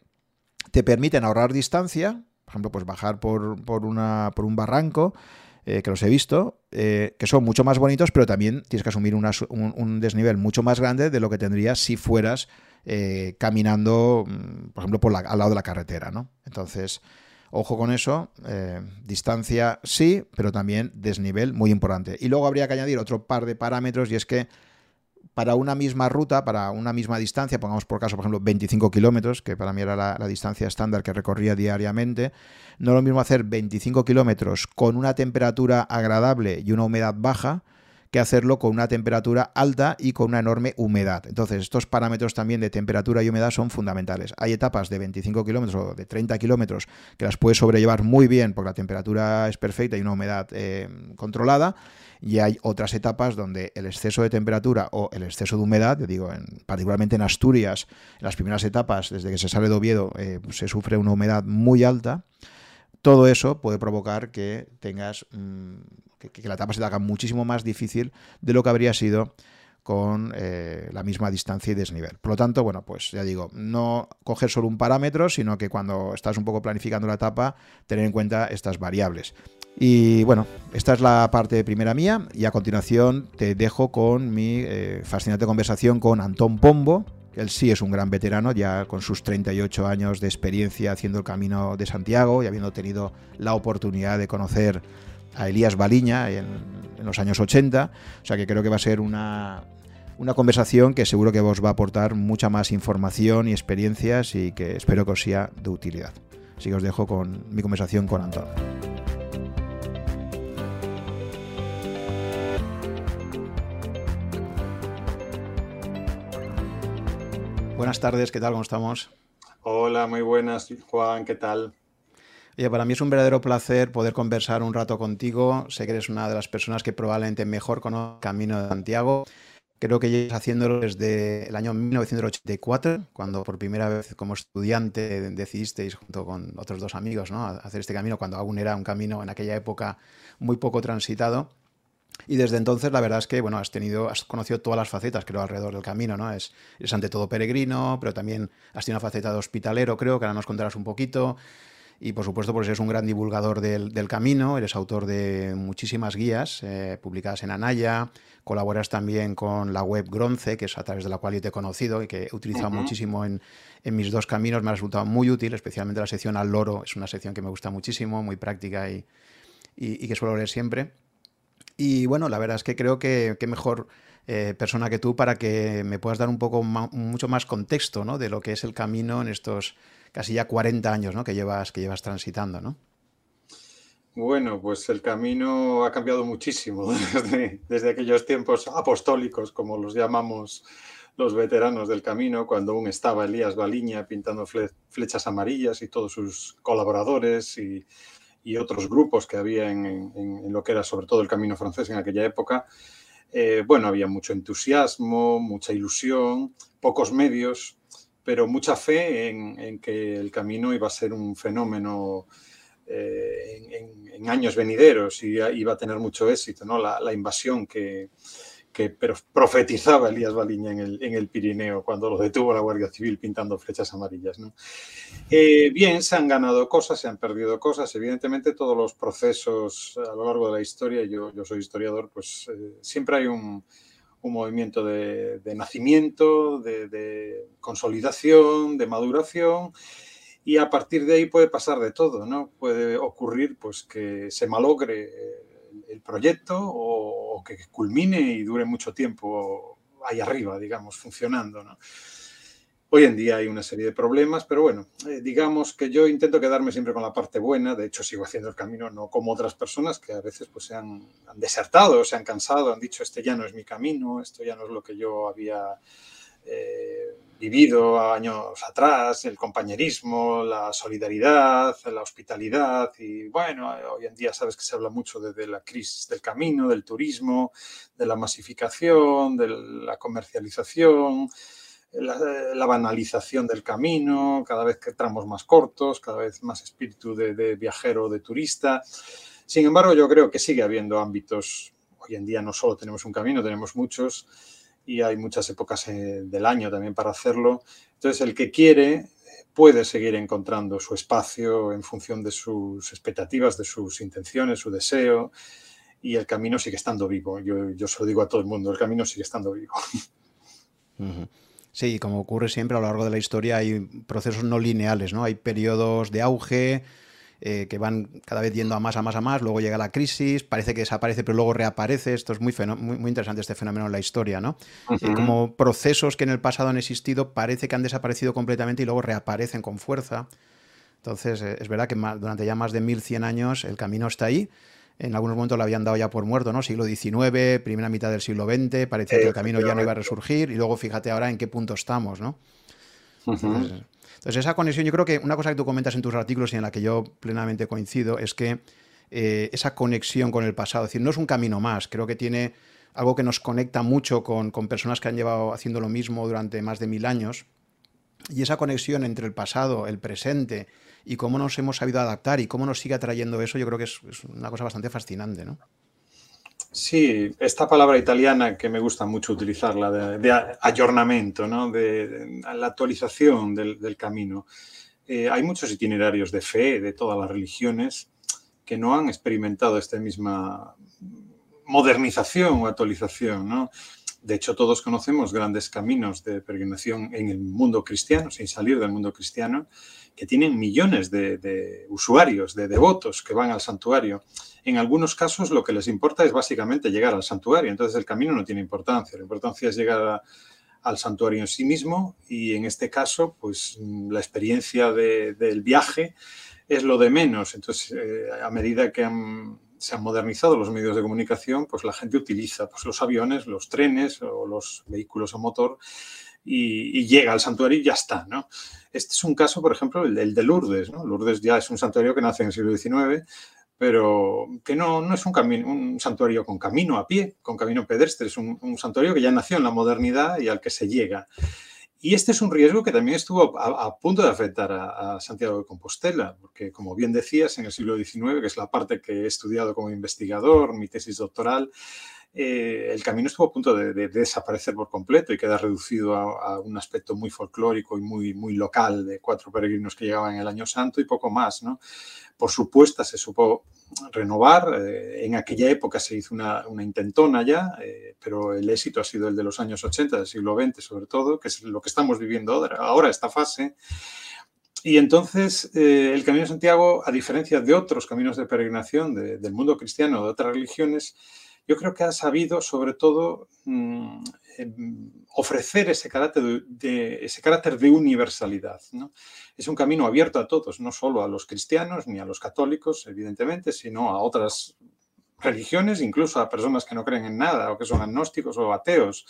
te permiten ahorrar distancia, por ejemplo, pues bajar por, por, una, por un barranco eh, que los he visto, eh, que son mucho más bonitos, pero también tienes que asumir un, desnivel mucho más grande de lo que tendrías si fueras eh, caminando, mm, por ejemplo, al lado de la carretera. ¿no? Entonces, ojo con eso, distancia sí, pero también desnivel muy importante. Y luego habría que añadir otro par de parámetros y es que para una misma ruta, para una misma distancia, pongamos por caso, por ejemplo, 25 kilómetros, que para mí era la, distancia estándar que recorría diariamente, no es lo mismo hacer 25 kilómetros con una temperatura agradable y una humedad baja que hacerlo con una temperatura alta y con una enorme humedad. Entonces, estos parámetros también de temperatura y humedad son fundamentales. Hay etapas de 25 kilómetros o de 30 kilómetros que las puedes sobrellevar muy bien porque la temperatura es perfecta y una humedad eh, controlada y hay otras etapas donde el exceso de temperatura o el exceso de humedad, digo, en, particularmente en Asturias, en las primeras etapas, desde que se sale de Oviedo, eh, se sufre una humedad muy alta. Todo eso puede provocar que tengas mm, que, la etapa se te haga muchísimo más difícil de lo que habría sido con eh, la misma distancia y desnivel. Por lo tanto, bueno, pues ya digo, no coger solo un parámetro, sino que cuando estás un poco planificando la etapa, tener en cuenta estas variables. Y bueno, esta es la parte primera mía y a continuación te dejo con mi eh, fascinante conversación con Antón Pombo. Él sí es un gran veterano, ya con sus 38 años de experiencia haciendo el camino de Santiago y habiendo tenido la oportunidad de conocer a Elías Baliña en, los años 80. O sea que creo que va a ser una, una conversación que seguro que os va a aportar mucha más información y experiencias y que espero que os sea de utilidad. Así que os dejo con mi conversación con Antón. Buenas tardes, ¿qué tal? ¿Cómo estamos? Hola, muy buenas, Juan, ¿qué tal? Oye, para mí es un verdadero placer poder conversar un rato contigo. Sé que eres una de las personas que probablemente mejor conoce el Camino de Santiago. Creo que llevas haciéndolo desde el año 1984, cuando por primera vez como estudiante decidisteis junto con otros dos amigos ¿no? hacer este camino, cuando aún era un camino en aquella época muy poco transitado. Y desde entonces la verdad es que bueno, has tenido, has conocido todas las facetas, creo, alrededor del camino, ¿no? Es, eres ante todo peregrino, pero también has tenido una faceta de hospitalero, creo, que ahora nos contarás un poquito. y por supuesto porque eres un gran divulgador del, camino, eres autor de muchísimas guías eh, publicadas en Anaya, colaboras también con la web Gronce, que es a través de la cual yo te he conocido y que he utilizado muchísimo en, mis dos caminos, me ha resultado muy útil, especialmente la sección al loro, es una sección que me gusta muchísimo, muy práctica y, que suelo leer siempre. Y bueno, la verdad es que creo que, qué mejor eh, persona que tú para que me puedas dar un poco mucho más contexto ¿no? de lo que es el camino en estos casi ya 40 años ¿no? que, llevas, que llevas transitando, ¿no? Bueno, pues el camino ha cambiado muchísimo *laughs* desde, aquellos tiempos apostólicos, como los llamamos los veteranos del camino, cuando aún estaba Elías Baliña pintando flechas amarillas y todos sus colaboradores y, otros grupos que había en, lo que era sobre todo el camino francés en aquella época. Eh, bueno, había mucho entusiasmo, mucha ilusión, pocos medios, pero mucha fe en, que el camino iba a ser un fenómeno eh, en, años venideros y iba a tener mucho éxito, ¿no? La, invasión que, profetizaba Elías Baliña en el, Pirineo cuando lo detuvo la Guardia Civil pintando flechas amarillas. Eh, bien, se han ganado cosas, se han perdido cosas. Evidentemente, todos los procesos a lo largo de la historia, yo, yo soy historiador, pues eh, siempre hay un, un movimiento de, nacimiento, de, consolidación, de maduración, y a partir de ahí puede pasar de todo, ¿no? Puede ocurrir pues, que se malogre el proyecto o, que culmine y dure mucho tiempo ahí arriba, digamos, funcionando, ¿no? Hoy en día hay una serie de problemas, pero bueno, eh, digamos que yo intento quedarme siempre con la parte buena, de hecho sigo haciendo el camino, no como otras personas que a veces pues se han, desertado, se han cansado, han dicho este ya no es mi camino, esto ya no es lo que yo había eh, vivido años atrás, el compañerismo, la solidaridad, la hospitalidad y bueno, hoy en día sabes que se habla mucho de la crisis del camino, del turismo, de la masificación, de la comercialización la, banalización del camino, cada vez que tramos más cortos, cada vez más espíritu de, viajero, de turista. Sin embargo, yo creo que sigue habiendo ámbitos. Hoy en día no solo tenemos un camino, tenemos muchos y hay muchas épocas eh, del año también para hacerlo. Entonces, el que quiere puede seguir encontrando su espacio en función de sus expectativas, de sus intenciones, su deseo, y el camino sigue estando vivo. Yo, yo se lo digo a todo el mundo, el camino sigue estando vivo. *laughs* Sí, como ocurre siempre a lo largo de la historia, hay procesos no lineales, ¿no? Hay periodos de auge eh, que van cada vez yendo a más, a más, a más, luego llega la crisis, parece que desaparece, pero luego reaparece. Esto es muy, muy, interesante este fenómeno en la historia, ¿no? Eh, como procesos que en el pasado han existido parece que han desaparecido completamente y luego reaparecen con fuerza. Entonces, eh, es verdad que durante ya más de 1100 años el camino está ahí en algunos momentos lo habían dado ya por muerto, ¿no? Siglo XIX, primera mitad del siglo XX, parecía que el camino ya no iba a resurgir y luego fíjate ahora en qué punto estamos, ¿no? entonces, esa conexión, yo creo que una cosa que tú comentas en tus artículos y en la que yo plenamente coincido es que eh, esa conexión con el pasado, es decir, no es un camino más, creo que tiene algo que nos conecta mucho con, personas que han llevado haciendo lo mismo durante más de mil años y esa conexión entre el pasado, el presente y cómo nos hemos sabido adaptar y cómo nos sigue atrayendo eso, yo creo que es, una cosa bastante fascinante, ¿no? Sí, esta palabra italiana que me gusta mucho utilizarla, de, de ¿no? de, la actualización del, camino. Eh, hay muchos itinerarios de fe de todas las religiones que no han experimentado esta misma modernización o actualización. De hecho, todos conocemos grandes caminos de peregrinación en el mundo cristiano, sin salir del mundo cristiano, que tienen millones de, usuarios, de devotos que van al santuario. En algunos casos lo que les importa es básicamente llegar al santuario, entonces el camino no tiene importancia, la importancia es llegar al santuario en sí mismo y en este caso pues la experiencia del viaje es lo de menos. Entonces eh, a medida que se han modernizado los medios de comunicación, pues la gente utiliza pues, los aviones, los trenes o los vehículos a motor y, llega al santuario y ya está, ¿no? Este es un caso, por ejemplo, el, de Lourdes, ¿no? Lourdes ya es un santuario que nace en el siglo XIX, pero que no, no es un, camino, un santuario con camino a pie, con camino pedestre, es un, santuario que ya nació en la modernidad y al que se llega. Y este es un riesgo que también estuvo a, punto de afectar a, a, Santiago de Compostela, porque como bien decías, en el siglo XIX, que es la parte que he estudiado como investigador, mi tesis doctoral, eh, el camino estuvo a punto de, desaparecer por completo y queda reducido a, un aspecto muy folclórico y muy, muy local de cuatro peregrinos que llegaban el año santo y poco más. Por supuesto, se supo renovar. Eh, en aquella época se hizo una, intentona ya, eh, pero el éxito ha sido el de los años 80, del siglo XX sobre todo, que es lo que estamos viviendo ahora, ahora esta fase. Y entonces el Camino de Santiago, a diferencia de otros caminos de peregrinación del mundo cristiano, de otras religiones, yo creo que ha sabido sobre todo mm, em, ofrecer ese carácter de, universalidad. Es un camino abierto a todos, no solo a los cristianos ni a los católicos, evidentemente, sino a otras religiones, incluso a personas que no creen en nada o que son agnósticos o ateos.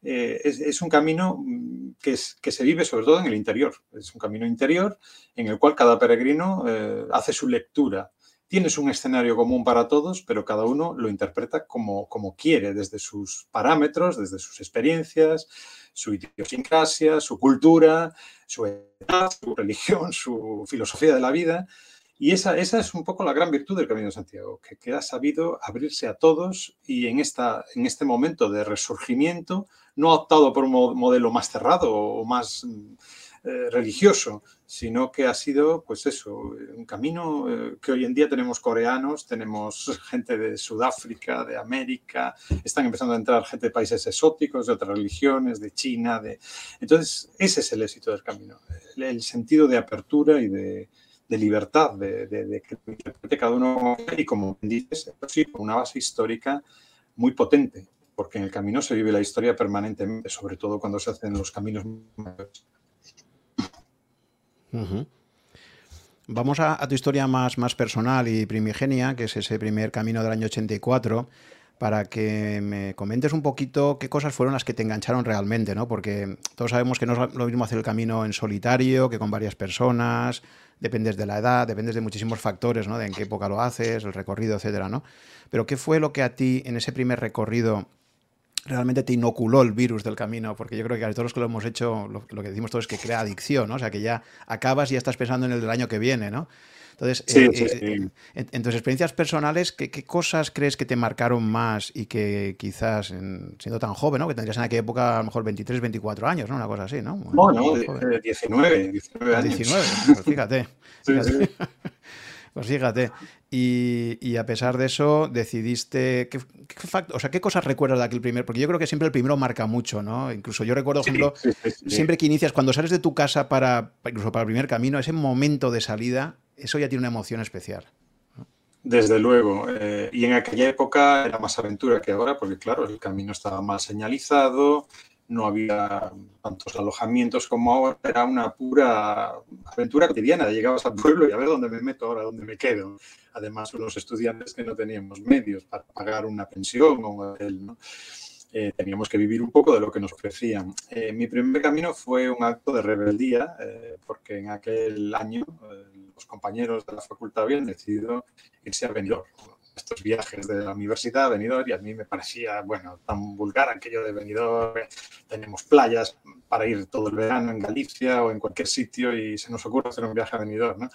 Eh, es, un camino mm, que, se vive sobre todo en el interior. Es un camino interior en el cual cada peregrino eh, hace su lectura Tienes un escenario común para todos, pero cada uno lo interpreta como, como quiere, desde sus parámetros, desde sus experiencias, su idiosincrasia, su cultura, su edad, su religión, *laughs* su filosofía de la vida. Y esa, esa es un poco la gran virtud del Camino de Santiago, que, que, ha sabido abrirse a todos y en, esta, en este momento de resurgimiento no ha optado por un modelo más cerrado o más eh, religioso, sino que ha sido, pues eso, un camino eh, que hoy en día tenemos coreanos, tenemos *laughs* gente de Sudáfrica, de América, están empezando a entrar gente de países exóticos, de otras religiones, de China, de... Entonces, ese es el éxito del camino, el, sentido de apertura y de, libertad, de, que cada uno, y como dices, sí, una base histórica muy potente, porque en el camino se vive la historia permanentemente, sobre todo cuando se hacen los caminos Vamos a, tu historia más, más personal y primigenia, que es ese primer camino del año 84, para que me comentes un poquito qué cosas fueron las que te engancharon realmente, ¿no? Porque todos sabemos que no es lo mismo hacer el camino en solitario que con varias personas, dependes de la edad, dependes de muchísimos factores, ¿no? De en qué época lo haces, el recorrido, etcétera, ¿no? Pero ¿qué fue lo que a ti en ese primer recorrido realmente te inoculó el virus del camino, porque yo creo que a todos los que lo hemos hecho, lo, que decimos todos es que crea adicción, ¿no? O sea, que ya acabas y ya estás pensando en el del año que viene, ¿no? Entonces, eh, eh, En, tus experiencias personales, ¿qué, cosas crees que te marcaron más y que quizás, siendo tan joven, ¿no? que tendrías en aquella época a lo mejor 23, 24 años, ¿no? Una cosa así, ¿no? Bueno, 19, 19 años. 19, pues fíjate. *laughs* fíjate. Pues fíjate. Y, a pesar de eso, decidiste. ¿qué, o sea, ¿qué cosas recuerdas de aquel primer? Porque yo creo que siempre el primero marca mucho, ¿no? Incluso yo recuerdo, por ejemplo, siempre que inicias, cuando sales de tu casa para, incluso para el primer camino, ese momento de salida, eso ya tiene una emoción especial. Desde luego. Eh, y en aquella época era más aventura que ahora, porque claro, el camino estaba más señalizado, no había tantos alojamientos como ahora, era una pura aventura cotidiana. Llegabas al pueblo y a ver dónde me meto ahora, dónde me quedo. Además, los estudiantes que no teníamos medios para pagar una pensión o un hotel, eh, teníamos que vivir un poco de lo que nos ofrecían. Eh, mi primer camino fue un acto de rebeldía, eh, porque en aquel año los compañeros de la facultad habían decidido irse a Benidorm estos viajes de la universidad a Benidorm y a mí me parecía, bueno, tan vulgar aquello de Benidorm, tenemos playas para ir todo el verano en Galicia o en cualquier sitio y se nos ocurre hacer un viaje a Benidorm, ¿no?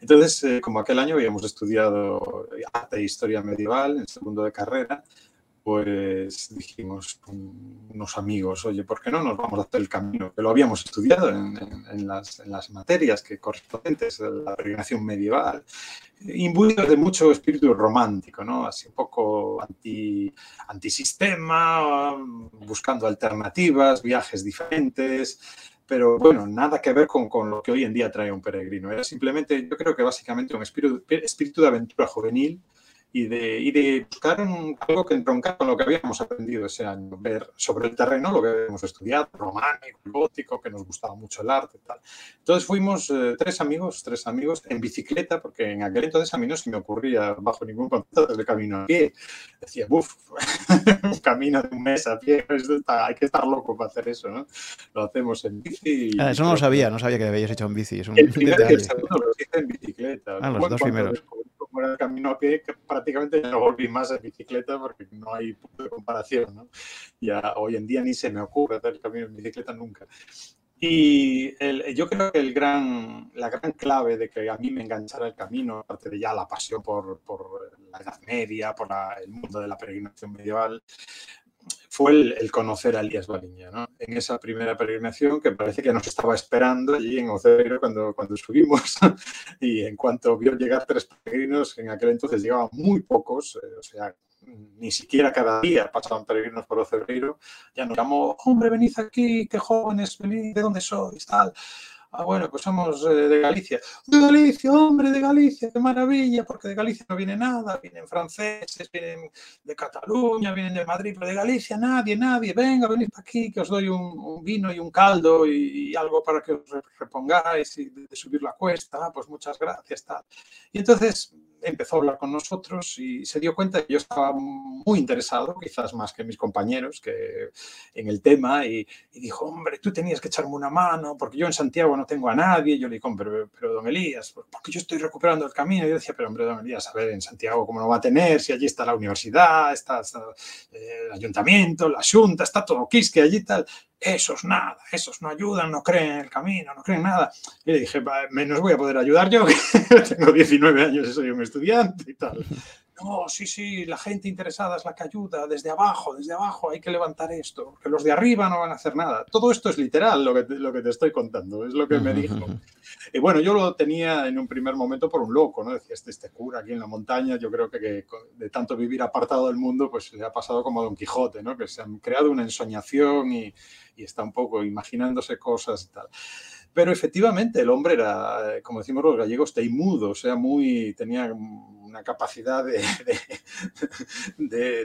Entonces, eh, como aquel año habíamos estudiado arte e historia medieval en segundo de carrera, pues dijimos unos amigos, oye, ¿por qué no nos vamos a hacer el camino? Que lo habíamos estudiado en, las, materias que correspondientes a la peregrinación medieval, imbuidos de mucho espíritu romántico, ¿no? Así un poco anti, antisistema, buscando alternativas, viajes diferentes, pero bueno, nada que ver con, con, lo que hoy en día trae un peregrino. Era simplemente, yo creo que básicamente un espíritu, espíritu de aventura juvenil y de, y de buscar algo que entroncara con lo que habíamos aprendido ese año, ver sobre el terreno lo que habíamos estudiado, románico, gótico, que nos gustaba mucho el arte y tal. Entonces fuimos eh, tres amigos, tres amigos en bicicleta, porque en aquel entonces a mí no se me ocurría bajo ningún concepto de camino a pie. Decía, uff, *laughs* un camino de un mes a pie, hay que estar loco para hacer eso, ¿no? Lo hacemos en bici. Ah, eso no lo sabía, no sabía que habíais hecho en bici. Es un el primero y el segundo lo hice en bicicleta. Ah, los dos primeros el camino a pie, que prácticamente ya no volví más en bicicleta porque no hay punto de comparación. ¿no? Ya hoy en día ni se me ocurre hacer el camino en bicicleta nunca. Y yo creo que el gran, la gran clave de que a mí me enganchara el camino, aparte de ya la pasión por, por la Edad Media, por el mundo de la peregrinación medieval, fue el, conocer a Elías Baliña, ¿no? En esa primera peregrinación que parece que nos estaba esperando allí en Oceiro cuando, cuando subimos *laughs* y en cuanto vio llegar tres peregrinos, en aquel entonces llegaban muy pocos, eh, o sea, ni siquiera cada día pasaban peregrinos por Oceiro, ya nos llamó, hombre, venid aquí, qué jóvenes, venid, ¿de dónde sois? Tal. Ah, bueno, pues somos eh, de Galicia. De Galicia, hombre, de Galicia, qué maravilla, porque de Galicia no viene nada, vienen franceses, vienen de Cataluña, vienen de Madrid, pero de Galicia nadie, nadie, venga, venid aquí, que os doy un, vino y un caldo y, algo para que os repongáis y de, subir la cuesta, pues muchas gracias, tal. Y entonces empezó a hablar con nosotros y se dio cuenta que yo estaba muy interesado, quizás más que mis compañeros, que en el tema, y, dijo, hombre, tú tenías que echarme una mano, porque yo en Santiago no tengo a nadie. Yo le digo, pero, pero don Elías, porque yo estoy recuperando el camino. Y yo decía, pero hombre, don Elías, a ver, en Santiago, ¿cómo no va a tener? Si allí está la universidad, está, eh, el ayuntamiento, la junta, está todo quisque allí tal esos nada, esos no ayudan, no creen en el camino, no creen nada. Y le dije, menos voy a poder ayudar yo, *laughs* que tengo 19 años y soy un estudiante y tal. No, sí, sí, la gente interesada es la que ayuda, desde abajo, desde abajo hay que levantar esto, que los de arriba no van a hacer nada. Todo esto es literal lo que te, lo que te estoy contando, es lo que me dijo. Y bueno, yo lo tenía en un primer momento por un loco, ¿no? Decía, este, este cura aquí en la montaña, yo creo que, que de tanto vivir apartado del mundo, pues le ha pasado como a Don Quijote, ¿no? Que se han creado una ensoñación y, y está un poco imaginándose cosas y tal. Pero efectivamente el hombre era, como decimos los gallegos, teimudo, o sea, muy, tenía una capacidad de,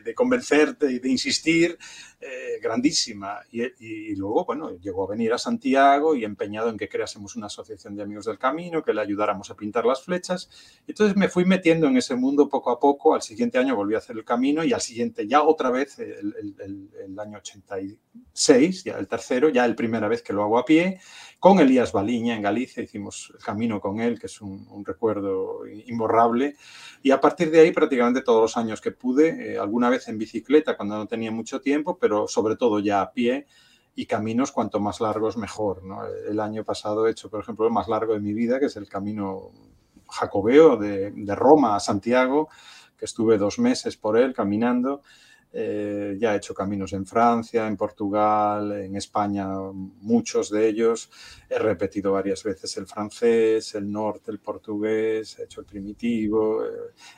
de, convencerte y de insistir eh, grandísima. Y, luego, bueno, llegó a venir a Santiago y empeñado en que creásemos una asociación de amigos del camino, que le ayudáramos a pintar las flechas. Entonces me fui metiendo en ese mundo poco a poco. Al siguiente año volví a hacer el camino y al siguiente ya otra vez, el, el, el año 86, ya el tercero, ya el primera vez que lo hago a pie con Elías Baliña en Galicia, hicimos el camino con él, que es un, recuerdo imborrable. Y a partir de ahí, prácticamente todos los años que pude, eh, alguna vez en bicicleta cuando no tenía mucho tiempo, pero sobre todo ya a pie y caminos cuanto más largos mejor. El año pasado he hecho, por ejemplo, el más largo de mi vida, que es el camino jacobeo de, de Roma a Santiago, que estuve dos meses por él caminando eh, ya he hecho caminos en Francia, en Portugal, en España, muchos de ellos. He repetido varias veces el francés, el norte, el portugués, he hecho el primitivo. Eh,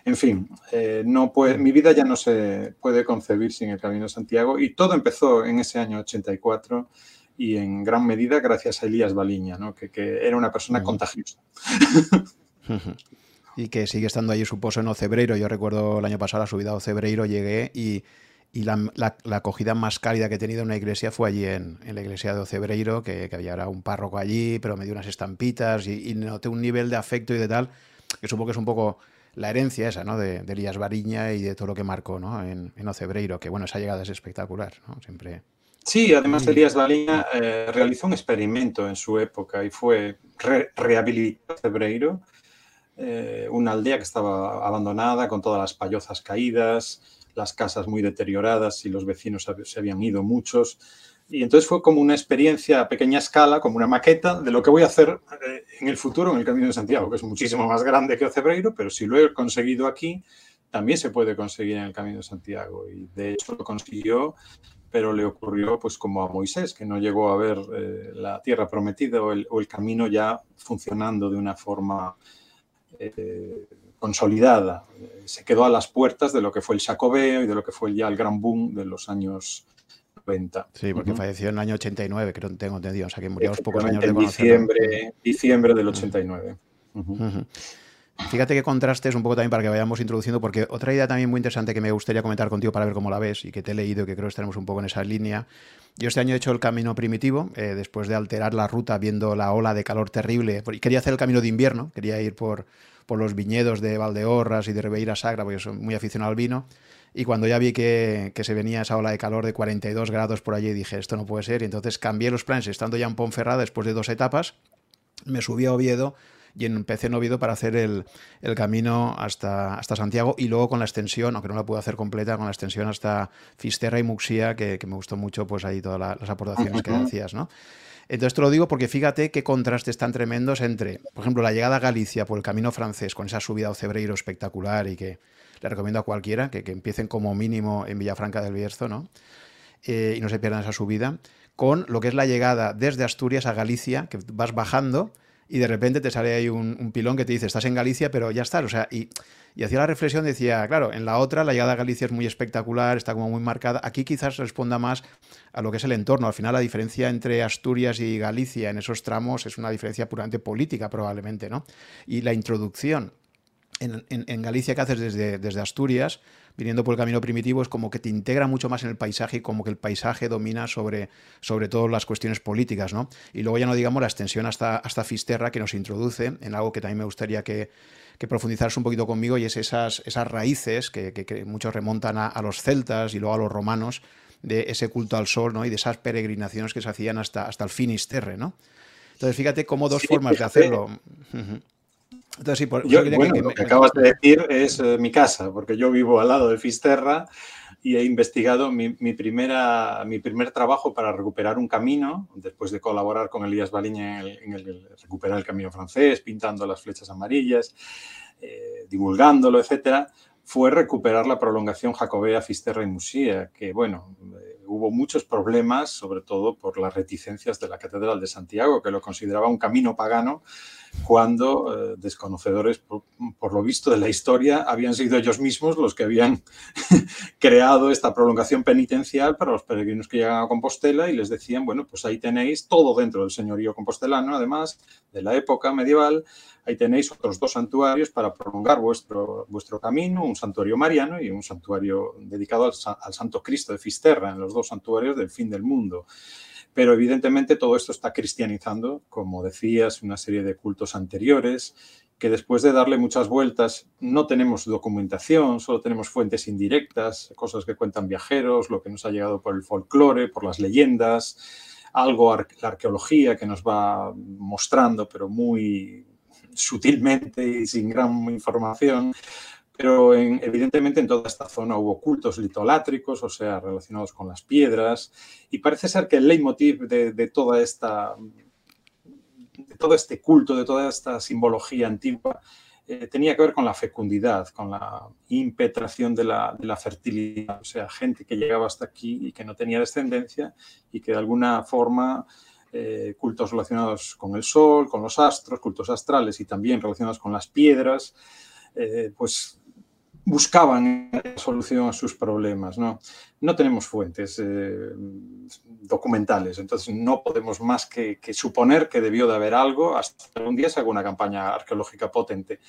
en fin, eh, no puede, mi vida ya no se puede concebir sin el Camino de Santiago y todo empezó en ese año 84 y en gran medida gracias a Elías Baliña, ¿no? que, que, era una persona contagiosa. *laughs* y que sigue estando ahí su pozo en Ocebreiro. Yo recuerdo el año pasado la subida a Ocebreiro, llegué y, y la, la, acogida más cálida que he tenido en una iglesia fue allí en, en la iglesia de Ocebreiro, que, que, había un párroco allí, pero me dio unas estampitas y, noté un nivel de afecto y de tal, que supongo que es un poco la herencia esa, ¿no? De, de Elías Bariña y de todo lo que marcó, ¿no? En, en Ocebreiro, que bueno, esa llegada es espectacular, ¿no? Siempre... Sí, además Elías Bariña eh, realizó un experimento en su época y fue re rehabilitar Ocebreiro eh, una aldea que estaba abandonada con todas las payozas caídas, las casas muy deterioradas y los vecinos se habían ido muchos. Y entonces fue como una experiencia a pequeña escala, como una maqueta de lo que voy a hacer eh, en el futuro en el Camino de Santiago, que es muchísimo más grande que Ocebreiro, pero si lo he conseguido aquí, también se puede conseguir en el Camino de Santiago. Y de hecho lo consiguió, pero le ocurrió pues como a Moisés, que no llegó a ver eh, la tierra prometida o el, o el camino ya funcionando de una forma eh, consolidada. Se quedó a las puertas de lo que fue el Jacobeo y de lo que fue ya el gran boom de los años 90. Sí, porque falleció en el año 89, creo que tengo entendido. O sea, que murió a los pocos años de En diciembre, diciembre del 89. Fíjate qué contrastes un poco también para que vayamos introduciendo, porque otra idea también muy interesante que me gustaría comentar contigo para ver cómo la ves y que te he leído y que creo que estaremos un poco en esa línea. Yo este año he hecho el camino primitivo, eh, después de alterar la ruta viendo la ola de calor terrible. Quería hacer el camino de invierno, quería ir por, por los viñedos de Valdeorras y de Ribeira Sagra, porque soy muy aficionado al vino. Y cuando ya vi que, que, se venía esa ola de calor de 42 grados por allí, dije, esto no puede ser. Y entonces cambié los planes, estando ya en Ponferrada, después de dos etapas, me subí a Oviedo y en PC en Oviedo para hacer el, camino hasta, hasta Santiago y luego con la extensión, aunque no la pude hacer completa, con la extensión hasta Fisterra y Muxía, que, me gustó mucho pues ahí todas las aportaciones que hacías, ¿no? Entonces te lo digo porque fíjate qué contrastes tan tremendos entre, por ejemplo, la llegada a Galicia por el camino francés con esa subida a Cebreiro espectacular y que le recomiendo a cualquiera que, empiecen como mínimo en Villafranca del Bierzo, ¿no? Eh, y no se pierdan esa subida, con lo que es la llegada desde Asturias a Galicia, que vas bajando y de repente te sale ahí un, pilón que te dice, estás en Galicia, pero ya estás. O sea, y, y, hacía la reflexión, decía, claro, en la otra la llegada a Galicia es muy espectacular, está como muy marcada. Aquí quizás responda más a lo que es el entorno. Al final la diferencia entre Asturias y Galicia en esos tramos es una diferencia puramente política probablemente, ¿no? Y la introducción en, Galicia que haces desde, desde Asturias, viniendo por el camino primitivo, es como que te integra mucho más en el paisaje y como que el paisaje domina sobre, sobre todo las cuestiones políticas, ¿no? Y luego ya no digamos la extensión hasta, hasta Fisterra que nos introduce en algo que también me gustaría que, que profundizaras un poquito conmigo y es esas, esas raíces que, muchos remontan a, los celtas y luego a los romanos de ese culto al sol, ¿no? Y de esas peregrinaciones que se hacían hasta, hasta el Finisterre, ¿no? Entonces, fíjate cómo dos formas de hacerlo. Entonces, por, bueno, lo que acabas de decir es eh, mi casa, porque yo vivo al lado de Fisterra y he investigado mi, primera, mi primer trabajo para recuperar un camino, después de colaborar con Elías Baliña en, el, recuperar el camino francés, pintando las flechas amarillas, eh, divulgándolo, etcétera, fue recuperar la prolongación jacobea Fisterra y Musía, que, bueno, eh, hubo muchos problemas, sobre todo por las reticencias de la Catedral de Santiago, que lo consideraba un camino pagano cuando eh, desconocedores, por, lo visto de la historia, habían sido ellos mismos los que habían *laughs* creado esta prolongación penitencial para los peregrinos que llegan a Compostela y les decían, bueno, pues ahí tenéis todo dentro del señorío compostelano, además de la época medieval, ahí tenéis otros dos santuarios para prolongar vuestro, vuestro camino, un santuario mariano y un santuario dedicado al, al Santo Cristo de Fisterra, en los dos santuarios del fin del mundo. Pero evidentemente todo esto está cristianizando, como decías, una serie de cultos anteriores, que después de darle muchas vueltas no tenemos documentación, solo tenemos fuentes indirectas, cosas que cuentan viajeros, lo que nos ha llegado por el folclore, por las leyendas, algo la arqueología que nos va mostrando, pero muy sutilmente y sin gran información, pero evidentemente en toda esta zona hubo cultos litolátricos, o sea, relacionados con las piedras, y parece ser que el leitmotiv de, toda esta, de todo este culto, de toda esta simbología antigua, eh, tenía que ver con la fecundidad, con la impetración de la, fertilidad, o sea, gente que llegaba hasta aquí y que no tenía descendencia y que de alguna forma eh, cultos relacionados con el sol, con los astros, cultos astrales y también relacionados con las piedras, eh, pues buscaban solución a sus problemas. No, no tenemos fuentes eh, documentales, entonces no podemos más que, suponer que debió de haber algo. Hasta un día se haga una campaña arqueológica potente,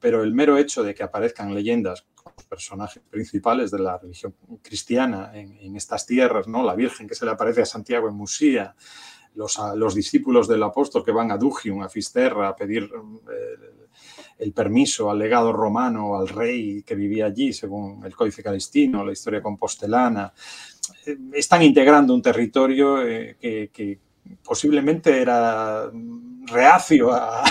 pero el mero hecho de que aparezcan leyendas con los personajes principales de la religión cristiana en, estas tierras, ¿no? la Virgen que se le aparece a Santiago en Musía, los, los, discípulos del apóstol que van a Dugium, a Fisterra, a pedir eh, el permiso al legado romano, al rey que vivía allí, según el Códice Calistino, la historia compostelana, eh, están integrando un territorio eh, que, posiblemente era reacio *laughs* a,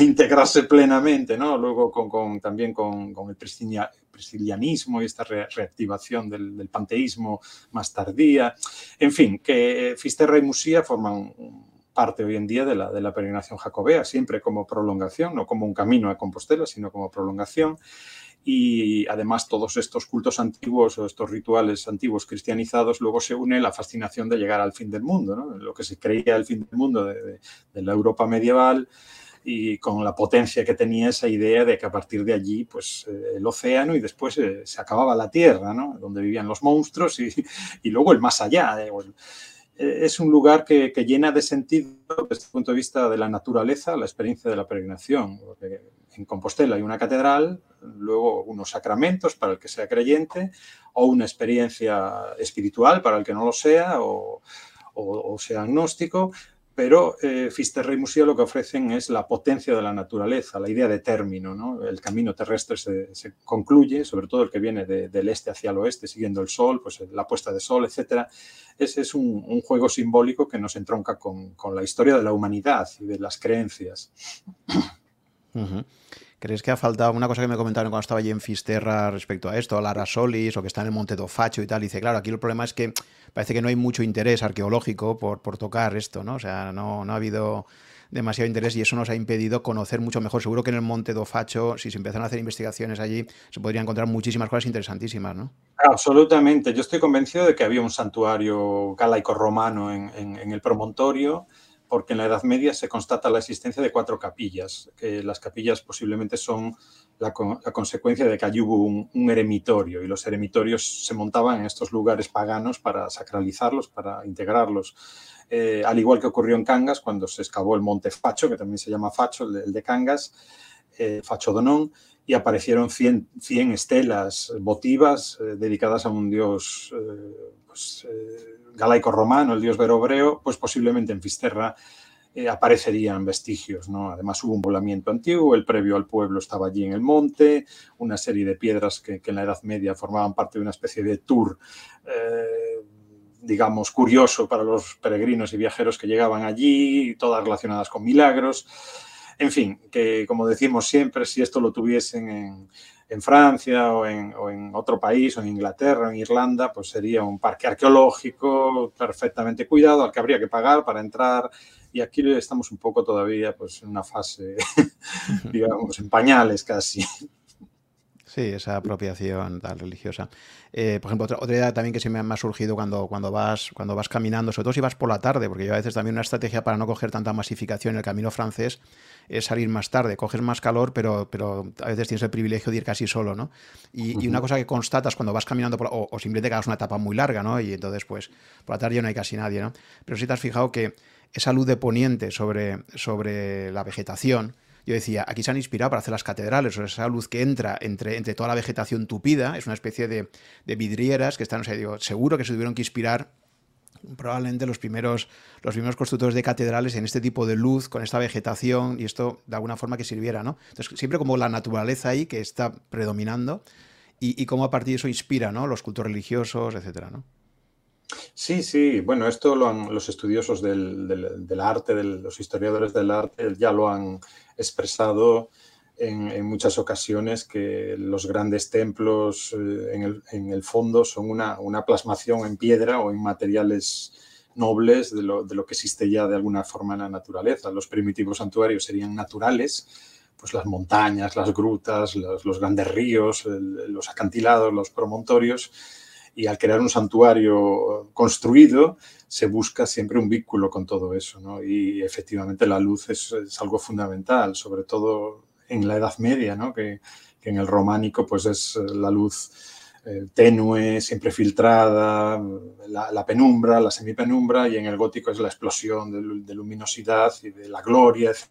integrarse plenamente, ¿no? Luego también con, el priscilianismo y esta reactivación del, panteísmo más tardía. En fin, que Fisterra y Musía forman un, parte hoy en día de la, de la peregrinación jacobea, siempre como prolongación, no como un camino a Compostela, sino como prolongación. Y además todos estos cultos antiguos o estos rituales antiguos cristianizados, luego se une la fascinación de llegar al fin del mundo, ¿no? lo que se creía el fin del mundo de, la Europa medieval y con la potencia que tenía esa idea de que a partir de allí, pues eh, el océano y después eh, se acababa la tierra, ¿no? donde vivían los monstruos y, y luego el más allá. Eh, es un lugar que, llena de sentido desde el punto de vista de la naturaleza, la experiencia de la peregrinación. en Compostela hay una catedral, luego unos sacramentos para el que sea creyente, o una experiencia espiritual para el que no lo sea, o, o sea agnóstico, pero eh, Fisterra y Musía lo que ofrecen es la potencia de la naturaleza, la idea de término. ¿no? El camino terrestre se, concluye, sobre todo el que viene del este hacia el oeste, siguiendo el sol, pues la puesta de sol, etc. Ese es un, juego simbólico que nos entronca con, la historia de la humanidad y de las creencias. ¿Crees que ha faltado una cosa que me comentaron cuando estaba allí en Fisterra respecto a esto, a la Rasolis o que está en el Monte do Facho y tal? dice, claro, aquí el problema es que parece que no hay mucho interés arqueológico por, por tocar esto, ¿no? O sea, no, no ha habido demasiado interés y eso nos ha impedido conocer mucho mejor. Seguro que en el Monte do Facho, si se empiezan a hacer investigaciones allí, se podrían encontrar muchísimas cosas interesantísimas, ¿no? Absolutamente. Yo estoy convencido de que había un santuario galaico romano en, en el promontorio porque en la Edad Media se constata la existencia de cuatro capillas, que las capillas posiblemente son la, consecuencia de que allí hubo un, eremitorio y los eremitorios se montaban en estos lugares paganos para sacralizarlos, para integrarlos. Eh, al igual que ocurrió en Cangas cuando se excavó el monte Facho, que también se llama Facho, el de, Cangas, eh, Facho Donón, y aparecieron 100, estelas votivas eh, dedicadas a un dios pues, galaico romano, el dios verobreo, pues posiblemente en Fisterra eh, aparecerían vestigios. ¿no? Además hubo un volamiento antiguo, el previo al pueblo estaba allí en el monte, una serie de piedras que, en la Edad Media formaban parte de una especie de tour. Eh, digamos, curioso para los peregrinos y viajeros que llegaban allí, todas relacionadas con milagros. En fin, que como decimos siempre, si esto lo tuviesen en, Francia o en, o en, otro país, o en Inglaterra, o en Irlanda, pues sería un parque arqueológico perfectamente cuidado al que habría que pagar para entrar. Y aquí estamos un poco todavía pues, en una fase, *laughs* digamos, en pañales casi. Sí, esa apropiación tal, religiosa. Eh, por ejemplo, otra, idea también que se me ha surgido cuando, cuando, vas, cuando vas caminando, sobre todo si vas por la tarde, porque yo a veces también una estrategia para no coger tanta masificación en el camino francés es salir más tarde, coges más calor, pero, pero a veces tienes el privilegio de ir casi solo, ¿no? Y, una cosa que constatas cuando vas caminando, o, o, simplemente que hagas una etapa muy larga, ¿no? Y entonces, pues, por la tarde ya no hay casi nadie, ¿no? Pero si te has fijado que esa luz de poniente sobre, sobre la vegetación, yo decía, aquí se han inspirado para hacer las catedrales, o esa luz que entra entre, entre toda la vegetación tupida, es una especie de, vidrieras que están, o sea, digo, seguro que se tuvieron que inspirar probablemente los primeros, los primeros constructores de catedrales en este tipo de luz, con esta vegetación, y esto de alguna forma que sirviera, ¿no? Entonces, siempre como la naturaleza ahí que está predominando, y, y cómo a partir de eso inspira, ¿no? Los cultos religiosos, etcétera, ¿no? Sí, sí, bueno, esto los estudiosos del, arte, los historiadores del arte ya lo han expresado en, muchas ocasiones que los grandes templos eh, en, el, fondo son una, plasmación en piedra o en materiales nobles de lo, que existe ya de alguna forma en la naturaleza. Los primitivos santuarios serían naturales, pues las montañas, las grutas, los grandes ríos, los acantilados, los promontorios y al crear un santuario construido se busca siempre un vínculo con todo eso, ¿no? Y efectivamente la luz es, algo fundamental, sobre todo en la Edad Media, ¿no? Que, en el románico pues es la luz eh, tenue, siempre filtrada, la, penumbra, la semipenumbra, y en el gótico es la explosión de, de luminosidad y de la gloria, etc.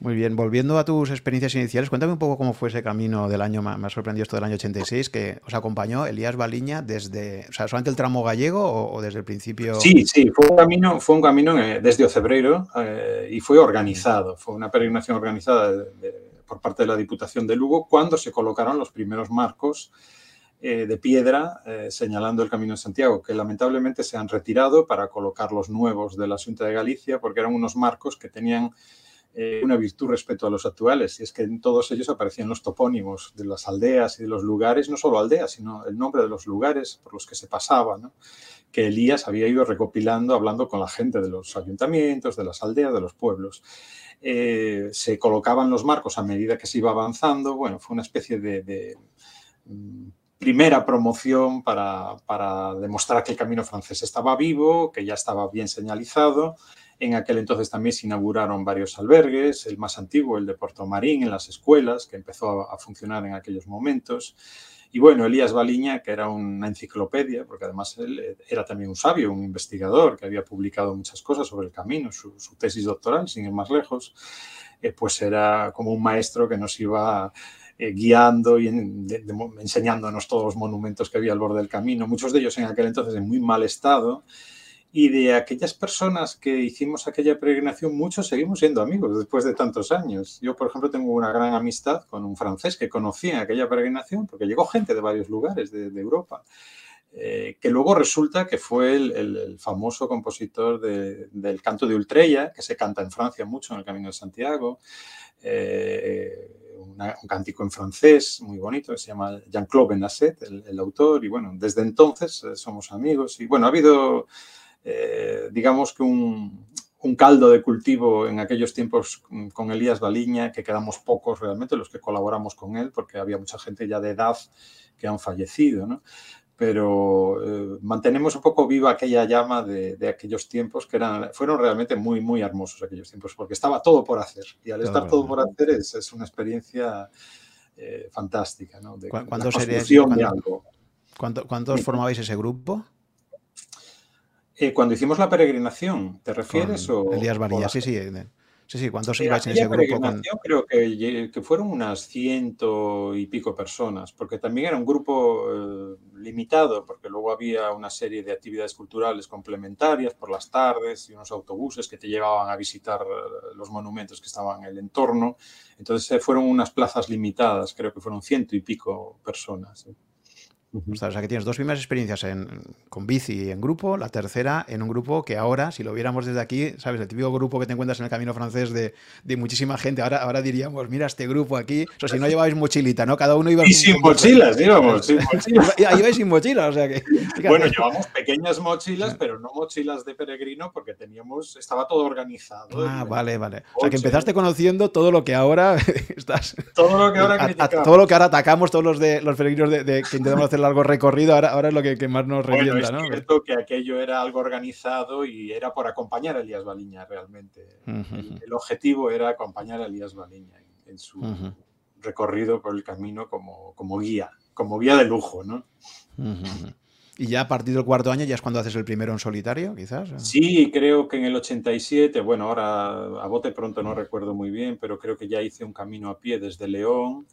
Muy bien, volviendo a tus experiencias iniciales, cuéntame un poco cómo fue ese camino del año, me ha sorprendido esto del año 86, que os acompañó Elías Baliña desde, o sea, solamente el tramo gallego o, desde el principio. Sí, sí, fue un camino, fue un camino eh, desde Ocebreiro eh, y fue organizado, fue una peregrinación organizada por parte de la Diputación de Lugo cuando se colocaron los primeros marcos eh, de piedra señalando el Camino de Santiago, que lamentablemente se han retirado para colocar los nuevos de la Junta de Galicia porque eran unos marcos que tenían eh, una virtud respecto a los actuales, y es que en todos ellos aparecían los topónimos de las aldeas y de los lugares, no solo aldeas, sino el nombre de los lugares por los que se pasaba, que Elías había ido recopilando, hablando con la gente de los ayuntamientos, de las aldeas, de los pueblos. Eh, se colocaban los marcos a medida que se iba avanzando, bueno, fue una especie de, mm, primera promoción para, para, demostrar que el camino francés estaba vivo, que ya estaba bien señalizado en aquel entonces también se inauguraron varios albergues, el más antiguo, el de Puerto Marín, en las escuelas, que empezó a funcionar en aquellos momentos. Y bueno, Elías Baliña, que era una enciclopedia, porque además él era también un sabio, un investigador, que había publicado muchas cosas sobre el camino, su, tesis doctoral, sin ir más lejos, eh, pues era como un maestro que nos iba eh, guiando y enseñándonos todos los monumentos que había al borde del camino, muchos de ellos en aquel entonces en muy mal estado, y de aquellas personas que hicimos aquella peregrinación, muchos seguimos siendo amigos después de tantos años. Yo, por ejemplo, tengo una gran amistad con un francés que conocí en aquella peregrinación, porque llegó gente de varios lugares de, Europa. eh, que luego resulta que fue el, famoso compositor del canto de Ultrella, que se canta en Francia mucho en el Camino de Santiago, eh, un cántico en francés muy bonito, que se llama Jean-Claude Benasset, el, autor, y bueno, desde entonces eh, somos amigos, y bueno, ha habido, digamos que un, un caldo de cultivo en aquellos tiempos con Elías Baliña, que quedamos pocos realmente los que colaboramos con él, porque había mucha gente ya de edad que han fallecido, ¿no? pero eh, mantenemos un poco viva aquella llama de, aquellos tiempos que eran, fueron realmente muy, muy hermosos aquellos tiempos, porque estaba todo por hacer. Y al estar todo por hacer es, es una experiencia eh, fantástica, ¿no? De, de algo. ¿Cuántos formabais ese grupo? Eh, cuando hicimos la peregrinación, ¿te refieres? o, Elías Varilla, sí, sí. Sí, sí, ¿cuántos ibais en ese grupo? Creo que, fueron unas ciento y pico personas, porque también era un grupo eh, limitado, porque luego había una serie de actividades culturales complementarias por las tardes y unos autobuses que te llevaban a visitar eh, los monumentos que estaban en el entorno. Entonces eh, fueron unas plazas limitadas, creo que fueron ciento y pico personas. O sea, que tienes dos primeras experiencias en, con bici en grupo, la tercera en un grupo que ahora, si lo viéramos desde aquí, ¿sabes? El típico grupo que te encuentras en el camino francés de, de muchísima gente. Ahora, ahora diríamos, mira este grupo aquí. O sea, si no lleváis mochilita, ¿no? Cada uno iba. Y sin mochilas, *laughs* íbamos, sin mochilas. ibais sin mochila, o sea que. Bueno, llevamos pequeñas mochilas, pero no mochilas de peregrino porque teníamos, estaba todo organizado. Ah, vale, vale. O sea, que empezaste conociendo todo lo que ahora *laughs* estás. Todo lo que ahora Todo lo que ahora atacamos todos los de los peregrinos de, de que intentamos hacer largo recorrido, ahora, ahora es lo que, más nos revienta, bueno, es cierto que aquello era algo organizado y era por acompañar a Elías Baliña realmente. el, objetivo era acompañar a Elías Baliña en, su recorrido por el camino como, como guía, como guía de lujo, ¿no? ¿Y ya a partir del cuarto año ya es cuando haces el primero en solitario, quizás? Sí, creo que en el 87, bueno, ahora a bote pronto no recuerdo muy bien, pero creo que ya hice un camino a pie desde León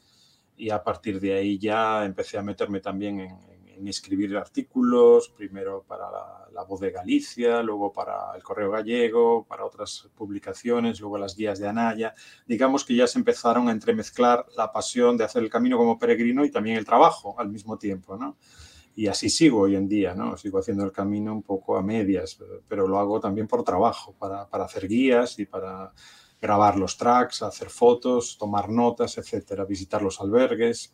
y a partir de ahí ya empecé a meterme también en, escribir artículos, primero para la, Voz de Galicia, luego para el Correo Gallego, para otras publicaciones, luego las guías de Anaya. Digamos que ya se empezaron a entremezclar la pasión de hacer el camino como peregrino y también el trabajo al mismo tiempo, ¿no? Y así sigo hoy en día, ¿no? Sigo haciendo el camino un poco a medias, pero lo hago también por trabajo, para, para hacer guías y para grabar los tracks, hacer fotos, tomar notas, etcétera, visitar los albergues.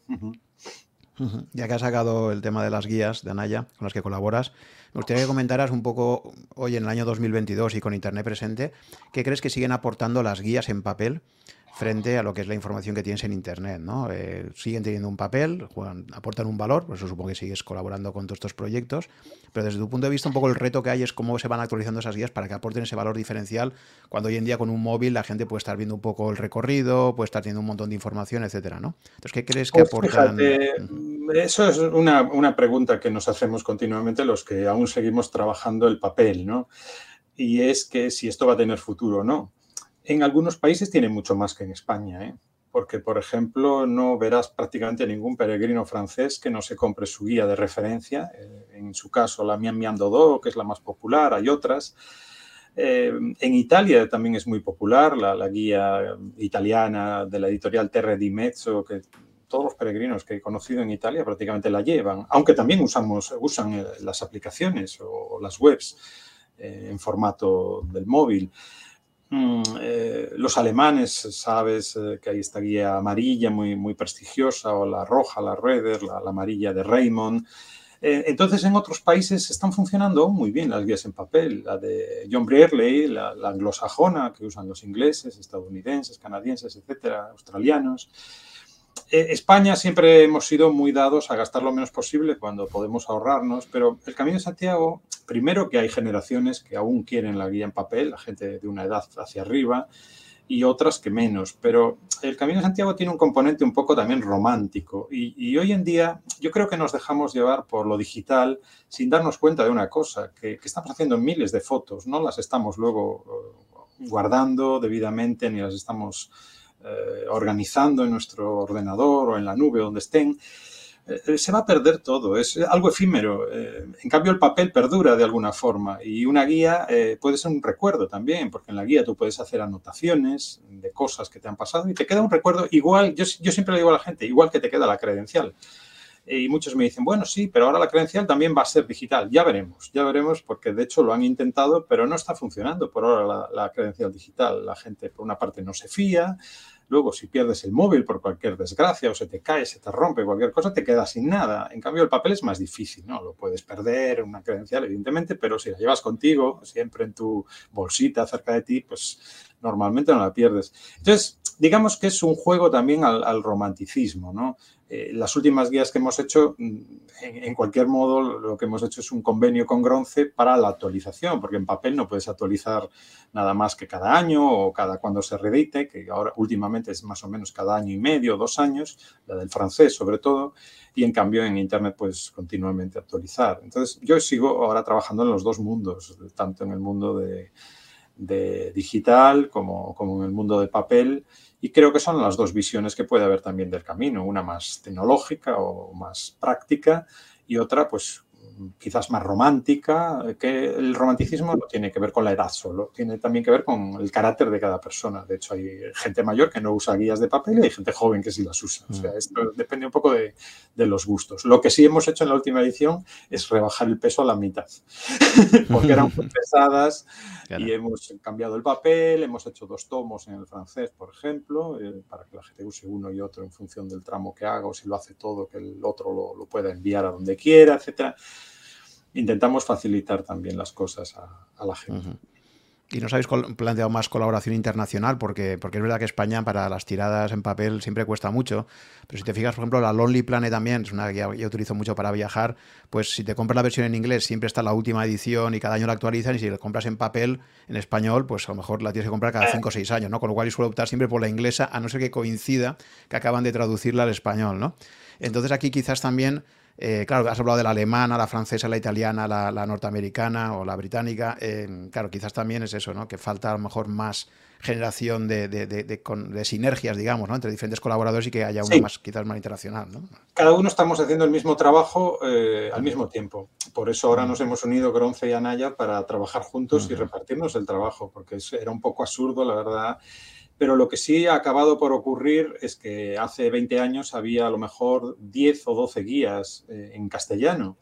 Ya que has sacado el tema de las guías de Anaya con las que colaboras, me gustaría que comentaras un poco hoy en el año 2022 y con Internet presente, ¿qué crees que siguen aportando las guías en papel frente a lo que es la información que tienes en Internet. ¿no? Eh, siguen teniendo un papel, aportan un valor, por eso supongo que sigues colaborando con todos estos proyectos, pero desde tu punto de vista un poco el reto que hay es cómo se van actualizando esas guías para que aporten ese valor diferencial cuando hoy en día con un móvil la gente puede estar viendo un poco el recorrido, puede estar teniendo un montón de información, etcétera, ¿no? Entonces, ¿qué crees que pues aportan? eso es una, una pregunta que nos hacemos continuamente los que aún seguimos trabajando el papel, ¿no? Y es que si esto va a tener futuro o no en algunos países tiene mucho más que en España, ¿eh? porque, por ejemplo, no verás prácticamente ningún peregrino francés que no se compre su guía de referencia. Eh, en su caso, la Mian Mian Dodó, que es la más popular, hay otras. Eh, en Italia también es muy popular la, guía italiana de la editorial Terre di Mezzo, que todos los peregrinos que he conocido en Italia prácticamente la llevan, aunque también usamos, usan las aplicaciones o las webs en formato del móvil. Mm, eh, los alemanes, sabes eh, que hay esta guía amarilla muy, muy prestigiosa, o la roja, la Reder, la, amarilla de Raymond. Eh, entonces, en otros países están funcionando muy bien las guías en papel. La de John Brearley, la, la anglosajona, que usan los ingleses, estadounidenses, canadienses, etcétera, australianos. Eh, España siempre hemos sido muy dados a gastar lo menos posible cuando podemos ahorrarnos, pero el Camino de Santiago, primero que hay generaciones que aún quieren la guía en papel, la gente de una edad hacia arriba, y otras que menos, pero el Camino de Santiago tiene un componente un poco también romántico y, hoy en día yo creo que nos dejamos llevar por lo digital sin darnos cuenta de una cosa, que, estamos haciendo miles de fotos, no las estamos luego eh, guardando debidamente ni las estamos eh, organizando en nuestro ordenador o en la nube, donde estén, eh, se va a perder todo, es algo efímero. Eh, en cambio, el papel perdura de alguna forma y una guía puede ser un recuerdo también, porque en la guía tú puedes hacer anotaciones de cosas que te han pasado y te queda un recuerdo igual, yo, siempre le digo a la gente, igual que te queda la credencial. Y muchos me dicen, bueno, sí, pero ahora la credencial también va a ser digital. Ya veremos, ya veremos, porque de hecho lo han intentado, pero no está funcionando por ahora la credencial digital. La gente, por una parte, no se fía, Luego, si pierdes el móvil por cualquier desgracia o se te cae, se te rompe cualquier cosa, te quedas sin nada. En cambio, el papel es más difícil, ¿no? Lo puedes perder, una credencial, evidentemente, pero si la llevas contigo, siempre en tu bolsita cerca de ti, pues normalmente no la pierdes. Entonces, digamos que es un juego también al, romanticismo, ¿no? Eh, las últimas guías que hemos hecho, mm, en, cualquier modo, lo que hemos hecho es un convenio con Gronce para la actualización, porque en papel no puedes actualizar nada más que cada año o cada cuando se redite, que ahora últimamente es más o menos cada año y medio, dos años, la del francés sobre todo, y en cambio en Internet puedes continuamente actualizar. Entonces, yo sigo ahora trabajando en los dos mundos, tanto en el mundo de, de digital como, como en el mundo de papel y creo que son las dos visiones que puede haber también del camino, una más tecnológica o más práctica y otra pues quizás más romántica, que el romanticismo no tiene que ver con la edad solo, tiene también que ver con el carácter de cada persona. De hecho, hay gente mayor que no usa guías de papel y hay gente joven que sí las usa. O sea, mm. esto depende un poco de, los gustos. Lo que sí hemos hecho en la última edición es rebajar el peso a la mitad, *laughs* porque eran muy *laughs* pesadas y hemos cambiado el papel, hemos hecho dos tomos en el francés, por ejemplo, eh, para que la gente use uno y otro en función del tramo que haga o si lo hace todo, que el otro lo, lo pueda enviar a donde quiera, etcétera intentamos facilitar también las cosas a, la gente. ¿Y nos habéis planteado más colaboración internacional? Porque, porque es verdad que España para las tiradas en papel siempre cuesta mucho. Pero si te fijas, por ejemplo, la Lonely Planet también es una que yo utilizo mucho para viajar. Pues si te compras la versión en inglés, siempre está la última edición y cada año la actualizan. Y si la compras en papel, en español, pues a lo mejor la tienes que comprar cada 5 o 6 años, ¿no? Con lo cual yo suelo optar siempre por la inglesa, a no ser que coincida que acaban de traducirla al español, ¿no? Entonces aquí quizás también eh, claro, has hablado de la alemana, la francesa, la italiana, la, norteamericana o la británica. Eh, claro, quizás también es eso, ¿no? Que falta a lo mejor más generación de, sinergias, digamos, ¿no? entre diferentes colaboradores y que haya una más, quizás más internacional. ¿no? Cada uno estamos haciendo el mismo trabajo eh, al mismo tiempo. Por eso ahora nos hemos unido Gronce y Anaya para trabajar juntos y repartirnos el trabajo, porque era un poco absurdo, la verdad, pero lo que sí ha acabado por ocurrir es que hace 20 años había a lo mejor 10 o 12 guías eh, en castellano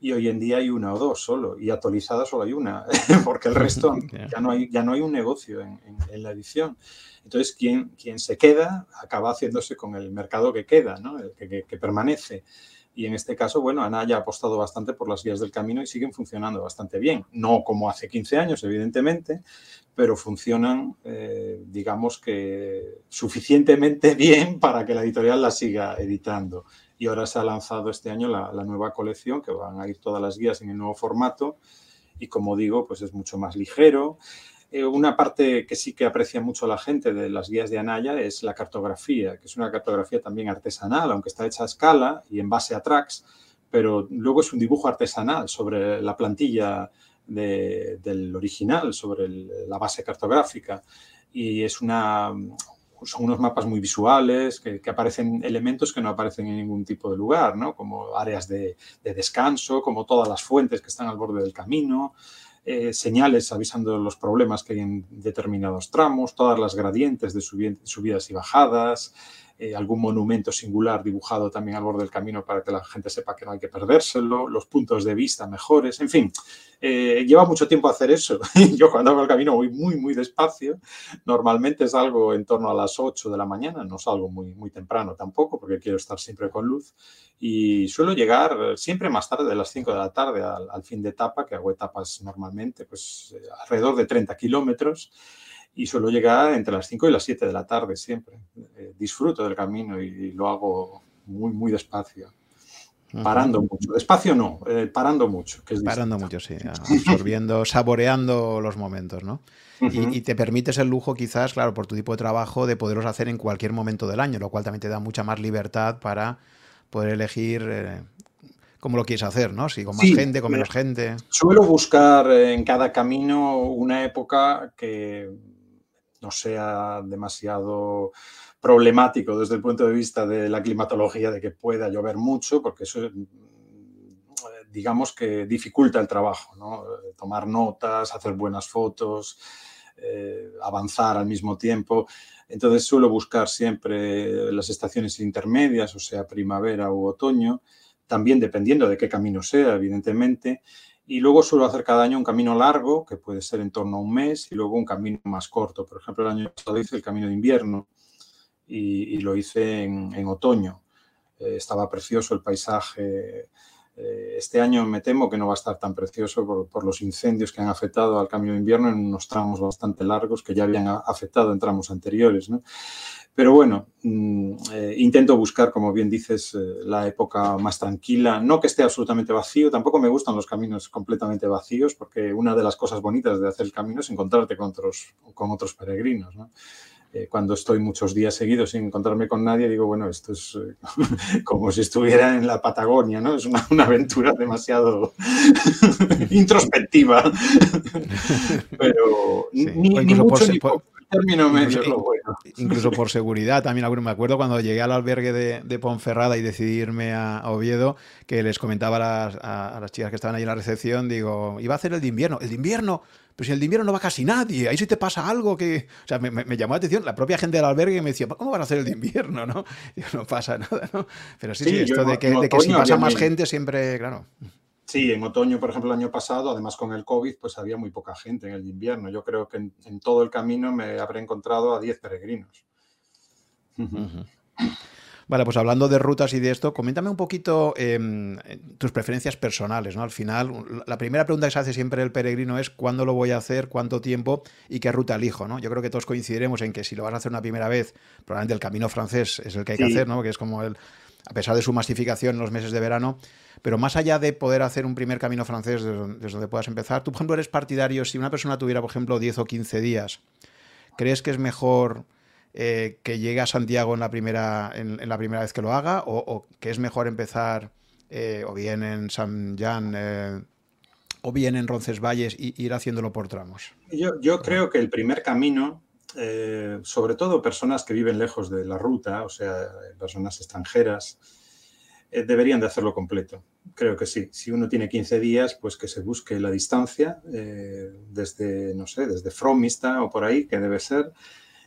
y hoy en día hay una o dos solo y actualizada solo hay una, *laughs* porque el resto *laughs* ya no hay, ya no hay un negocio en, la edición. Entonces, quien, quien se queda acaba haciéndose con el mercado que queda, ¿no? el que, que permanece. Y en este caso, bueno, Ana ya ha apostado bastante por las guías del camino y siguen funcionando bastante bien. No como hace 15 años, evidentemente, pero funcionan, eh, digamos que suficientemente *laughs* bien para que la editorial la siga editando. Y ahora se ha lanzado este año la, nueva colección, que van a ir todas las guías en el nuevo formato. Y como digo, pues es mucho más ligero. Eh, una parte que sí que aprecia mucho la gente de las guías de Anaya es la cartografía, que es una cartografía también artesanal, aunque está hecha a escala y en base a tracks, pero luego es un dibujo artesanal sobre la plantilla del original, sobre la base cartográfica. Y es una, son unos mapas muy visuales, que, aparecen elementos que no aparecen en ningún tipo de lugar, ¿no? como áreas de, de descanso, como todas las fuentes que están al borde del camino, eh, señales avisando los problemas que hay en determinados tramos, todas las gradientes de subidas y bajadas, eh, algún monumento singular dibujado también al borde del camino para que la gente sepa que no hay que perdérselo, los puntos de vista mejores, en fin, eh, lleva mucho tiempo hacer eso. *laughs* Yo cuando hago el camino voy muy, muy despacio, normalmente salgo en torno a las 8 de la mañana, no salgo muy, muy temprano tampoco porque quiero estar siempre con luz. Y suelo llegar siempre más tarde de las 5 de la tarde al, fin de etapa, que hago etapas normalmente pues eh, alrededor de 30 kilómetros y suelo llegar entre las 5 y las 7 de la tarde siempre. Eh, disfruto del camino y, lo hago muy, muy despacio. Parando mucho. Despacio no, eh, parando mucho. Que parando mucho, sí. Absorbiendo, *laughs* saboreando los momentos, ¿no? y, te permites el lujo, quizás, claro, por tu tipo de trabajo, de poderlos hacer en cualquier momento del año, lo cual también te da mucha más libertad para poder elegir eh, cómo lo quieres hacer, ¿no? Si con más gente, con menos gente. Suelo buscar en cada camino una época que no sea demasiado problemático desde el punto de vista de la climatología, de que pueda llover mucho, porque eso, mm, digamos que dificulta el trabajo, ¿no? Tomar notas, hacer buenas fotos. eh, avanzar al mismo tiempo. Entonces suelo buscar siempre las estaciones intermedias, o sea, primavera u otoño, también dependiendo de qué camino sea, evidentemente. Y luego suelo hacer cada año un camino largo, que puede ser en torno a un mes, y luego un camino más corto. Por ejemplo, el año pasado hice el camino de invierno y, lo hice en, otoño. Eh, estaba precioso el paisaje, eh, este año me temo que no va a estar tan precioso por, los incendios que han afectado al cambio de invierno en unos tramos bastante largos que ya habían afectado en tramos anteriores. Pero bueno, mm, eh, intento buscar, como bien dices, eh, la época más tranquila. No que esté absolutamente vacío, tampoco me gustan los caminos completamente vacíos, porque una de las cosas bonitas de hacer el camino es encontrarte con otros, con otros peregrinos. ¿no? Eh, cuando estoy muchos días seguidos sin encontrarme con nadie, digo, bueno, esto es eh, *laughs* como si estuviera en la Patagonia, ¿no? Es una, aventura demasiado *laughs* introspectiva. *laughs* Pero ni, mucho ni poco. Término medio lo *laughs* bueno. Incluso por seguridad, también me acuerdo cuando llegué al albergue de, Ponferrada y decidí irme a, Oviedo, que les comentaba a las, a las, chicas que estaban ahí en la recepción, digo, iba a hacer el de invierno. El de invierno, pero si el de invierno no va casi nadie, ahí sí te pasa algo que... O sea, me, llamó la atención la propia gente del albergue me decía, ¿cómo van a hacer el de invierno? ¿no? *laughs* no pasa nada, ¿no? Pero sí, sí, esto de que, si pasa más gente siempre, claro. Sí, en otoño, por ejemplo, el año pasado, además con el COVID, pues había muy poca gente en el invierno. Yo creo que en, todo el camino me habré encontrado a 10 peregrinos. Vale, pues hablando de rutas y de esto, coméntame un poquito em, tus preferencias personales, ¿no? Al final, la primera pregunta que se hace siempre el peregrino es cuándo lo voy a hacer, cuánto tiempo y qué ruta elijo, ¿no? Yo creo que todos coincidiremos en que si lo vas a hacer una primera vez, probablemente el camino francés es el que hay que hacer, ¿no? Que es como el, a pesar de su masificación en los meses de verano, pero más allá de poder hacer un primer camino francés desde, donde puedas empezar, tú, por ejemplo, eres partidario, si una persona tuviera, por ejemplo, 10 o 15 días, ¿crees que es mejor eh, que llegue a Santiago en la primera, en, la primera vez que lo haga o, que es mejor empezar eh, o bien en San Jan eh, o bien en Roncesvalles y ir haciéndolo por tramos? Yo, creo que el primer camino, sobre todo personas que viven lejos de la ruta, o sea, personas extranjeras, deberían de hacerlo completo. Creo que sí. Si uno tiene 15 días, pues que se busque la distancia desde, no sé, desde Fromista o por ahí, que debe ser,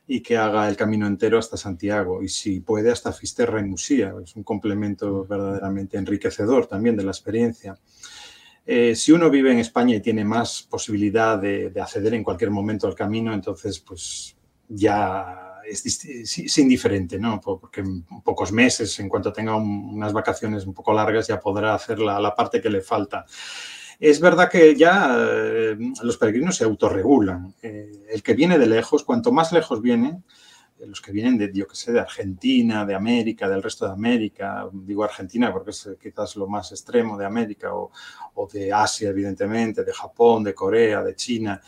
y que haga el camino entero hasta Santiago y si puede hasta Fisterra y Musía. Es un complemento verdaderamente enriquecedor también de la experiencia. Eh, si uno vive en España y tiene más posibilidad de, acceder en cualquier momento al camino, entonces pues ya es, indiferente, ¿no? Porque en pocos meses, en cuanto tenga unas vacaciones un poco largas, ya podrá hacer la, parte que le falta. Es verdad que ya eh, los peregrinos se autorregulan. Eh, el que viene de lejos, cuanto más lejos viene, los que vienen de, yo que sé, de Argentina, de América, del resto de América, digo Argentina porque es quizás lo más extremo de América, o, de Asia, evidentemente, de Japón, de Corea, de China,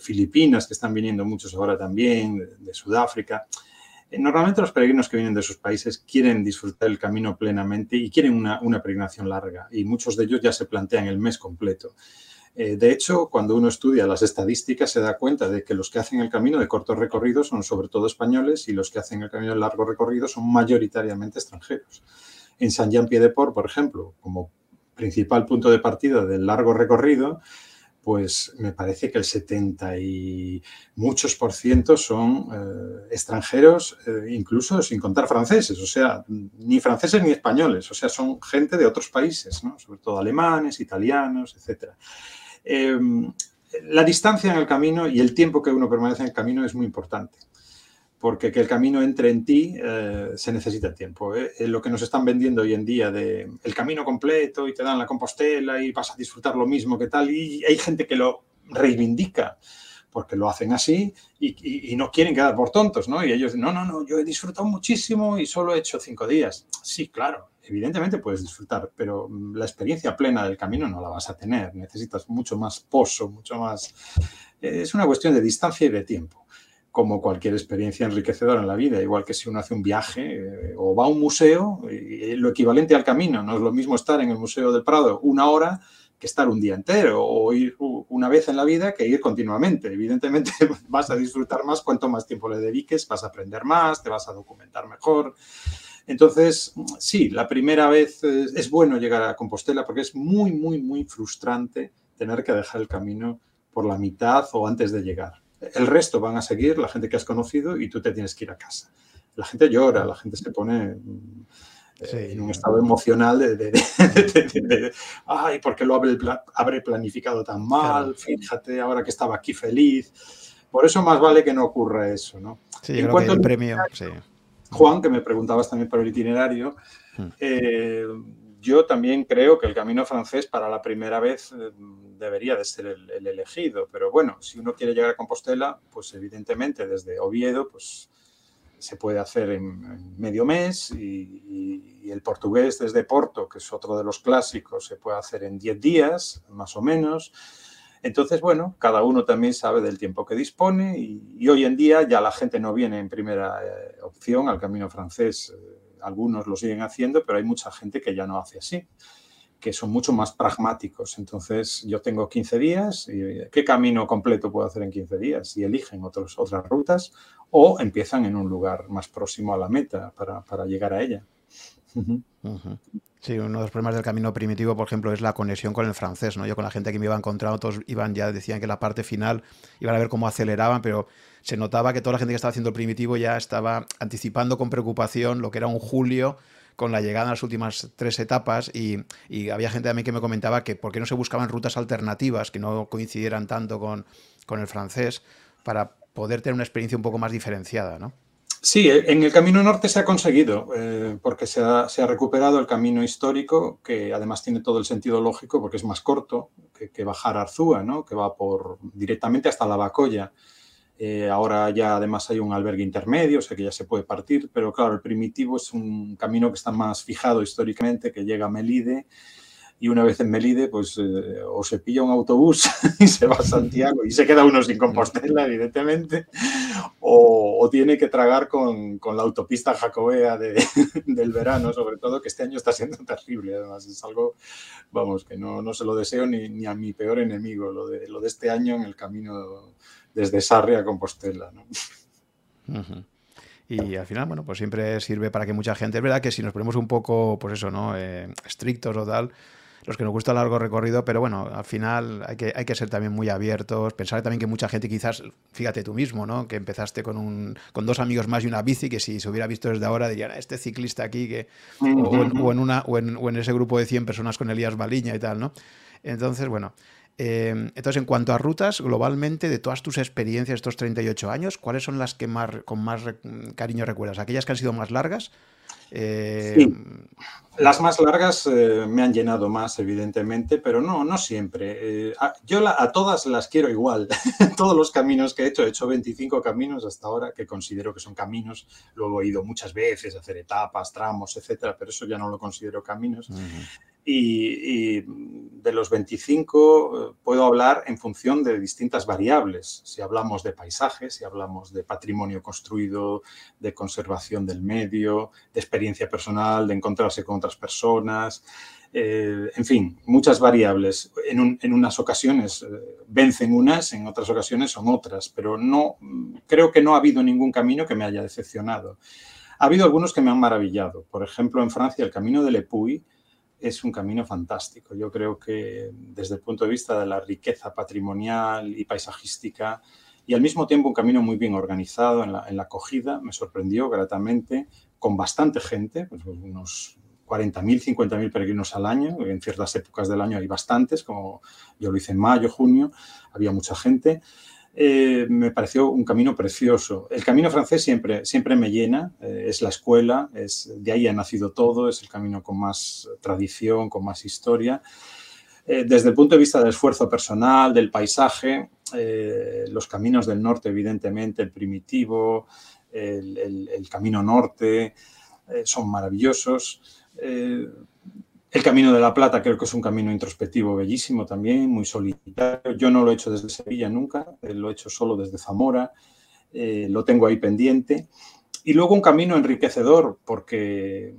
Filipinas, que están viniendo muchos ahora también, de Sudáfrica. Eh, normalmente los peregrinos que vienen de esos países quieren disfrutar el camino plenamente y quieren una, peregrinación larga y muchos de ellos ya se plantean el mes completo. Eh, de hecho, cuando uno estudia las estadísticas se da cuenta de que los que hacen el camino de corto recorrido son sobre todo españoles y los que hacen el camino de largo recorrido son mayoritariamente extranjeros. En San Jean Pied de Port, por ejemplo, como principal punto de partida del largo recorrido, pues me parece que el 70 y muchos por ciento son eh, extranjeros, eh, incluso sin contar franceses, o sea, ni franceses ni españoles, o sea, son gente de otros países, sobre todo alemanes, italianos, etc. Em, la distancia en el camino y el tiempo que uno permanece en el camino es muy importante porque que el camino entre en ti eh, se necesita tiempo. ¿eh? Lo que nos están vendiendo hoy en día de el camino completo y te dan la compostela y vas a disfrutar lo mismo que tal, y hay gente que lo reivindica porque lo hacen así y, no quieren quedar por tontos, ¿no? Y ellos, no, no, no, yo he disfrutado muchísimo y solo he hecho cinco días. Sí, claro, evidentemente puedes disfrutar, pero la experiencia plena del camino no la vas a tener. Necesitas mucho más pozo, mucho más... Es una cuestión de distancia y de tiempo como cualquier experiencia enriquecedora en la vida, igual que si uno hace un viaje eh, o va a un museo, lo equivalente al camino, no es lo mismo estar en el Museo del Prado una hora que estar un día entero o ir una vez en la vida que ir continuamente. Evidentemente *laughs* vas a disfrutar más cuanto más tiempo le dediques, vas a aprender más, te vas a documentar mejor. Entonces, sí, la primera vez es bueno llegar a Compostela porque es muy, muy, muy frustrante tener que dejar el camino por la mitad o antes de llegar El resto van a seguir, la gente que has conocido, y tú te tienes que ir a casa. La gente llora, la gente se pone en un estado emocional de, ay, ¿por qué lo habré, planificado tan mal? Fíjate, ahora que estaba aquí feliz. Por eso más vale que no ocurra eso, ¿no? Sí, en cuanto el premio, Juan, que me preguntabas también por el itinerario, hmm. eh, yo también creo que el camino francés para la primera vez eh, debería de ser el, elegido, pero bueno, si uno quiere llegar a Compostela, pues evidentemente desde Oviedo, pues se puede hacer en, medio mes y, el portugués desde Porto, que es otro de los clásicos, se puede hacer en 10 días, más o menos. Entonces, bueno, cada uno también sabe del tiempo que dispone y, hoy en día ya la gente no viene en primera eh, opción al camino francés. Eh, algunos lo siguen haciendo, pero hay mucha gente que ya no hace así que son mucho más pragmáticos. Entonces, yo tengo 15 días, y ¿qué camino completo puedo hacer en 15 días? Y eligen otras rutas o empiezan en un lugar más próximo a la meta para, llegar a ella. Sí, uno de los problemas del camino primitivo, por ejemplo, es la conexión con el francés, ¿no? Yo con la gente que me iba encontrando, todos iban ya, decían que la parte final iban a ver cómo aceleraban, pero se notaba que toda la gente que estaba haciendo el primitivo ya estaba anticipando con preocupación lo que era un julio con la llegada a las últimas tres etapas y, había gente también que me comentaba que por qué no se buscaban rutas alternativas que no coincidieran tanto con, con el francés para poder tener una experiencia un poco más diferenciada, ¿no? Sí, en el Camino Norte se ha conseguido, eh, porque se ha, recuperado el camino histórico, que además tiene todo el sentido lógico, porque es más corto que, que bajar a Arzúa, ¿no? que va por, directamente hasta la Bacoya. Eh, ahora ya además hay un albergue intermedio, o sea que ya se puede partir, pero claro, el primitivo es un camino que está más fijado históricamente, que llega a Melide y una vez en Melide, pues eh, o se pilla un autobús *laughs* y se va a Santiago y se queda uno sin Compostela, evidentemente, o, tiene que tragar con, con la autopista jacobea de, *laughs* del verano, sobre todo, que este año está siendo terrible. Además, es algo, vamos, que no, no se lo deseo ni, ni, a mi peor enemigo, lo de, lo de este año en el camino desde Sarri a Compostela. Y al final, bueno, pues siempre sirve para que mucha gente. Es verdad que si nos ponemos un poco, pues eso, ¿no? Eh, estrictos o tal, los que nos gusta el largo recorrido, pero bueno, al final hay que, hay que ser también muy abiertos, pensar también que mucha gente quizás, fíjate tú mismo, ¿no? Que empezaste con, un, con dos amigos más y una bici, que si se hubiera visto desde ahora dirían, ah, este ciclista aquí, que, o, en, una, o en, o en ese grupo de 100 personas con Elías Baliña y tal, ¿no? Entonces, bueno, Em, entonces, en cuanto a rutas, globalmente, de todas tus experiencias estos 38 años, ¿cuáles son las que más, con más cariño recuerdas? ¿Aquellas que han sido más largas? Eh, sí. Las más largas eh, me han llenado más, evidentemente, pero no, no siempre. Eh, yo a todas las quiero igual. *laughs* Todos los caminos que he hecho, he hecho 25 caminos hasta ahora, que considero que son caminos. Luego he ido muchas veces a hacer etapas, tramos, etcétera, pero eso ya no lo considero caminos y, de los 25 eh, puedo hablar en función de distintas variables. Si hablamos de paisajes, si hablamos de patrimonio construido, de conservación del medio, de experiencia personal, de encontrarse con otras personas, eh, en fin, muchas variables. En, unas ocasiones eh, vencen unas, en otras ocasiones son otras, pero no creo que no ha habido ningún camino que me haya decepcionado. Ha habido algunos que me han maravillado. Por ejemplo, en Francia, el camino de Le Puy es un camino fantástico. Yo creo que desde el punto de vista de la riqueza patrimonial y paisajística, y al mismo tiempo un camino muy bien organizado en la, acogida, me sorprendió gratamente, con bastante gente, pues unos 40.000, 50.000 peregrinos al año, en ciertas épocas del año hay bastantes, como yo lo hice en mayo, junio, había mucha gente. Eh, me pareció un camino precioso. El camino francés siempre, siempre me llena, eh, es la escuela, es, de ahí ha nacido todo, es el camino con más tradición, con más historia. Eh, desde el punto de vista del esfuerzo personal, del paisaje, los caminos del norte, evidentemente, el primitivo, el camino norte, son maravillosos el Camino de la Plata creo que es un camino introspectivo bellísimo también, muy solitario. Yo no lo he hecho desde Sevilla nunca, eh, lo he hecho solo desde Zamora, eh, lo tengo ahí pendiente. Y luego un camino enriquecedor porque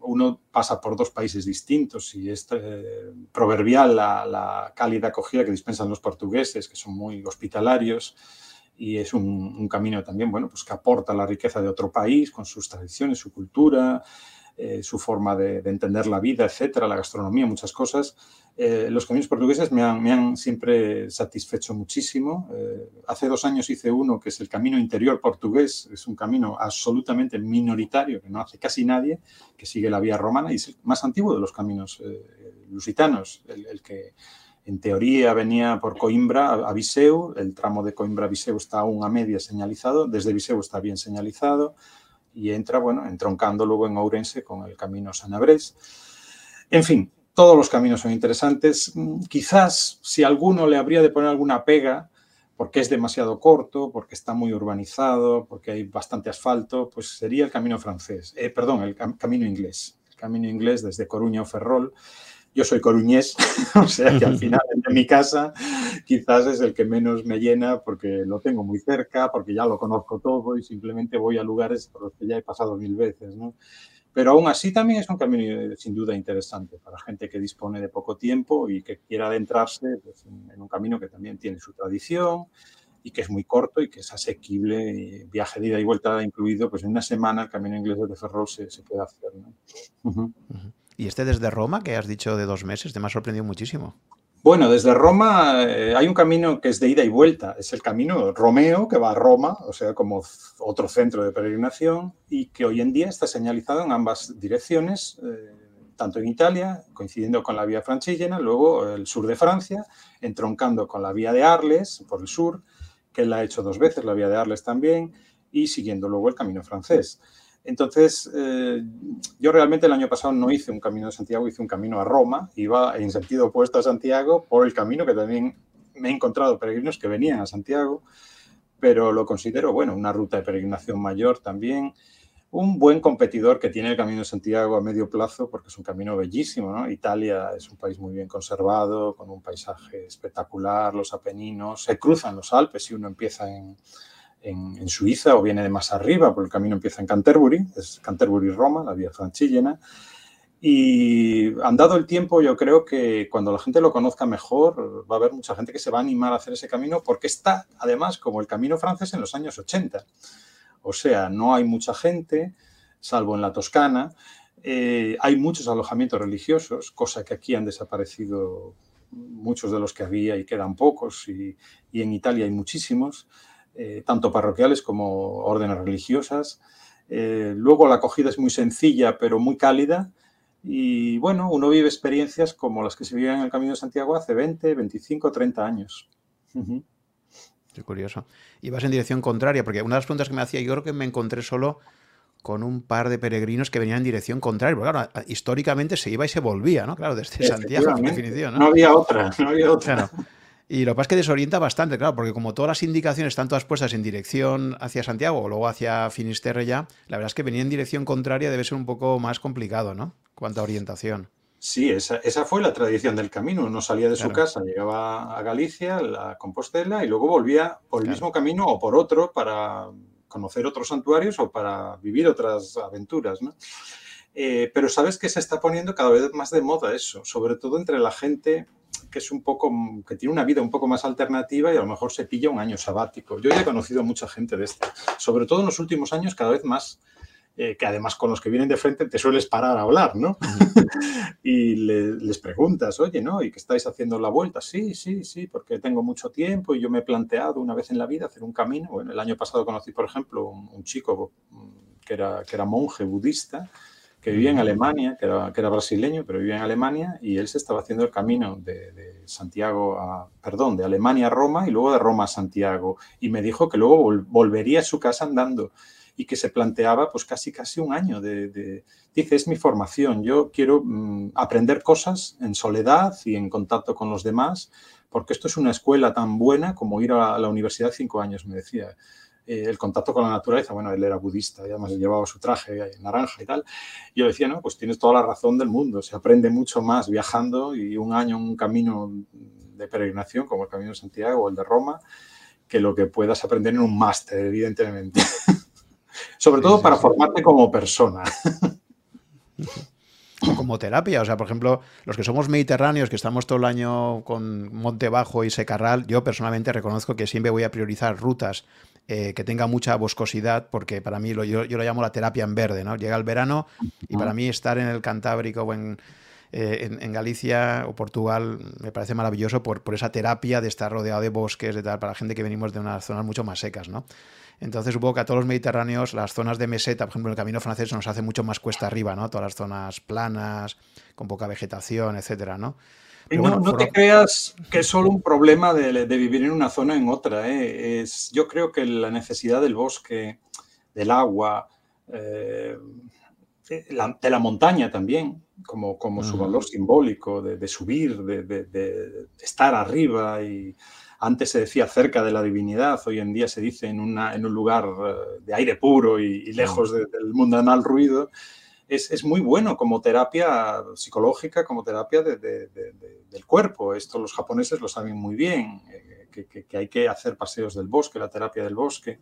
uno pasa por dos países distintos y es eh, proverbial la, cálida acogida que dispensan los portugueses, que son muy hospitalarios, y es un, un, camino también, bueno, pues que aporta la riqueza de otro país con sus tradiciones, su cultura, eh, su forma de, entender la vida, etcétera, la gastronomía, muchas cosas. Eh, los caminos portugueses me han, siempre satisfecho muchísimo. Eh, hace dos años hice uno que es el Camino Interior Portugués, es un camino absolutamente minoritario que no hace casi nadie, que sigue la vía romana y es el más antiguo de los caminos lusitanos, el, que en teoría venía por Coimbra a Viseu, el tramo de Coimbra a Viseu está aún a media señalizado, desde Viseu está bien señalizado y entra, bueno, entroncando luego en Ourense con el camino Sanabrés. En fin, todos los caminos son interesantes. Mm, quizás si alguno le habría de poner alguna pega, porque es demasiado corto, porque está muy urbanizado, porque hay bastante asfalto, pues sería el camino francés, eh, perdón, el camino inglés. El camino inglés desde Coruña o Ferrol yo soy coruñés, *laughs* o sea que al final de mi casa quizás es el que menos me llena porque lo tengo muy cerca, porque ya lo conozco todo y simplemente voy a lugares por los que ya he pasado mil veces, ¿no? Pero aún así también es un camino sin duda interesante para gente que dispone de poco tiempo y que quiera adentrarse pues, en un camino que también tiene su tradición y que es muy corto y que es asequible, y viaje de ida y vuelta incluido, pues en una semana el camino inglés de Ferrol se, se puede hacer. ¿no? Y este desde Roma, que has dicho de dos meses, te me ha sorprendido muchísimo. Bueno, desde Roma eh, hay un camino que es de ida y vuelta. Es el camino Romeo, que va a Roma, o sea, como otro centro de peregrinación, y que hoy en día está señalizado en ambas direcciones, eh, tanto en Italia, coincidiendo con la vía francígena, luego el sur de Francia, entroncando con la vía de Arles por el sur, que él ha hecho dos veces, la vía de Arles también, y siguiendo luego el camino francés. Entonces, eh, yo realmente el año pasado no hice un camino de Santiago, hice un camino a Roma, iba en sentido opuesto a Santiago por el camino que también me he encontrado peregrinos que venían a Santiago, pero lo considero, bueno, una ruta de peregrinación mayor también, un buen competidor que tiene el Camino de Santiago a medio plazo, porque es un camino bellísimo. Italia es un país muy bien conservado, con un paisaje espectacular, los Apeninos, se cruzan los Alpes si uno empieza en, en, Suiza o viene de más arriba, porque el camino empieza en Canterbury, es Canterbury-Roma, la vía franchillena. Y andado el tiempo, yo creo que cuando la gente lo conozca mejor, va a haber mucha gente que se va a animar a hacer ese camino porque está, además, como el camino francés en los años 80. O sea, no hay mucha gente, salvo en la Toscana. Eh, hay muchos alojamientos religiosos, cosa que aquí han desaparecido muchos de los que había y quedan pocos, y, y en Italia hay muchísimos. Eh, tanto parroquiales como órdenes religiosas. Eh, luego la acogida es muy sencilla, pero muy cálida. Y bueno, uno vive experiencias como las que se vivían en el Camino de Santiago hace 20, 25, 30 años. Qué curioso. Y vas en dirección contraria, porque una de las preguntas que me hacía, yo creo que me encontré solo con un par de peregrinos que venían en dirección contraria. Porque claro, históricamente se iba y se volvía, ¿no? Claro, desde Santiago, en definición. ¿no? había otra, no había otra. Y lo que pasa es que desorienta bastante, claro, porque como todas las indicaciones están todas puestas en dirección hacia Santiago o luego hacia Finisterre ya, la verdad es que venir en dirección contraria debe ser un poco más complicado, ¿no? Cuanto a orientación. Sí, esa, fue la tradición del camino. Uno salía de su casa, llegaba a Galicia, a Compostela, y luego volvía por el mismo camino o por otro para conocer otros santuarios o para vivir otras aventuras, ¿no? Eh, pero sabes que se está poniendo cada vez más de moda eso, sobre todo entre la gente que es un poco, que tiene una vida un poco más alternativa y a lo mejor se pilla un año sabático. Yo ya he conocido mucha gente de este, sobre todo en los últimos años cada vez más, eh, que además con los que vienen de frente te sueles parar a hablar, ¿no? *laughs* y les preguntas, oye, ¿no? ¿Y qué estáis haciendo la vuelta? Sí, sí, sí, porque tengo mucho tiempo y yo me he planteado una vez en la vida hacer un camino. Bueno, el año pasado conocí, por ejemplo, un, chico mm, que era, que era monje budista que vivía en Alemania, que era, que era, brasileño, pero vivía en Alemania, y él se estaba haciendo el camino de, Santiago a, perdón, de Alemania a Roma y luego de Roma a Santiago. Y me dijo que luego volvería a su casa andando y que se planteaba pues casi casi un año de, dice, es mi formación, yo quiero mm, aprender cosas en soledad y en contacto con los demás, porque esto es una escuela tan buena como ir a la universidad cinco años, me decía. Eh, el contacto con la naturaleza, bueno, él era budista y además llevaba su traje naranja y tal. Y yo decía, no, pues tienes toda la razón del mundo, se aprende mucho más viajando y un año un camino de peregrinación como el Camino de Santiago o el de Roma, que lo que puedas aprender en un máster, evidentemente. *laughs* Sobre todo para formarte como persona. *laughs* como terapia. O sea, por ejemplo, los que somos mediterráneos, que estamos todo el año con monte bajo y secarral, yo personalmente reconozco que siempre voy a priorizar rutas eh, que tenga mucha boscosidad, porque para mí lo, yo, lo llamo la terapia en verde, ¿no? Llega el verano y para mí estar en el Cantábrico o en, eh, en, Galicia o Portugal me parece maravilloso por, por, esa terapia de estar rodeado de bosques, de tal, para gente que venimos de unas zonas mucho más secas, ¿no? Entonces supongo que a todos los mediterráneos, las zonas de meseta, por ejemplo, en el camino francés nos hace mucho más cuesta arriba, ¿no? Todas las zonas planas, con poca vegetación, etcétera, ¿no? No, te creas que es solo un problema de, vivir en una zona en otra. ¿eh? Es, yo creo que la necesidad del bosque, del agua, eh, de, la, montaña también, como, como su valor simbólico de, subir, de, estar arriba. y Antes se decía cerca de la divinidad, hoy en día se dice en, una, en un lugar eh, de aire puro y, lejos del mundanal ruido es, muy bueno como terapia psicológica, como terapia del cuerpo. Esto los japoneses lo saben muy bien, eh, que, hay que hacer paseos del bosque, la terapia del bosque,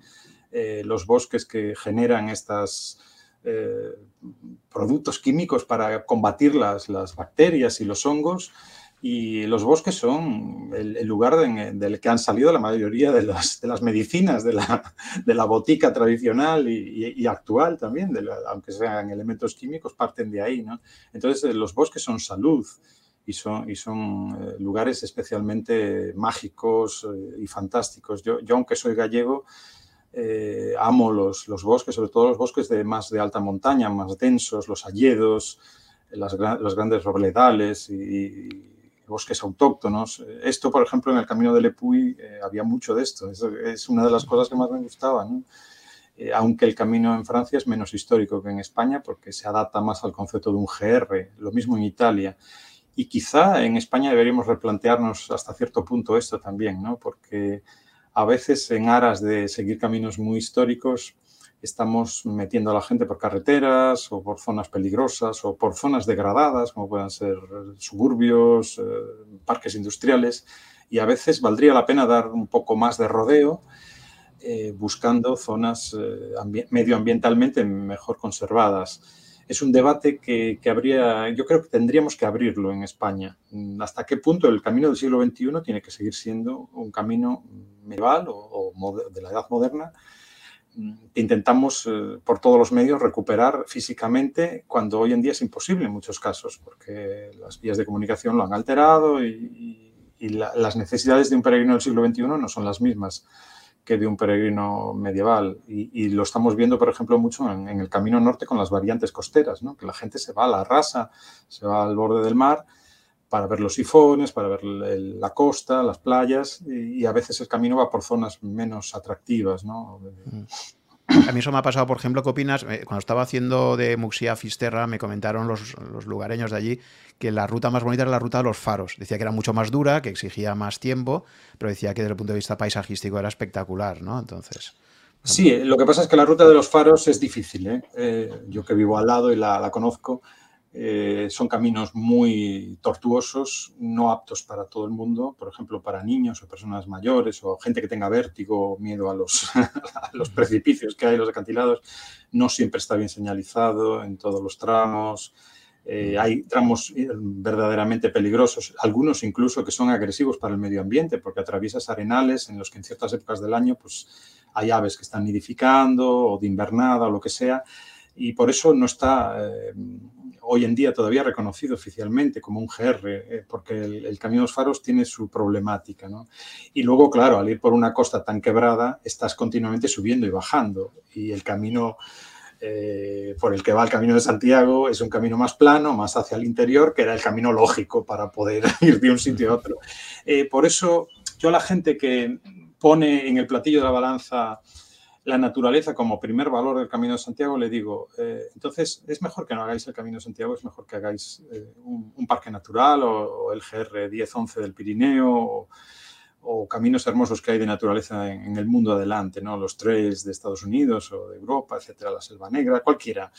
eh, los bosques que generan estos eh, productos químicos para combatir las, las bacterias y los hongos y los bosques son el, lugar del que han salido la mayoría de las, de las medicinas de la, de la, botica tradicional y, actual también, aunque sean elementos químicos, parten de ahí. ¿no? Entonces, eh, los bosques son salud y son, y son eh, lugares especialmente mágicos eh, y fantásticos. Yo, yo aunque soy gallego, amo los, los, bosques, sobre todo los bosques de más de alta montaña, más densos, los alledos, las, los grandes robledales y bosques autóctonos. Esto, por ejemplo, en el Camino de Lepuy eh, había mucho de esto. Es, una de las cosas que más me gustaba. Eh, aunque el camino en Francia es menos histórico que en España porque se adapta más al concepto de un GR, lo mismo en Italia. Y quizá en España deberíamos replantearnos hasta cierto punto esto también, ¿no? porque a veces en aras de seguir caminos muy históricos, estamos metiendo a la gente por carreteras o por zonas peligrosas o por zonas degradadas, como puedan ser suburbios, eh, parques industriales, y a veces valdría la pena dar un poco más de rodeo eh, buscando zonas eh, medioambientalmente mejor conservadas. Es un debate que, habría, yo creo que tendríamos que abrirlo en España. ¿Hasta qué punto el camino del siglo XXI tiene que seguir siendo un camino medieval o de la edad moderna? Intentamos eh, por todos los medios recuperar físicamente cuando hoy en día es imposible en muchos casos, porque las vías de comunicación lo han alterado y, las necesidades de un peregrino del siglo XXI no son las mismas que de un peregrino medieval. Y, lo estamos viendo, por ejemplo, mucho en, el Camino Norte con las variantes costeras, ¿no? que la gente se va a la rasa, se va al borde del mar para ver los sifones, para ver la costa, las playas, y, a veces el camino va por zonas menos atractivas, ¿no? A mí eso me ha pasado, por ejemplo, ¿qué opinas? Eh, cuando estaba haciendo de Muxia a Fisterra, me comentaron los, lugareños de allí que la ruta más bonita era la ruta de los faros. Decía que era mucho más dura, que exigía más tiempo, pero decía que desde el punto de vista paisajístico era espectacular, ¿no? Entonces... Sí, lo que pasa es que la ruta de los faros es difícil. ¿eh? eh yo que vivo al lado y la, la conozco, eh, son caminos muy tortuosos, no aptos para todo el mundo, por ejemplo, para niños o personas mayores o gente que tenga vértigo, miedo a los, *laughs* los precipicios que hay, los acantilados. No siempre está bien señalizado en todos los tramos. Eh, hay tramos eh, verdaderamente peligrosos, algunos incluso que son agresivos para el medio ambiente, porque atraviesas arenales en los que en ciertas épocas del año pues, hay aves que están nidificando o de invernada o lo que sea, y por eso no está hoy en día todavía reconocido oficialmente como un GR, eh, porque el, Camino de los Faros tiene su problemática. ¿no? Y luego, claro, al ir por una costa tan quebrada, estás continuamente subiendo y bajando. Y el camino eh, por el que va el Camino de Santiago es un camino más plano, más hacia el interior, que era el camino lógico para poder *laughs* ir de un sitio a otro. Eh, por eso, yo a la gente que pone en el platillo de la balanza la naturaleza como primer valor del Camino de Santiago, le digo, eh, entonces es mejor que no hagáis el Camino de Santiago, es mejor que hagáis eh, un, parque natural o, el GR 10-11 del Pirineo o, caminos hermosos que hay de naturaleza en, el mundo adelante, ¿no? los trails de Estados Unidos o de Europa, etcétera, la Selva Negra, cualquiera.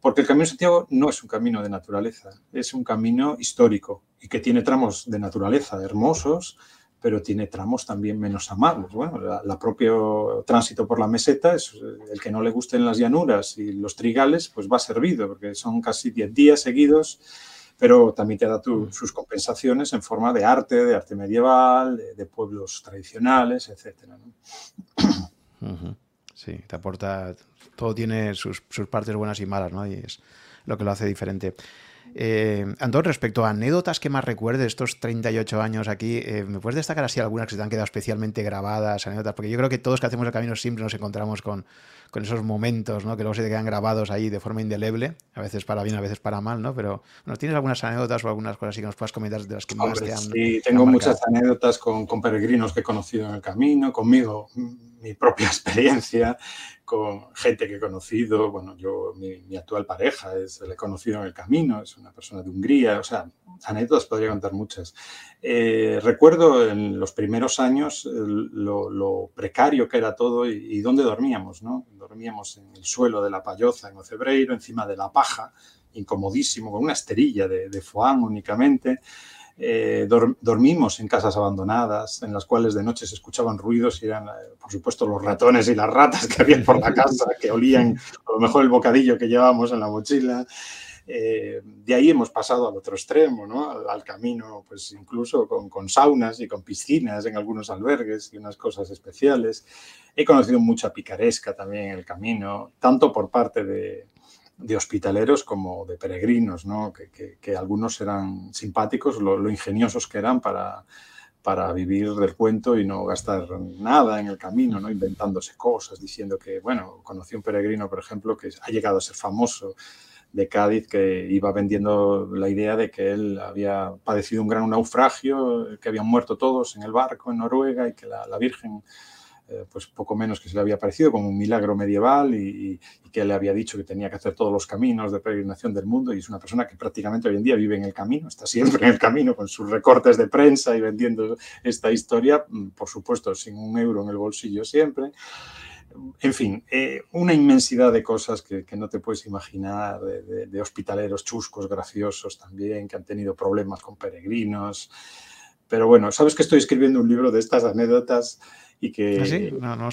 Porque el Camino de Santiago no es un camino de naturaleza, es un camino histórico y que tiene tramos de naturaleza hermosos, pero tiene tramos también menos amables. Bueno, la, propio tránsito por la meseta, es, el que no le gusten las llanuras y los trigales, pues va servido, porque son casi 10 días seguidos pero también te da mm. sus compensaciones en forma de arte, de arte medieval, de, pueblos tradicionales, etc. Sí, te aporta, todo tiene sus, partes buenas y malas, ¿no? Y es lo que lo hace diferente. Eh, Antón, respecto a anécdotas que más recuerdes estos 38 años aquí, eh, ¿me puedes destacar así algunas que se te han quedado especialmente grabadas, anécdotas? Porque yo creo que todos que hacemos el camino siempre nos encontramos con, con esos momentos, ¿no? Que luego se te quedan grabados ahí de forma indeleble, a veces para bien, a veces para mal, ¿no? Pero, bueno, ¿tienes algunas anécdotas o algunas cosas así que nos puedas comentar de las que más te han Sí, tengo muchas anécdotas con, con peregrinos que he conocido en el camino, conmigo mi propia *laughs* experiencia con gente que he conocido, bueno, yo, mi, actual pareja, es, la he conocido en el camino, es una persona de Hungría, o sea, anécdotas podría contar muchas. Eh, recuerdo en los primeros años lo, precario que era todo y, dónde dormíamos, ¿no? Dormíamos en el suelo de la payoza en Ocebreiro, encima de la paja, incomodísimo, con una esterilla de, de foam únicamente. Eh, dormimos en casas abandonadas, en las cuales de noche se escuchaban ruidos y eran, eh, por supuesto, los ratones y las ratas que había por la casa, que olían a lo mejor el bocadillo que llevábamos en la mochila. Eh, de ahí hemos pasado al otro extremo, ¿no? al, camino, pues incluso con, con, saunas y con piscinas en algunos albergues y unas cosas especiales. He conocido mucha picaresca también en el camino, tanto por parte de, de hospitaleros como de peregrinos, ¿no? que, algunos eran simpáticos, lo, ingeniosos que eran para, para vivir del cuento y no gastar nada en el camino, ¿no? inventándose cosas, diciendo que, bueno, conocí un peregrino, por ejemplo, que ha llegado a ser famoso de Cádiz, que iba vendiendo la idea de que él había padecido un gran naufragio, que habían muerto todos en el barco en Noruega y que la, la Virgen eh, pues poco menos que se le había parecido como un milagro medieval y, que le había dicho que tenía que hacer todos los caminos de peregrinación del mundo y es una persona que prácticamente hoy en día vive en el camino, está siempre en el camino con sus recortes de prensa y vendiendo esta historia, mm, por supuesto, sin un euro en el bolsillo siempre. En fin, eh, una inmensidad de cosas que, no te puedes imaginar, de, de hospitaleros chuscos, graciosos también, que han tenido problemas con peregrinos. Pero bueno, sabes que estoy escribiendo un libro de estas anécdotas y que ¿Ah,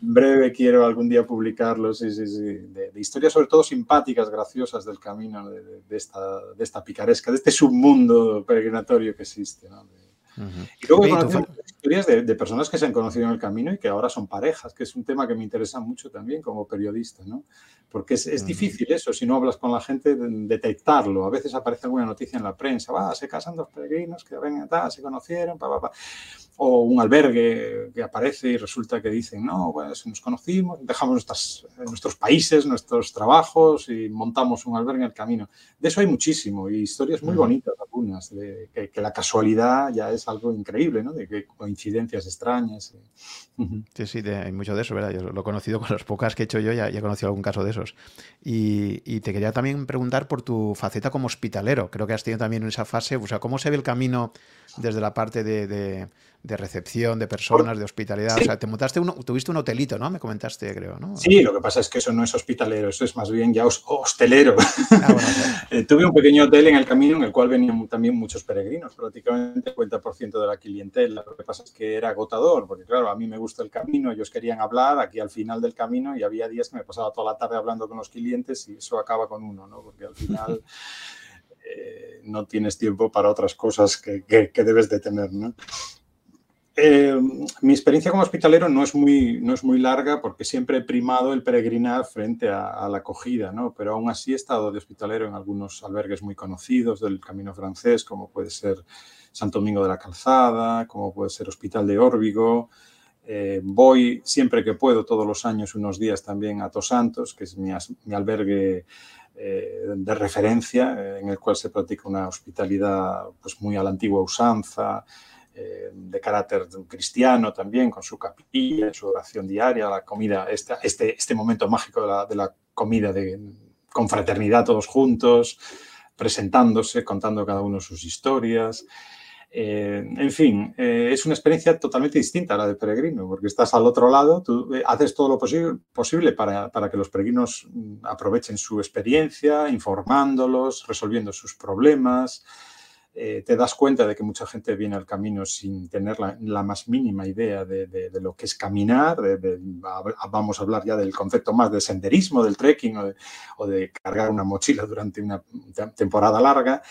breve, quiero algún día publicarlo, sí, sí, sí, de, historias sobre todo simpáticas, graciosas del camino, de, esta, de esta picaresca, de este submundo peregrinatorio que existe. ¿no? Y luego historias de, personas que se han conocido en el camino y que ahora son parejas, que es un tema que me interesa mucho también como periodista, ¿no? Porque es, difícil eso, si no hablas con la gente, detectarlo. A veces aparece alguna noticia en la prensa, va, se casan dos peregrinos que ven, se conocieron, pa, pa, pa o un albergue que aparece y resulta que dicen, no, pues nos conocimos, dejamos nuestras, nuestros países, nuestros trabajos y montamos un albergue en el camino. De eso hay muchísimo y historias muy bonitas algunas, de que, la casualidad ya es algo increíble, ¿no? De que coincidencias extrañas. Sí, sí, hay mucho de eso, ¿verdad? Yo lo he conocido con las pocas que he hecho yo, ya, he conocido algún caso de esos. Y, te quería también preguntar por tu faceta como hospitalero. Creo que has tenido también esa fase, o sea, ¿cómo se ve el camino desde la parte de de recepción de personas, de hospitalidad. O sea, te montaste uno, tuviste un hotelito, ¿no? Me comentaste, creo, ¿no? Sí, lo que pasa es que eso no es hospitalero, eso es más bien ya hostelero. Ah, *laughs* eh, tuve un pequeño hotel en el camino en el cual venían también muchos peregrinos, prácticamente el 50% de la clientela. Lo que pasa es que era agotador, porque claro, a mí me gusta el camino, ellos querían hablar aquí al final del camino y había días que me pasaba toda la tarde hablando con los clientes y eso acaba con uno, ¿no? Porque al final... *laughs* Eh, no tienes tiempo para otras cosas que, que, que debes de tener, ¿no? Eh, mi experiencia como hospitalero no es, muy, no es muy larga porque siempre he primado el peregrinar frente a, la acogida, ¿no? pero aún así he estado de hospitalero en algunos albergues muy conocidos del camino francés, como puede ser Santo Domingo de la Calzada, como puede ser Hospital de Órbigo. Eh, voy siempre que puedo, todos los años, unos días también a Tosantos, que es mi, albergue eh, de referencia, en el cual se practica una hospitalidad pues, muy a la antigua usanza, eh, de carácter cristiano también, con su capilla, su oración diaria, la comida, este, este, este momento mágico de la, de la comida de, con fraternidad todos juntos, presentándose, contando cada uno sus historias. Eh, en fin, eh, es una experiencia totalmente distinta a la del peregrino, porque estás al otro lado, tú haces todo lo posible, posible para, para, que los peregrinos mm, aprovechen su experiencia, informándolos, resolviendo sus problemas, eh, te das cuenta de que mucha gente viene al camino sin tener la, más mínima idea de, lo que es caminar, vamos a hablar ya del concepto más de senderismo, del trekking o de, cargar una mochila durante una temporada larga.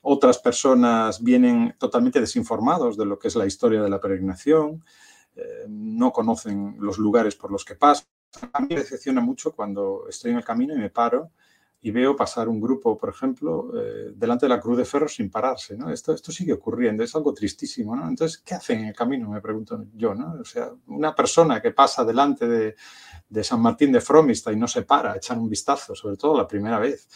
Otras personas vienen totalmente desinformados de lo que es la historia de la peregrinación, eh, no conocen los lugares por los que pasan. A mí me decepciona mucho cuando estoy en el camino y me paro y veo pasar un grupo, por ejemplo, eh, delante de la Cruz de Ferro sin pararse, ¿no? Esto, esto sigue ocurriendo, es algo tristísimo, ¿no? Entonces, ¿qué hacen en el camino? Me pregunto yo, ¿no? O sea, una persona que pasa delante de, de San Martín de Fromista y no se para a echar un vistazo, sobre todo la primera vez,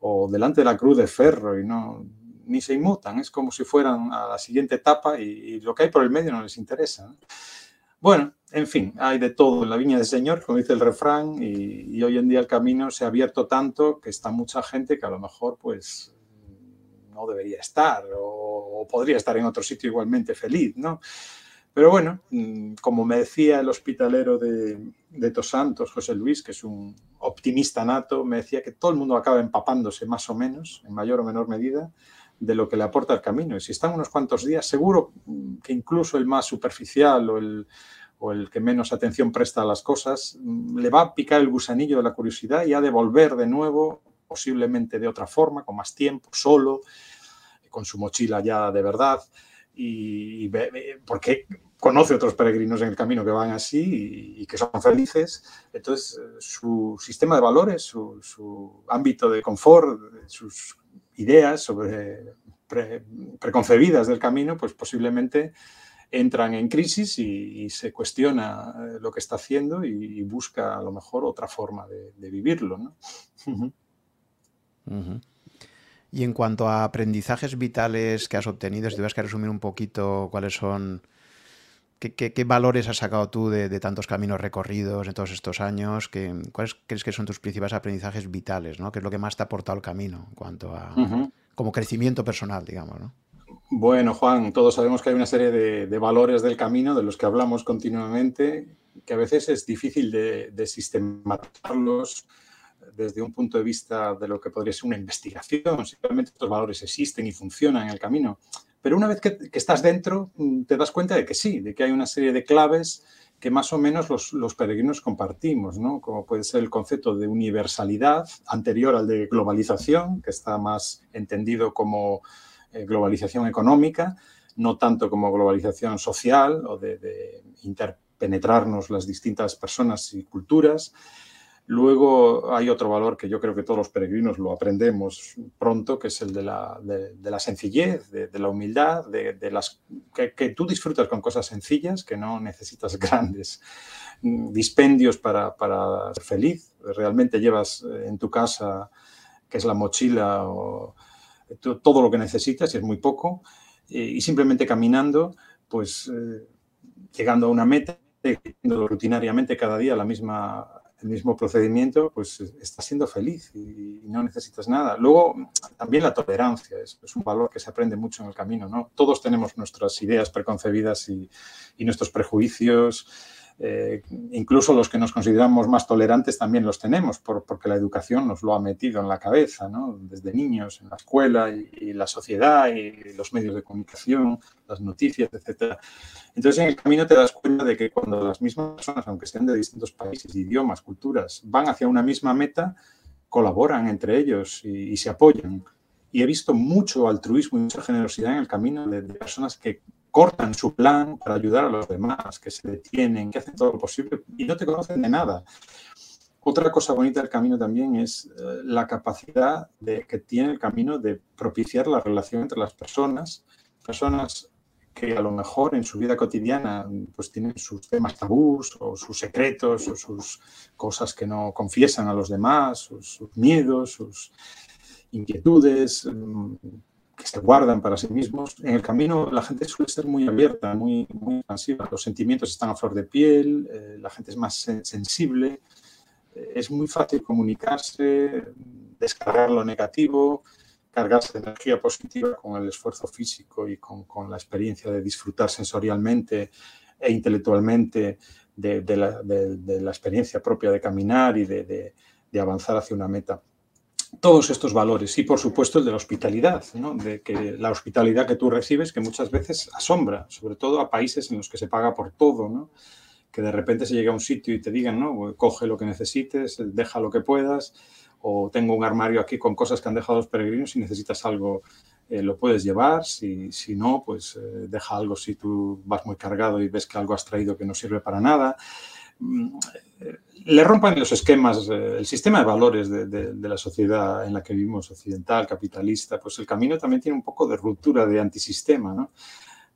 o delante de la Cruz de Ferro y no ni se inmutan, es como si fueran a la siguiente etapa y, lo que hay por el medio no les interesa. Bueno, en fin, hay de todo en la viña del Señor, como dice el refrán, y, hoy en día el camino se ha abierto tanto que está mucha gente que a lo mejor pues no debería estar o, podría estar en otro sitio igualmente feliz, ¿no? Pero bueno, mm, como me decía el hospitalero de, de Tosantos, José Luis, que es un optimista nato, me decía que todo el mundo acaba empapándose más o menos, en mayor o menor medida, de lo que le aporta el camino. Y si están unos cuantos días, seguro que incluso el más superficial o el, o el que menos atención presta a las cosas, le va a picar el gusanillo de la curiosidad y ha de volver de nuevo, posiblemente de otra forma, con más tiempo, solo, con su mochila ya de verdad, y, porque conoce otros peregrinos en el camino que van así y, que son felices. Entonces, su sistema de valores, su, su ámbito de confort, sus ideas sobre preconcebidas del camino, pues posiblemente entran en crisis y, se cuestiona eh, lo que está haciendo y, busca a lo mejor otra forma de, vivirlo. Y en cuanto a aprendizajes vitales que has obtenido, si tuvieras que resumir un poquito cuáles son, qué, valores has sacado tú de, tantos caminos recorridos en todos estos años, cuáles crees que son tus principales aprendizajes vitales, ¿no? ¿Qué es lo que más te ha aportado el camino en cuanto a como crecimiento personal, digamos, ¿no? Bueno, Juan, todos sabemos que hay una serie de, valores del camino de los que hablamos continuamente, que a veces es difícil de, de, sistematizarlos desde un punto de vista de lo que podría ser una investigación. Simplemente estos valores existen y funcionan en el camino. Pero una vez que, estás dentro, mm, te das cuenta de que sí, de que hay una serie de claves que más o menos los, peregrinos compartimos, ¿no? como puede ser el concepto de universalidad anterior al de globalización, que está más entendido como eh, globalización económica, no tanto como globalización social o de, de interpenetrarnos las distintas personas y culturas. Luego hay otro valor que yo creo que todos los peregrinos lo aprendemos pronto, que es el de la, de, la sencillez, de, la humildad, de, las que, tú disfrutas con cosas sencillas, que no necesitas *laughs* grandes dispendios para, para ser feliz. Realmente llevas eh, en tu casa, que es la mochila, o todo lo que necesitas, y es muy poco, y simplemente caminando, pues eh, llegando a una meta, rutinariamente cada día la misma el mismo procedimiento, pues estás siendo feliz y, no necesitas nada. Luego, también la tolerancia es, un valor que se aprende mucho en el camino, ¿no? Todos tenemos nuestras ideas preconcebidas y, y nuestros prejuicios eh, incluso los que nos consideramos más tolerantes también los tenemos, porque la educación nos lo ha metido en la cabeza, desde niños, en la escuela y, la sociedad y los medios de comunicación, las noticias, etc. Entonces en el camino te das cuenta de que cuando las mismas personas, aunque sean de distintos países, idiomas, culturas, van hacia una misma meta, colaboran entre ellos y, se apoyan. Y he visto mucho altruismo y mucha generosidad en el camino de personas que cortan su plan para ayudar a los demás, que se detienen, que hacen todo lo posible y no te conocen de nada. Otra cosa bonita del camino también es eh, la capacidad de, que tiene el camino de propiciar la relación entre las personas, personas que a lo mejor en su vida cotidiana pues tienen sus temas tabús o sus secretos o sus cosas que no confiesan a los demás, sus miedos, sus inquietudes, mm, que se guardan para sí mismos. En el camino la gente suele ser muy abierta, muy, muy expansiva. Los sentimientos están a flor de piel, eh, la gente es más sensible, eh, es muy fácil comunicarse, descargar lo negativo, cargarse de energía positiva con el esfuerzo físico y con, con la experiencia de disfrutar sensorialmente e intelectualmente de, de, la, de la, experiencia propia de caminar y de, avanzar hacia una meta. Todos estos valores y por supuesto el de la hospitalidad, ¿no? de que la hospitalidad que tú recibes que muchas veces asombra, sobre todo a países en los que se paga por todo, ¿no? que de repente se llega a un sitio y te digan, no, coge lo que necesites, deja lo que puedas, o tengo un armario aquí con cosas que han dejado los peregrinos, si necesitas algo eh, lo puedes llevar, si, si no, pues eh, deja algo si tú vas muy cargado y ves que algo has traído que no sirve para nada. Mm, eh, le rompan los esquemas, el sistema de valores de, la sociedad en la que vivimos, occidental, capitalista, pues el camino también tiene un poco de ruptura, de antisistema.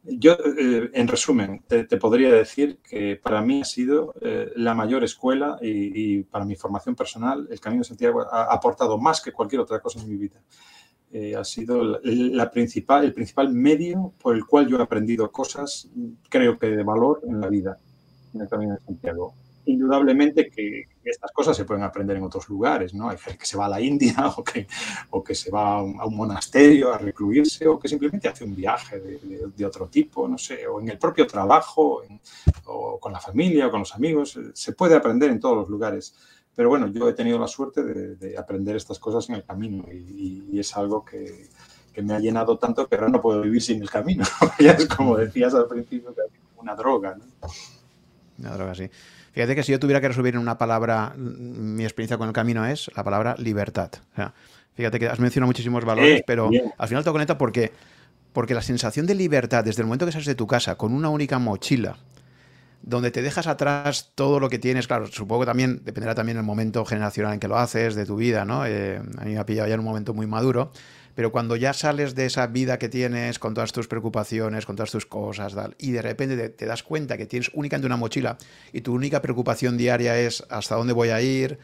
Yo, en resumen, te, podría decir que para mí ha sido la mayor escuela y, para mi formación personal, el Camino de Santiago ha aportado más que cualquier otra cosa en mi vida. Eh, ha sido la, principal, el principal medio por el cual yo he aprendido cosas, creo que de valor en la vida, en el Camino de Santiago. Indudablemente que estas cosas se pueden aprender en otros lugares, ¿no? Hay gente que se va a la India *laughs* o que, o que se va a un, monasterio a recluirse o que simplemente hace un viaje de, de, otro tipo, no sé, o en el propio trabajo, o con la familia o con los amigos. Se puede aprender en todos los lugares pero bueno, yo he tenido la suerte de, aprender estas cosas en el camino y, es algo que, me ha llenado tanto que ahora no puedo vivir sin el camino. *laughs* ya es como decías al principio, que una droga. ¿no? Una droga. Fíjate que si yo tuviera que resumir en una palabra mi experiencia con el camino es la palabra libertad. fíjate que has mencionado muchísimos valores, pero al final te conecta porque, porque la sensación de libertad desde el momento que sales de tu casa con una única mochila, donde te dejas atrás todo lo que tienes, claro, supongo que también dependerá también del momento generacional en que lo haces, de tu vida, ¿no? Eh, a mí me ha pillado ya en un momento muy maduro, pero cuando ya sales de esa vida que tienes con todas tus preocupaciones, con todas tus cosas, y de repente te, das cuenta que tienes únicamente una mochila y tu única preocupación diaria es hasta dónde voy a ir,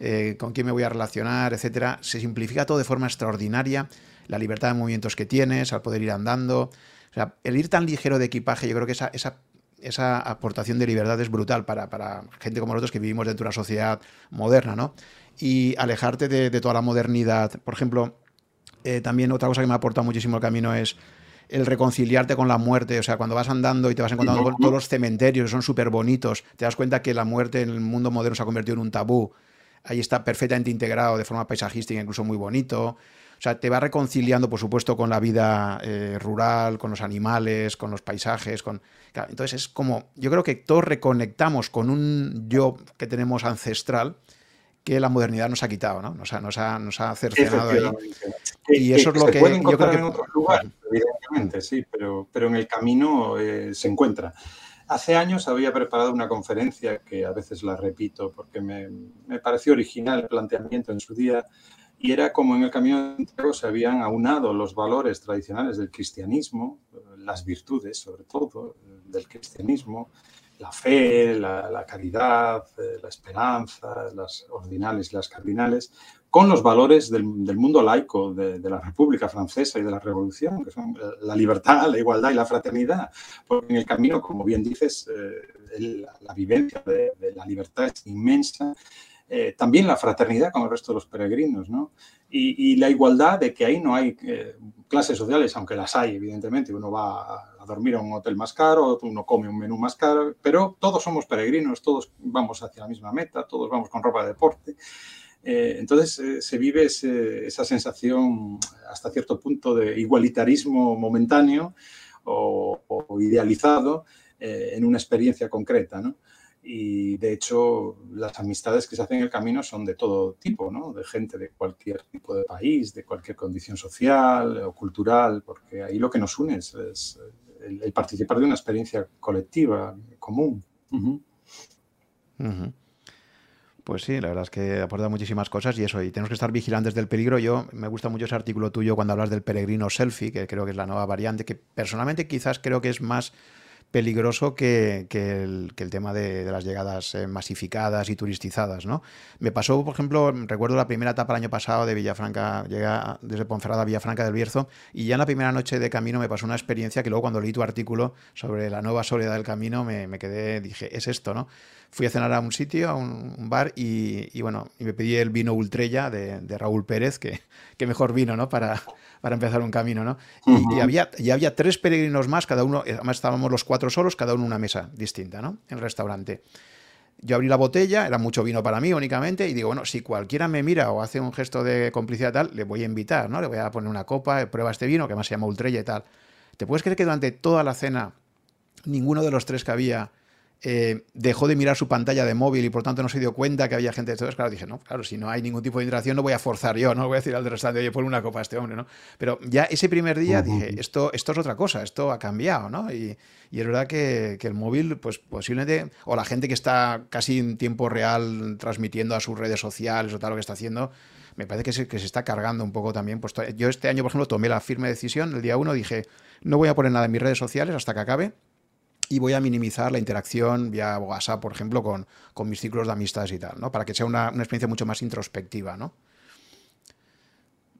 eh, con quién me voy a relacionar, etcétera, se simplifica todo de forma extraordinaria, la libertad de movimientos que tienes, al poder ir andando. O sea, el ir tan ligero de equipaje, yo creo que esa, esa esa aportación de libertad es brutal para, gente como nosotros que vivimos dentro de una sociedad moderna, ¿no? Y alejarte de, toda la modernidad. Por ejemplo, eh, también otra cosa que me ha aportado muchísimo el camino es el reconciliarte con la muerte. O sea, cuando vas andando y te vas encontrando con todos los cementerios, son súper bonitos, te das cuenta que la muerte en el mundo moderno se ha convertido en un tabú. Ahí está perfectamente integrado de forma paisajística, incluso muy bonito. O sea, te va reconciliando, por supuesto, con la vida eh, rural, con los animales, con los paisajes, con... entonces es como, yo creo que todos reconectamos con un yo que tenemos ancestral que la modernidad nos ha quitado, ¿no? Nos ha, nos ha, nos ha cercenado ahí. Y eso es lo que... Puede yo creo que... en otros lugares, evidentemente, sí, pero, pero en el camino eh, se encuentra. Hace años había preparado una conferencia que a veces la repito porque me, me pareció original el planteamiento en su día y era como en el Camino de Santiago se habían aunado los valores tradicionales del cristianismo, las virtudes sobre todo del cristianismo, la fe, la, caridad, eh, la esperanza, las ordinales y las cardinales, con los valores del, mundo laico, de, la República Francesa y de la Revolución, que son la libertad, la igualdad y la fraternidad. Porque en el camino, como bien dices, eh, la, vivencia de, de la libertad es inmensa eh, también la fraternidad con el resto de los peregrinos, ¿no? Y, la igualdad de que ahí no hay eh, clases sociales, aunque las hay, evidentemente. Uno va a dormir a un hotel más caro, uno come un menú más caro, pero todos somos peregrinos, todos vamos hacia la misma meta, todos vamos con ropa de deporte. Eh, entonces se vive esa sensación hasta cierto punto de igualitarismo momentáneo o, idealizado en una experiencia concreta, ¿no? y de hecho las amistades que se hacen en el camino son de todo tipo, ¿no? de gente de cualquier tipo de país, de cualquier condición social o cultural, porque ahí lo que nos une es, el, participar de una experiencia colectiva, común. Pues sí, la verdad es que aporta muchísimas cosas y eso, y tenemos que estar vigilantes del peligro. Yo me gusta mucho ese artículo tuyo cuando hablas del peregrino selfie, que creo que es la nueva variante, que personalmente quizás creo que es más peligroso que, el, tema de, las llegadas eh, masificadas y turistizadas. ¿no? Me pasó, por ejemplo, recuerdo la primera etapa el año pasado de Villafranca, llegué desde Ponferrada a Villafranca del Bierzo, y ya en la primera noche de camino me pasó una experiencia que luego cuando leí tu artículo sobre la nueva soledad del camino me, quedé, dije, es esto, ¿no? Fui a cenar a un sitio, a un, bar, y, bueno, y me pedí el vino Ultrella de, de Raúl Pérez, que, que mejor vino, ¿no? Para, para empezar un camino, ¿no? y, había, y había tres peregrinos más, cada uno, además estábamos los cuatro solos, cada uno en una mesa distinta, ¿no? En el restaurante. yo abrí la botella, era mucho vino para mí únicamente, y digo, bueno, si cualquiera me mira o hace un gesto de complicidad tal, le voy a invitar, ¿no? Le voy a poner una copa, prueba este vino, que más se llama Ultrella y tal. ¿Te puedes creer que durante toda la cena ninguno de los tres que había eh, dejó de mirar su pantalla de móvil y por tanto no se dio cuenta que había gente. Entonces, claro, dije, no, claro, si no hay ningún tipo de interacción, no voy a forzar yo, no voy a decir al restaurante, oye, pon una copa a este hombre, ¿no? Pero ya ese primer día dije, esto, esto es otra cosa, esto ha cambiado, ¿no? Y, y es verdad que, que, el móvil, pues posiblemente, o la gente que está casi en tiempo real transmitiendo a sus redes sociales o tal lo que está haciendo, me parece que se, que se está cargando un poco también. Pues yo este año, por ejemplo, tomé la firme decisión, el día uno dije, no voy a poner nada en mis redes sociales hasta que acabe y voy a minimizar la interacción vía WhatsApp, por ejemplo, con, con mis ciclos de amistades y tal, ¿no? Para que sea una, una experiencia mucho más introspectiva, ¿no?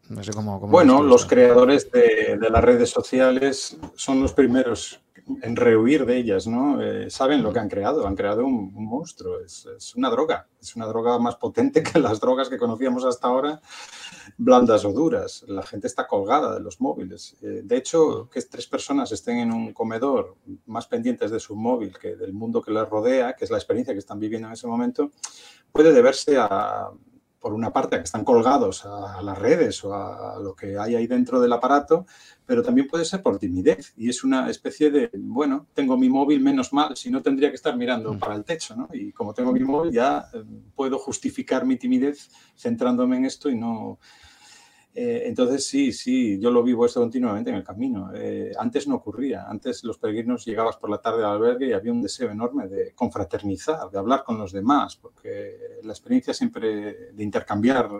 No sé cómo, cómo bueno, los creadores de, de, las redes sociales son los primeros en rehuir de ellas, ¿no? Eh, saben lo que han creado, han creado un, un monstruo, es, es, una droga, es una droga más potente que las drogas que conocíamos hasta ahora, blandas o duras. La gente está colgada de los móviles. Eh, de hecho, que tres personas estén en un comedor más pendientes de su móvil que del mundo que les rodea, que es la experiencia que están viviendo en ese momento, puede deberse a por una parte, que están colgados a, las redes o a, lo que hay ahí dentro del aparato, pero también puede ser por timidez. Y es una especie de, bueno, tengo mi móvil menos mal, si no tendría que estar mirando mm. para el techo, ¿no? Y como tengo mi móvil, ya eh, puedo justificar mi timidez centrándome en esto y no, eh, entonces, sí, sí, yo lo vivo esto continuamente en el camino. Eh, antes no ocurría. Antes los peregrinos llegabas por la tarde al albergue y había un deseo enorme de confraternizar, de hablar con los demás, porque la experiencia siempre de intercambiar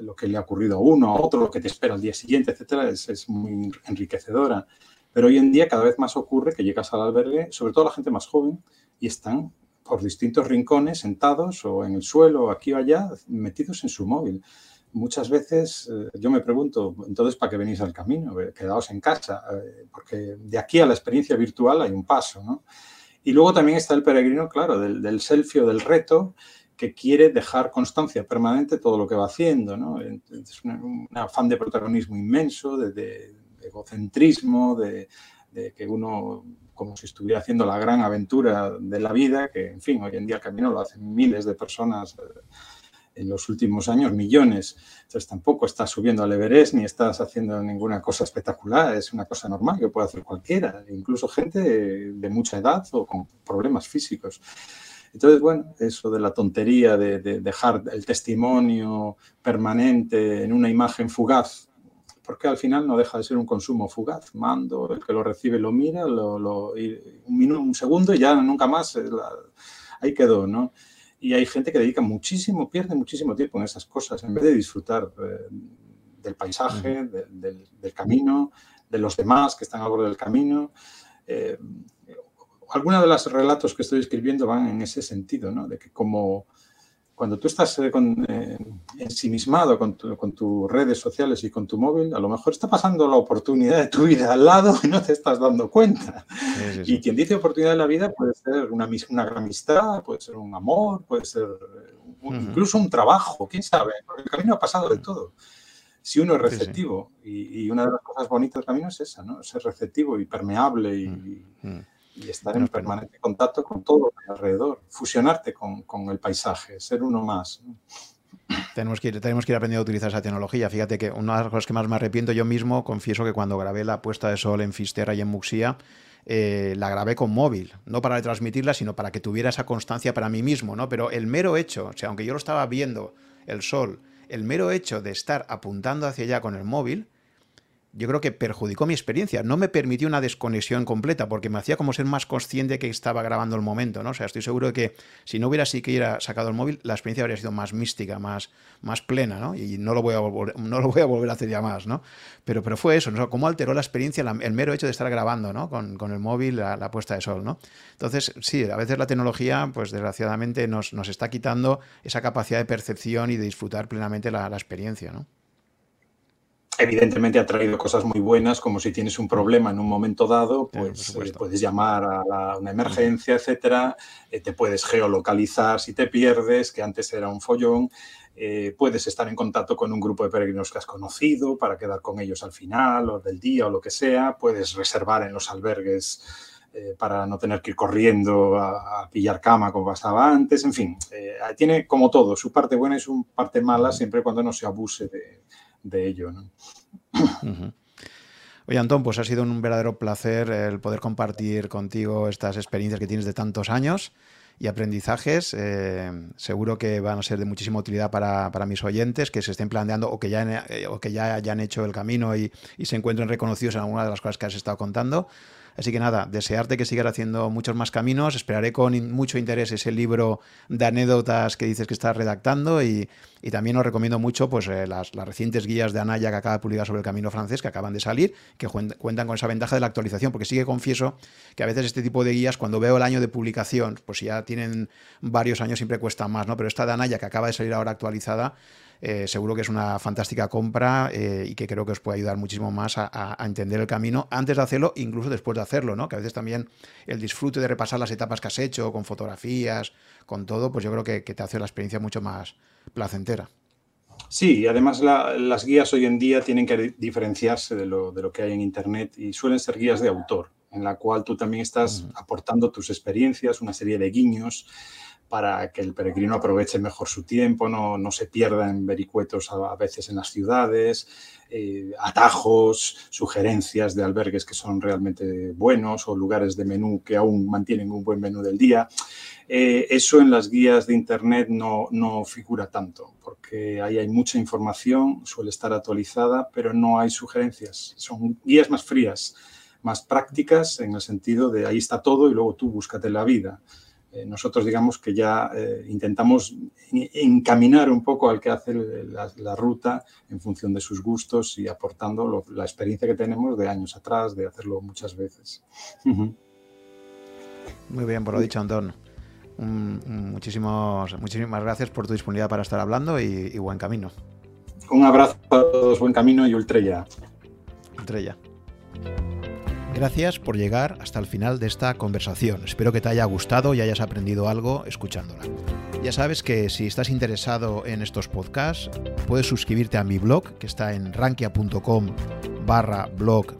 lo que le ha ocurrido a uno, a otro, lo que te espera al día siguiente, etcétera, es, es muy enriquecedora. Pero hoy en día cada vez más ocurre que llegas al albergue, sobre todo la gente más joven, y están por distintos rincones sentados o en el suelo, aquí o allá, metidos en su móvil muchas veces eh, yo me pregunto, entonces, ¿para qué venís al camino? Eh, quedaos en casa, eh, porque de aquí a la experiencia virtual hay un paso, ¿no? Y luego también está el peregrino, claro, del, del selfie o del reto, que quiere dejar constancia permanente todo lo que va haciendo, ¿no? Es un, afán de protagonismo inmenso, de, de, de egocentrismo, de, de, que uno, como si estuviera haciendo la gran aventura de la vida, que, en fin, hoy en día el camino lo hacen miles de personas en los últimos años millones. Entonces tampoco estás subiendo al Everest ni estás haciendo ninguna cosa espectacular, es una cosa normal que puede hacer cualquiera, incluso gente de mucha edad o con problemas físicos. Entonces, bueno, eso de la tontería de, de dejar el testimonio permanente en una imagen fugaz, porque al final no deja de ser un consumo fugaz. Mando, el que lo recibe lo mira, lo, lo, un, minuto, un segundo y ya nunca más, la, ahí quedó, ¿no? Y hay gente que dedica muchísimo, pierde muchísimo tiempo en esas cosas, en vez de disfrutar eh, del paisaje, de, del, del, camino, de los demás que están a bordo del camino. Eh, algunos de los relatos que estoy escribiendo van en ese sentido, ¿no? de que como cuando tú estás eh, con, eh, ensimismado con, tu, con, tus redes sociales y con tu móvil, a lo mejor está pasando la oportunidad de tu vida al lado y no te estás dando cuenta. Sí, sí, sí. Y quien dice oportunidad de la vida puede ser una, una gran amistad, puede ser un amor, puede ser un, uh -huh. incluso un trabajo, quién sabe, porque el camino ha pasado de todo. Si uno es receptivo, y, y, una de las cosas bonitas del camino es esa, ¿no? ser receptivo y permeable y, uh -huh y estar en permanente contacto con todo alrededor, fusionarte con, con el paisaje, ser uno más. Tenemos que, ir, tenemos que ir aprendiendo a utilizar esa tecnología. Fíjate que una de las cosas que más me arrepiento yo mismo, confieso que cuando grabé la puesta de sol en Fisterra y en Muxía, eh, la grabé con móvil, no para retransmitirla, sino para que tuviera esa constancia para mí mismo, ¿no? Pero el mero hecho, o sea, aunque yo lo estaba viendo, el sol, el mero hecho de estar apuntando hacia allá con el móvil, yo creo que perjudicó mi experiencia. No me permitió una desconexión completa porque me hacía como ser más consciente que estaba grabando el momento, ¿no? O sea, estoy seguro de que si no hubiera siquiera sacado el móvil, la experiencia habría sido más mística, más, más plena, ¿no? Y no lo, voy a volver, no lo voy a volver a hacer ya más, ¿no? Pero, pero fue eso, ¿no? Cómo alteró la experiencia el mero hecho de estar grabando, ¿no? Con, con el móvil la, puesta de sol, ¿no? Entonces, sí, a veces la tecnología, pues desgraciadamente nos, nos está quitando esa capacidad de percepción y de disfrutar plenamente la experiencia, ¿no? Evidentemente ha traído cosas muy buenas, como si tienes un problema en un momento dado, pues eh, puedes llamar a la, una emergencia, etcétera, eh, te puedes geolocalizar si te pierdes, que antes era un follón, eh, puedes estar en contacto con un grupo de peregrinos que has conocido para quedar con ellos al final o del día o lo que sea, puedes reservar en los albergues eh, para no tener que ir corriendo a, pillar cama como pasaba antes, en fin, eh, tiene como todo, su parte buena y su parte mala siempre cuando no se abuse de, ello. Oye, Antón, pues ha sido un verdadero placer el poder compartir contigo estas experiencias que tienes de tantos años y aprendizajes. Eh, seguro que van a ser de muchísima utilidad para, mis oyentes que se estén planteando o que ya, o que ya hayan hecho el camino y, y se encuentren reconocidos en alguna de las cosas que has estado contando. Así que nada, desearte que sigas haciendo muchos más caminos. Esperaré con mucho interés ese libro de anécdotas que dices que estás redactando y, también os recomiendo mucho pues, eh, las, recientes guías de Anaya que acaba de publicar sobre el camino francés, que acaban de salir, que cuentan con esa ventaja de la actualización, porque sí que confieso que a veces este tipo de guías, cuando veo el año de publicación, pues si ya tienen varios años siempre cuesta más, ¿no? Pero esta de Anaya que acaba de salir ahora actualizada, eh, seguro que es una fantástica compra eh, y que creo que os puede ayudar muchísimo más a, entender el camino antes de hacerlo, incluso después de hacerlo, ¿no? Que a veces también el disfrute de repasar las etapas que has hecho, con fotografías, con todo, pues yo creo que, te hace la experiencia mucho más placentera. Sí, y además las guías hoy en día tienen que diferenciarse de lo, de lo, que hay en Internet y suelen ser guías de autor, en la cual tú también estás aportando tus experiencias, una serie de guiños para que el peregrino aproveche mejor su tiempo, no, se pierda en vericuetos a, veces en las ciudades, eh, atajos, sugerencias de albergues que son realmente buenos o lugares de menú que aún mantienen un buen menú del día. Eh, eso en las guías de Internet no, no figura tanto, porque ahí hay mucha información, suele estar actualizada, pero no hay sugerencias. Son guías más frías, más prácticas en el sentido de ahí está todo y luego tú búscate la vida. Eh, nosotros digamos que ya eh, intentamos encaminar un poco al que hace la, ruta en función de sus gustos y aportando la experiencia que tenemos de años atrás, de hacerlo muchas veces. Muy bien, por lo dicho, Antón. muchísimas gracias por tu disponibilidad para estar hablando y, buen camino. Un abrazo a todos, buen camino y ultrella. Ultrella. Gracias por llegar hasta el final de esta conversación. Espero que te haya gustado y hayas aprendido algo escuchándola. Ya sabes que si estás interesado en estos podcasts, puedes suscribirte a mi blog, que está en rankia.com barra blog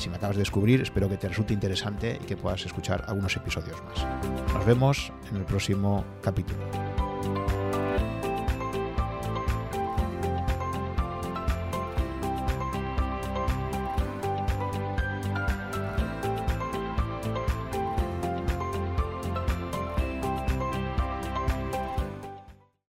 si me acabas de descubrir, espero que te resulte interesante y que puedas escuchar algunos episodios más. Nos vemos en el próximo capítulo.